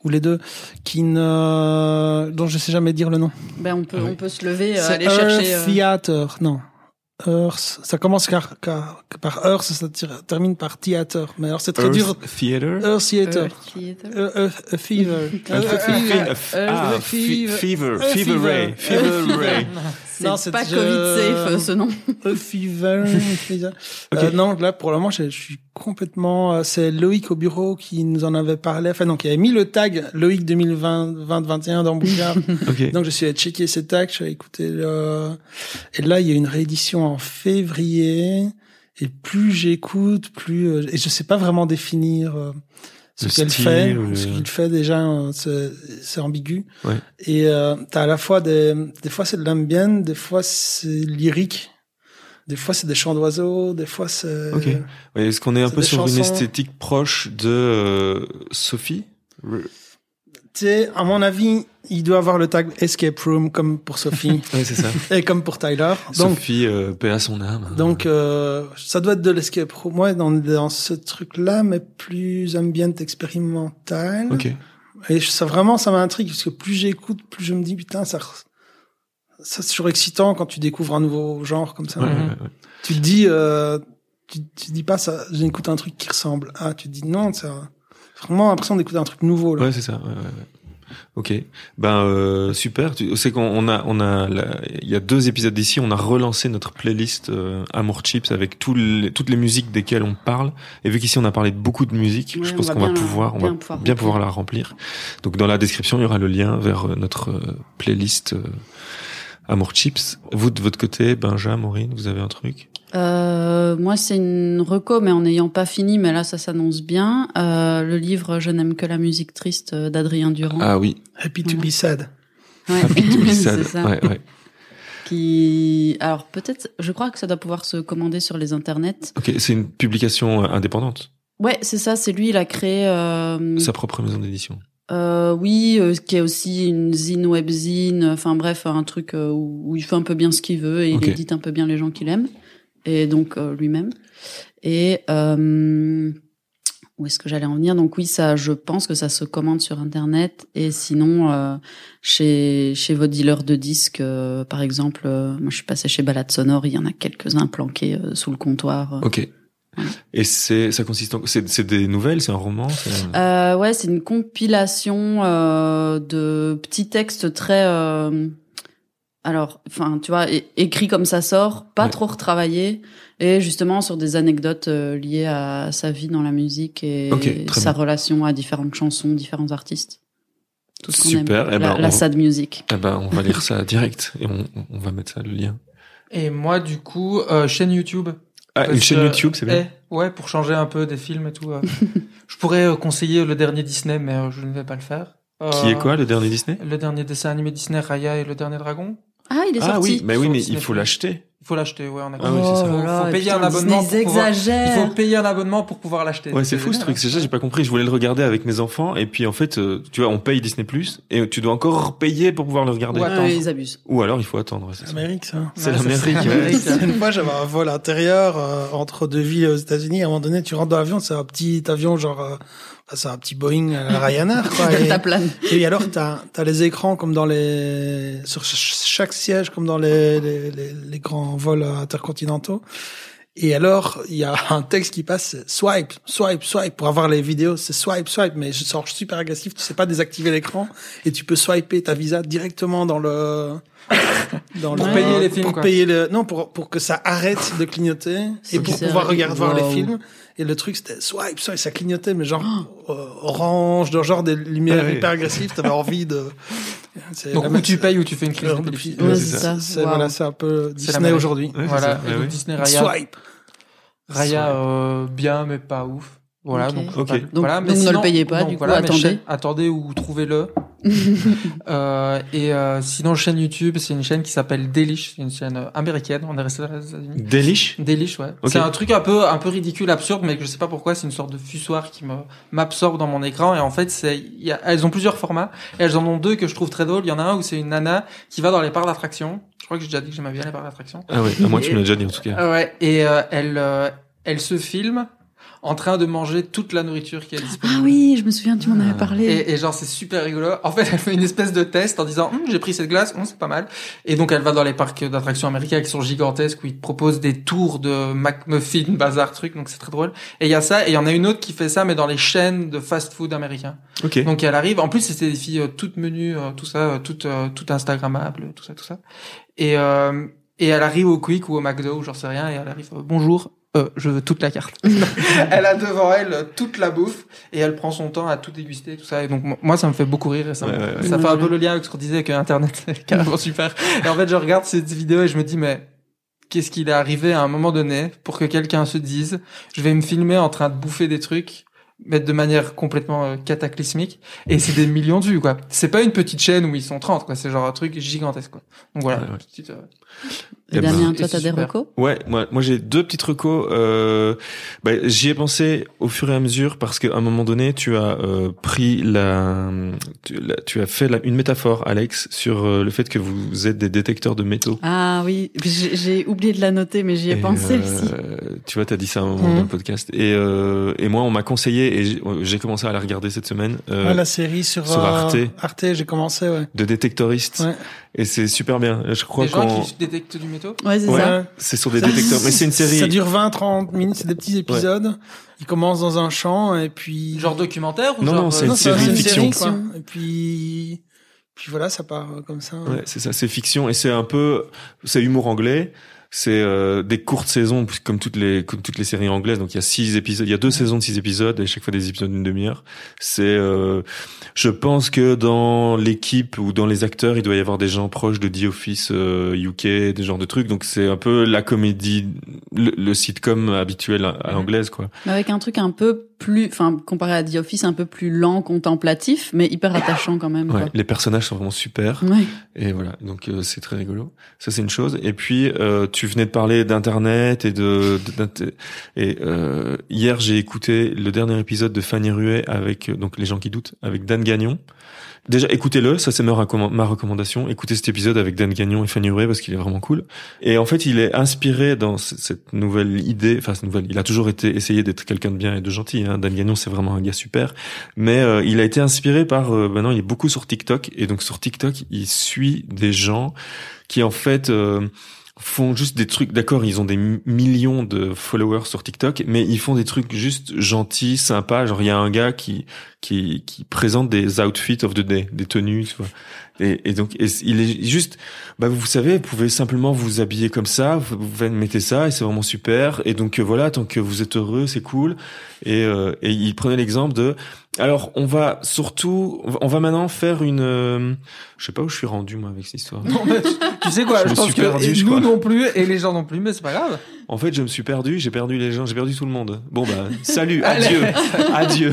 ou les deux qui ne dont je sais jamais dire le nom. Ben, on peut, Ah oui. on peut se lever, euh, aller Earth chercher. euh, Theater, non. Earth, ça commence car, car, par Earth, ça tire- termine par Theater. Mais alors c'est très Earth dur. Theater? Earth Theater. Earth Theater. Earth a Fever. Fever. fever. ray, fever ray. Non, c'est pas je- Covid safe euh, ce nom. Fever. Fever. Ok. Euh, non, là, pour le moment, je, je suis complètement, euh, c'est Loïc au bureau qui nous en avait parlé. Enfin, donc, il avait mis le tag Loïc 2020-2021 dans Bouillard. Ok. donc, je suis allé checker ces tags, je suis allé écouter le, et là, il y a une réédition en février. Et plus j'écoute, plus, euh, et je sais pas vraiment définir, euh, ce Le qu'elle fait, le- ce qu'il fait déjà, euh, c'est ambigu. Ouais. Et euh, t'as à la fois des, des fois c'est de l'ambient, des fois c'est lyrique, des fois c'est des chants d'oiseaux, des fois c'est. Ok. Ouais, Est-ce qu'on est un peu sur une esthétique proche de euh, Sophie? Re- sais, à mon avis, il doit avoir le tag Escape Room comme pour Sophie Ouais, c'est ça. et comme pour Tyler. Donc, Sophie, euh, paix à son âme. donc euh, ça doit être de l'escape room. Ouais, dans, dans ce truc-là, mais plus ambient expérimental. Ok. Et ça vraiment, ça m'intrigue parce que plus j'écoute, plus je me dis putain, ça, ça c'est toujours excitant quand tu découvres un nouveau genre comme ça. Ouais, Mhm. ouais, ouais. Tu te dis, euh, tu, tu dis pas ça, j'écoute un truc qui ressemble à. Tu te dis non, c'est vraiment l'impression d'écouter un truc nouveau. Là. Ouais, c'est ça. Ouais, ouais, ouais. Ok. Ben euh, super. Tu sais qu'on on a on a il y a deux épisodes d'ici, on a relancé notre playlist euh, Amour Chips avec les, toutes les musiques desquelles on parle. Et vu qu'ici on a parlé de beaucoup de musique, Ouais, je pense qu'on va pouvoir on bien va pouvoir bien pouvoir la remplir. Donc dans la description, il y aura le lien vers euh, notre euh, playlist euh, Amour Chips. Vous de votre côté, Benjamin, Maureen, vous avez un truc? Euh, moi, c'est une reco, mais en n'ayant pas fini, mais là, ça s'annonce bien. Euh, le livre Je n'aime que la musique triste d'Adrien Durand. Ah oui, Happy to be sad. Ouais. Happy to be sad. ça. Ouais, ouais. Qui, alors peut-être, je crois que ça doit pouvoir se commander sur les internets. Ok, c'est une publication euh, indépendante, Ouais, c'est ça. C'est lui, il a créé. Euh... sa propre maison d'édition. Euh, oui, euh, qui est aussi une zine webzine, enfin bref, un truc euh, où, où il fait un peu bien ce qu'il veut et il édite un peu bien les gens qu'il aime, et donc euh, lui-même. Et euh, où est-ce que j'allais en venir? Donc oui, ça, je pense que ça se commande sur Internet, et sinon euh, chez chez vos dealers de disques, par exemple, moi je suis passée chez Balade Sonore, il y en a quelques-uns planqués sous le comptoir. Ok. Et c'est, ça consiste en, c'est, des nouvelles, c'est un roman, Euh, ouais, c'est une compilation euh, de petits textes très, euh, alors, enfin, tu vois, é- écrits comme ça sort, pas Ouais. trop retravaillés, et justement sur des anecdotes euh, liées à sa vie dans la musique et sa bien. relation à différentes chansons, différents artistes. Tout ce Super, aime. eh ben, la, la on- sad music. Eh ben, on va lire ça direct et on, on va mettre ça le lien. Et moi, du coup, euh, chaîne YouTube. Ah, une chaîne que- YouTube, c'est bien. Eh, ouais, pour changer un peu des films et tout. euh. je pourrais euh, conseiller le dernier Disney, mais euh, je ne vais pas le faire. Qui est quoi, le dernier Disney? Le dernier dessin animé Disney, Raya et le dernier dragon. Ah, il est Ah sorti. oui, mais oui, mais il faut l'acheter. Il faut l'acheter, ouais, on a Ah oui, c'est ça. Faut, Oh là faut là, payer putain, un abonnement. Pour pouvoir-. Il faut payer un abonnement pour pouvoir l'acheter. Ouais, c'est fou ce truc. C'est ça, j'ai pas compris. Je voulais le regarder avec mes enfants et puis en fait, euh, tu vois, on paye Disney Plus et tu dois encore payer pour pouvoir le regarder. Ouais. Ah, attendre. ils abusent. Ou alors il faut attendre. c'est ça. Amérique, ça. C'est Ouais, l'Amérique, ouais. l'Amérique. Une fois, j'avais un vol intérieur euh, entre deux villes aux États-Unis. À un moment donné, tu rentres dans l'avion, c'est un petit avion genre, euh, c'est un petit Boeing Ryanair, quoi. et, et alors, t'as as les écrans comme dans les sur ch- chaque siège, comme dans les les, les, les grands vols intercontinentaux. Et alors, il y a un texte qui passe, swipe, swipe, swipe. Pour avoir les vidéos, c'est swipe, swipe. Mais je sors super agressif. Tu sais pas désactiver l'écran et tu peux swiper ta visa directement dans le dans Pour le- payer les films, pour quoi. payer le non pour pour que ça arrête de clignoter et pour pouvoir regarder voir les films. Et le truc c'était swipe, swipe, ça clignotait, mais genre euh, orange, genre, des lumières ouais. hyper agressives. T'avais envie de. Donc, même- tu payes ou tu fais une crise d'épilepsie. depuis- Ouais, c'est ça. ça. C'est Wow. voilà, c'est un peu Disney aujourd'hui. Ouais, Voilà, et donc. Disney Raya. Swipe. Raya, euh, bien, mais pas ouf. Voilà, donc, Donc- voilà, donc ne le payez pas, du coup, mais attendez. attendez ou trouvez-le. euh, et euh, sinon, chaîne YouTube, c'est une chaîne qui s'appelle Delish, c'est une chaîne euh, américaine. On est resté dans les États-Unis. Delish? Delish, ouais. C'est un truc un peu, un peu ridicule, absurde, mais que je sais pas pourquoi, c'est une sorte de fussoir qui me, m'absorbe dans mon écran. Et en fait, c'est, il y a, elles ont plusieurs formats. Et elles en ont deux que je trouve très drôles. Il y en a un où c'est une nana qui va dans les parcs d'attraction. Je crois que j'ai déjà dit que j'aimais bien les parcs d'attraction. Ah ouais, à moi tu me l'as déjà dit en tout cas. Ah Ouais, et euh, elle, euh, elle se filme en train de manger toute la nourriture qui est disponible. Ah oui, je me souviens, tu m'en avais Ah. parlé. Et, et genre c'est super rigolo. En fait, elle fait une espèce de test en disant Hum, j'ai pris cette glace, hum, c'est pas mal. Et donc elle va dans les parcs d'attractions américains qui sont gigantesques où ils te proposent des tours de McMuffin, bazar truc, donc c'est très drôle. Et il y a ça, et il y en a une autre qui fait ça mais dans les chaînes de fast-food américains. Ok. Donc elle arrive. En plus c'était des filles euh, toutes menues, euh, tout ça, euh, toutes toutes instagrammables, tout ça, tout ça. Et euh, et elle arrive au Quick ou au McDo ou j'en sais rien et elle arrive euh, bonjour. Euh, je veux toute la carte. elle a devant elle toute la bouffe et elle prend son temps à tout déguster tout ça. Et donc mo- moi ça me fait beaucoup rire et ça, me- Ouais, ouais, ouais. ça fait un peu le lien avec ce qu'on disait que internet c'est carrément super. Et en fait je regarde cette vidéo et je me dis mais qu'est-ce qu'il est arrivé à un moment donné pour que quelqu'un se dise je vais me filmer en train de bouffer des trucs mais de manière complètement euh, cataclysmique. Et c'est des millions de vues quoi. C'est pas une petite chaîne où ils sont 30 quoi. C'est genre un truc gigantesque quoi. Donc voilà. Ouais, ouais. petite, euh, Et Eh ben, Damien, et toi, t'as des recos? Ouais, moi, moi j'ai deux petites recos. Euh, bah, J'y ai pensé au fur et à mesure parce qu'à un moment donné, tu as euh, pris la tu, la- tu as fait la- une métaphore, Alex, sur euh, le fait que vous êtes des détecteurs de métaux. Ah oui, j'ai oublié de la noter, mais j'y ai Et, pensé euh, aussi. Tu vois, t'as dit ça à un moment dans le podcast. Et, euh, et moi, on m'a conseillé et j'ai- commencé à la regarder cette semaine. euh, Ouais, la série sur, sur Arte. Arte, j'ai commencé, ouais. de détectoristes Ouais. Et c'est super bien. Je crois des gens qu'on qui détectent du métaux? Ouais, c'est ouais. ça. c'est sur des détecteurs, mais c'est une série. Ça dure 20-30 minutes, c'est des petits épisodes. Ils commencent dans un champ et puis. genre documentaire ou Non, genre non, c'est euh, une série c'est fiction. quoi. Et puis, puis voilà, ça part euh, comme ça. Ouais, c'est ça, c'est fiction et c'est un peu, c'est humour anglais. C'est euh, des courtes saisons comme toutes les comme toutes les séries anglaises. Donc il y a six épisodes, il y a deux saisons de six épisodes et chaque fois des épisodes d'une demi-heure. C'est, euh, je pense que dans l'équipe ou dans les acteurs, il doit y avoir des gens proches de The Office euh, UK, des genres de trucs. Donc c'est un peu la comédie, le, le sitcom habituel à, à l'anglaise quoi. Mais avec un truc un peu plus, enfin, comparé à The Office, un peu plus lent, contemplatif, mais hyper attachant quand même. Ouais, quoi. les personnages sont vraiment super. Ouais. Et voilà, donc euh, c'est très rigolo. Ça c'est une chose. Et puis euh, tu venais de parler d'internet et de, de- et euh, hier j'ai écouté le dernier épisode de Fanny Ruet avec euh, donc les gens qui doutent avec Dan Gagnon. Déjà écoutez-le, ça c'est ma, recommand- ma recommandation. Écoutez cet épisode avec Dan Gagnon et Fanny Ruet parce qu'il est vraiment cool. Et en fait, il est inspiré dans cette nouvelle idée, enfin cette nouvelle, il a toujours été essayé d'être quelqu'un de bien et de gentil. Hein. Dan Gagnon, c'est vraiment un gars super, mais euh, il a été inspiré par. euh, maintenant, il est beaucoup sur TikTok et donc sur TikTok, il suit des gens qui en fait euh, font juste des trucs. D'accord, ils ont des mi- millions de followers sur TikTok, mais ils font des trucs juste gentils, sympas. Genre, il y a un gars qui qui qui présente des outfits of the day, des tenues, tu vois. Et, donc, il est juste, bah vous savez, vous pouvez simplement vous habiller comme ça, vous, vous mettez ça et c'est vraiment super. Et donc euh, voilà, tant que vous êtes heureux, c'est cool. Et, euh, et il prenait l'exemple de, alors on va surtout, on va- maintenant faire une, euh, je sais pas où je suis rendu moi avec cette histoire. Non, mais tu, tu sais quoi, Je je, me pense suis que perdu, je nous crois. non plus et les gens non plus, mais c'est pas grave. En fait, je me suis perdu, j'ai perdu les gens, j'ai perdu tout le monde. Bon bah salut, adieu, adieu.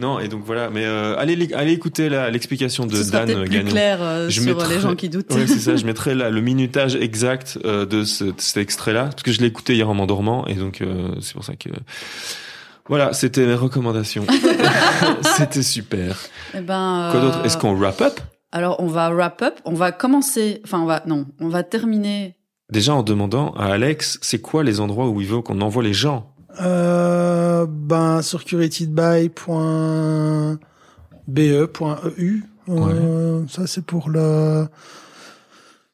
Non et donc voilà, mais euh, allez allez écouter la l'explication de Ce sera Dan plus Gagnon. clair euh, Je sur mettrai- les gens qui doutent. Ouais, c'est ça. Je mettrai là le minutage exact euh, de, ce, de cet extrait-là, parce que je l'ai écouté hier en m'endormant, et donc euh, c'est pour ça que voilà, c'était mes recommandations. c'était super. Eh ben, Quoi d'autre? Euh, Est-ce qu'on wrap up? Alors, on va wrap up. On va commencer. Enfin, on va non, on va terminer. Déjà en demandant à Alex, c'est quoi les endroits où il veut qu'on envoie les gens? Euh, ben, securitybuy.be.eu. Euh, Ça, c'est pour le...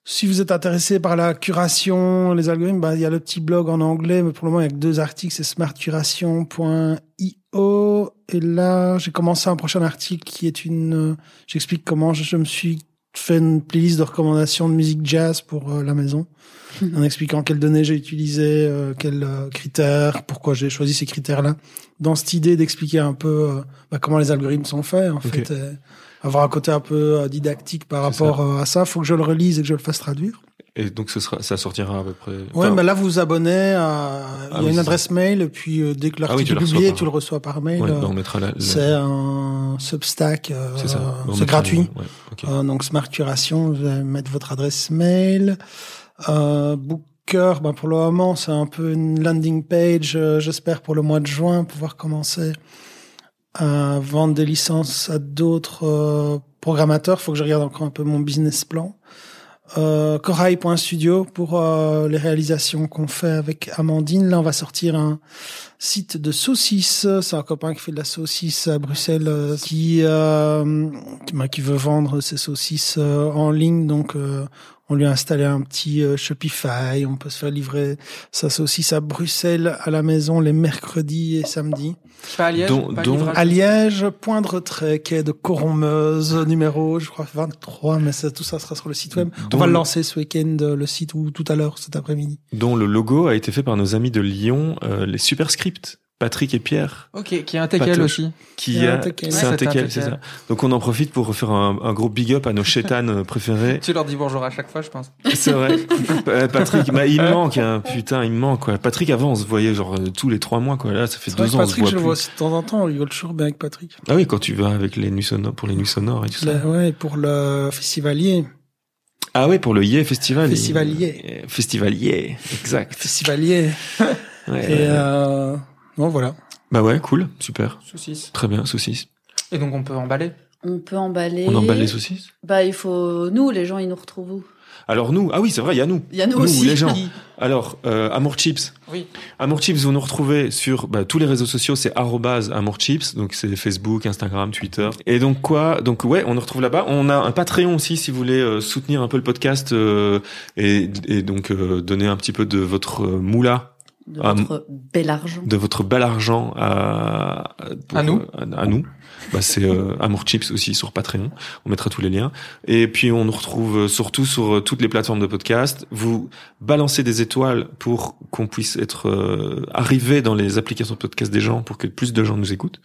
Si vous êtes intéressé par la curation, les algorithmes, ben, il y a le petit blog en anglais, mais pour le moment, il y a que deux articles, c'est smartcuration.io. Et là, j'ai commencé un prochain article qui est une... euh, J'explique comment je, je me suis fait une playlist de recommandations de musique jazz pour euh, la maison en expliquant quelles données j'ai utilisées, euh, quels euh, critères, pourquoi j'ai choisi ces critères-là. Dans cette idée d'expliquer un peu euh, bah, comment les algorithmes sont faits, en fait, et avoir un côté un peu euh, didactique par rapport euh, à ça. Faut que je le relise et que je le fasse traduire. Et donc ce sera, ça sortira à peu près. Ouais, enfin, mais là vous vous abonnez à il y Ah a une adresse mail et puis euh, dès que Ah oui, l'article le est publié, par- tu le reçois par mail. ouais, euh, bah, on mettra la. la- c'est un Substack, euh, c'est gratuit. ouais, donc Smart Curation, vous allez mettre votre adresse mail. Booker, ben pour le moment, c'est un peu une landing page, j'espère pour le mois de juin, pouvoir commencer à vendre des licences à d'autres euh, programmateurs. Faut que je regarde encore un peu mon business plan. Euh, Corail.studio pour euh, les réalisations qu'on fait avec Amandine. Là, on va sortir un site de saucisses. C'est un copain qui fait de la saucisse à Bruxelles euh, qui, euh, qui, bah, qui veut vendre ses saucisses euh, en ligne. Donc, euh, on lui a installé un petit euh, Shopify. On peut se faire livrer sa saucisse à Bruxelles à la maison les mercredis et samedis. Pas à Liège, pas. À Liège, point de retrait, quai de Corommeuse, numéro, je crois, 23, mais ça, tout ça sera sur le site web. On va le- le lancer ce week-end, euh, le site, ou tout à l'heure, cet après-midi. Dont le logo a été fait par nos amis de Lyon, euh, les Superscripts, Patrick et Pierre. Ok, qui est un teckel Patoche. aussi. qui C'est un a, teckel. c'est un Ouais, c'est ça. Donc on en profite pour refaire un, un gros big up à nos chétanes préférés. Tu leur dis bonjour à chaque fois, je pense. C'est vrai. Euh, Patrick, bah, il me manque, hein. putain, il me manque quoi. Patrick avant on se voyait genre euh, tous les trois mois quoi. Là ça fait vrai deux que ans on se Patrick, voit je le vois aussi de temps en temps, on rigole toujours bien avec Patrick. Ah oui quand tu vas avec les nuits sonores pour les nuits sonores et tout ça. Là, ouais, pour le festivalier. Ah oui pour le Yé Festival. Festivalier. Festivalier, exact. Festivalier. Ouais, Et, ouais. euh, bon, voilà. Bah ouais cool, super, Saucisse. très bien saucisse. Et donc on peut emballer. On peut emballer. On emballe les saucisses? Bah, il faut nous, les gens, ils nous retrouvent où? Alors nous, ah oui c'est vrai, il y a nous. Il y a nous, Nous, aussi. les gens. Alors euh, Amour Chips. Oui. Amour Chips, vous nous retrouvez sur bah, tous les réseaux sociaux, c'est Amour Chips, donc c'est Facebook, Instagram, Twitter. Et donc quoi? Donc ouais, on nous retrouve là-bas. On a un Patreon aussi si vous voulez euh, soutenir un peu le podcast euh, et, et donc euh, donner un petit peu de votre euh, moula, de Ah, votre bel argent. de votre bel argent à pour, À nous. euh, à, à nous. Bah, c'est euh, Amour Chips aussi sur Patreon. On mettra tous les liens. Et puis on nous retrouve euh, surtout sur euh, toutes les plateformes de podcast. Vous balancez des étoiles pour qu'on puisse être euh, arrivé dans les applications de podcast des gens pour que plus de gens nous écoutent.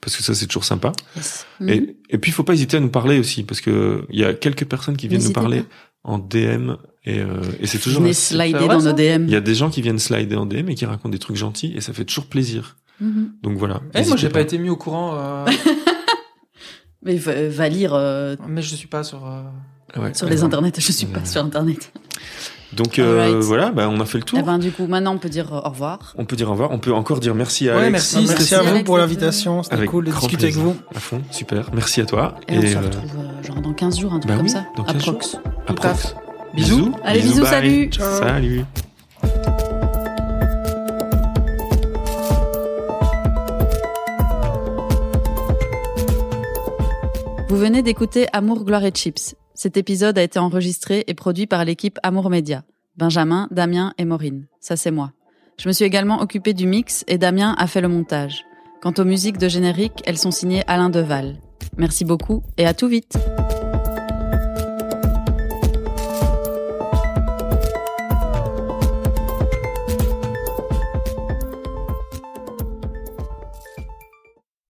Parce que ça c'est toujours sympa. Yes. Mhm. Et, et puis il faut pas hésiter à nous parler aussi parce que il y a quelques personnes qui viennent nous parler pas. en DM et, euh, et c'est toujours Venez assez- slider dans nos DM. il y a des gens qui viennent slider en DM et qui racontent des trucs gentils et ça fait toujours plaisir. Mhm. Donc voilà. Eh, moi j'ai pas été mis au courant, euh, Mais va, va lire euh, mais je suis pas sur. euh, Ouais. sur les internets. Je suis Ouais. pas sur internet. Donc euh, voilà, bah, on a fait le tour. Eh ben, du coup, maintenant, on peut dire euh, au revoir. On peut dire au revoir. On peut encore dire merci à Ouais, Alex. merci. Merci à vous Alex pour l'invitation. C'était Avec cool de discuter avec vous. À fond, super. Merci à toi. Et, on se euh, retrouve euh, genre dans 15 jours, un truc bah comme oui, ça. dans 15 Approx. Bisous. Allez, bisous, salut. Ciao. Salut. Vous venez d'écouter Amour, Gloire et Chips. Cet épisode a été enregistré et produit par l'équipe Amour Média. Benjamin, Damien et Maureen. Ça, c'est moi. Je me suis également occupée du mix et Damien a fait le montage. Quant aux musiques de générique, elles sont signées Alain Deval. Merci beaucoup et à tout vite.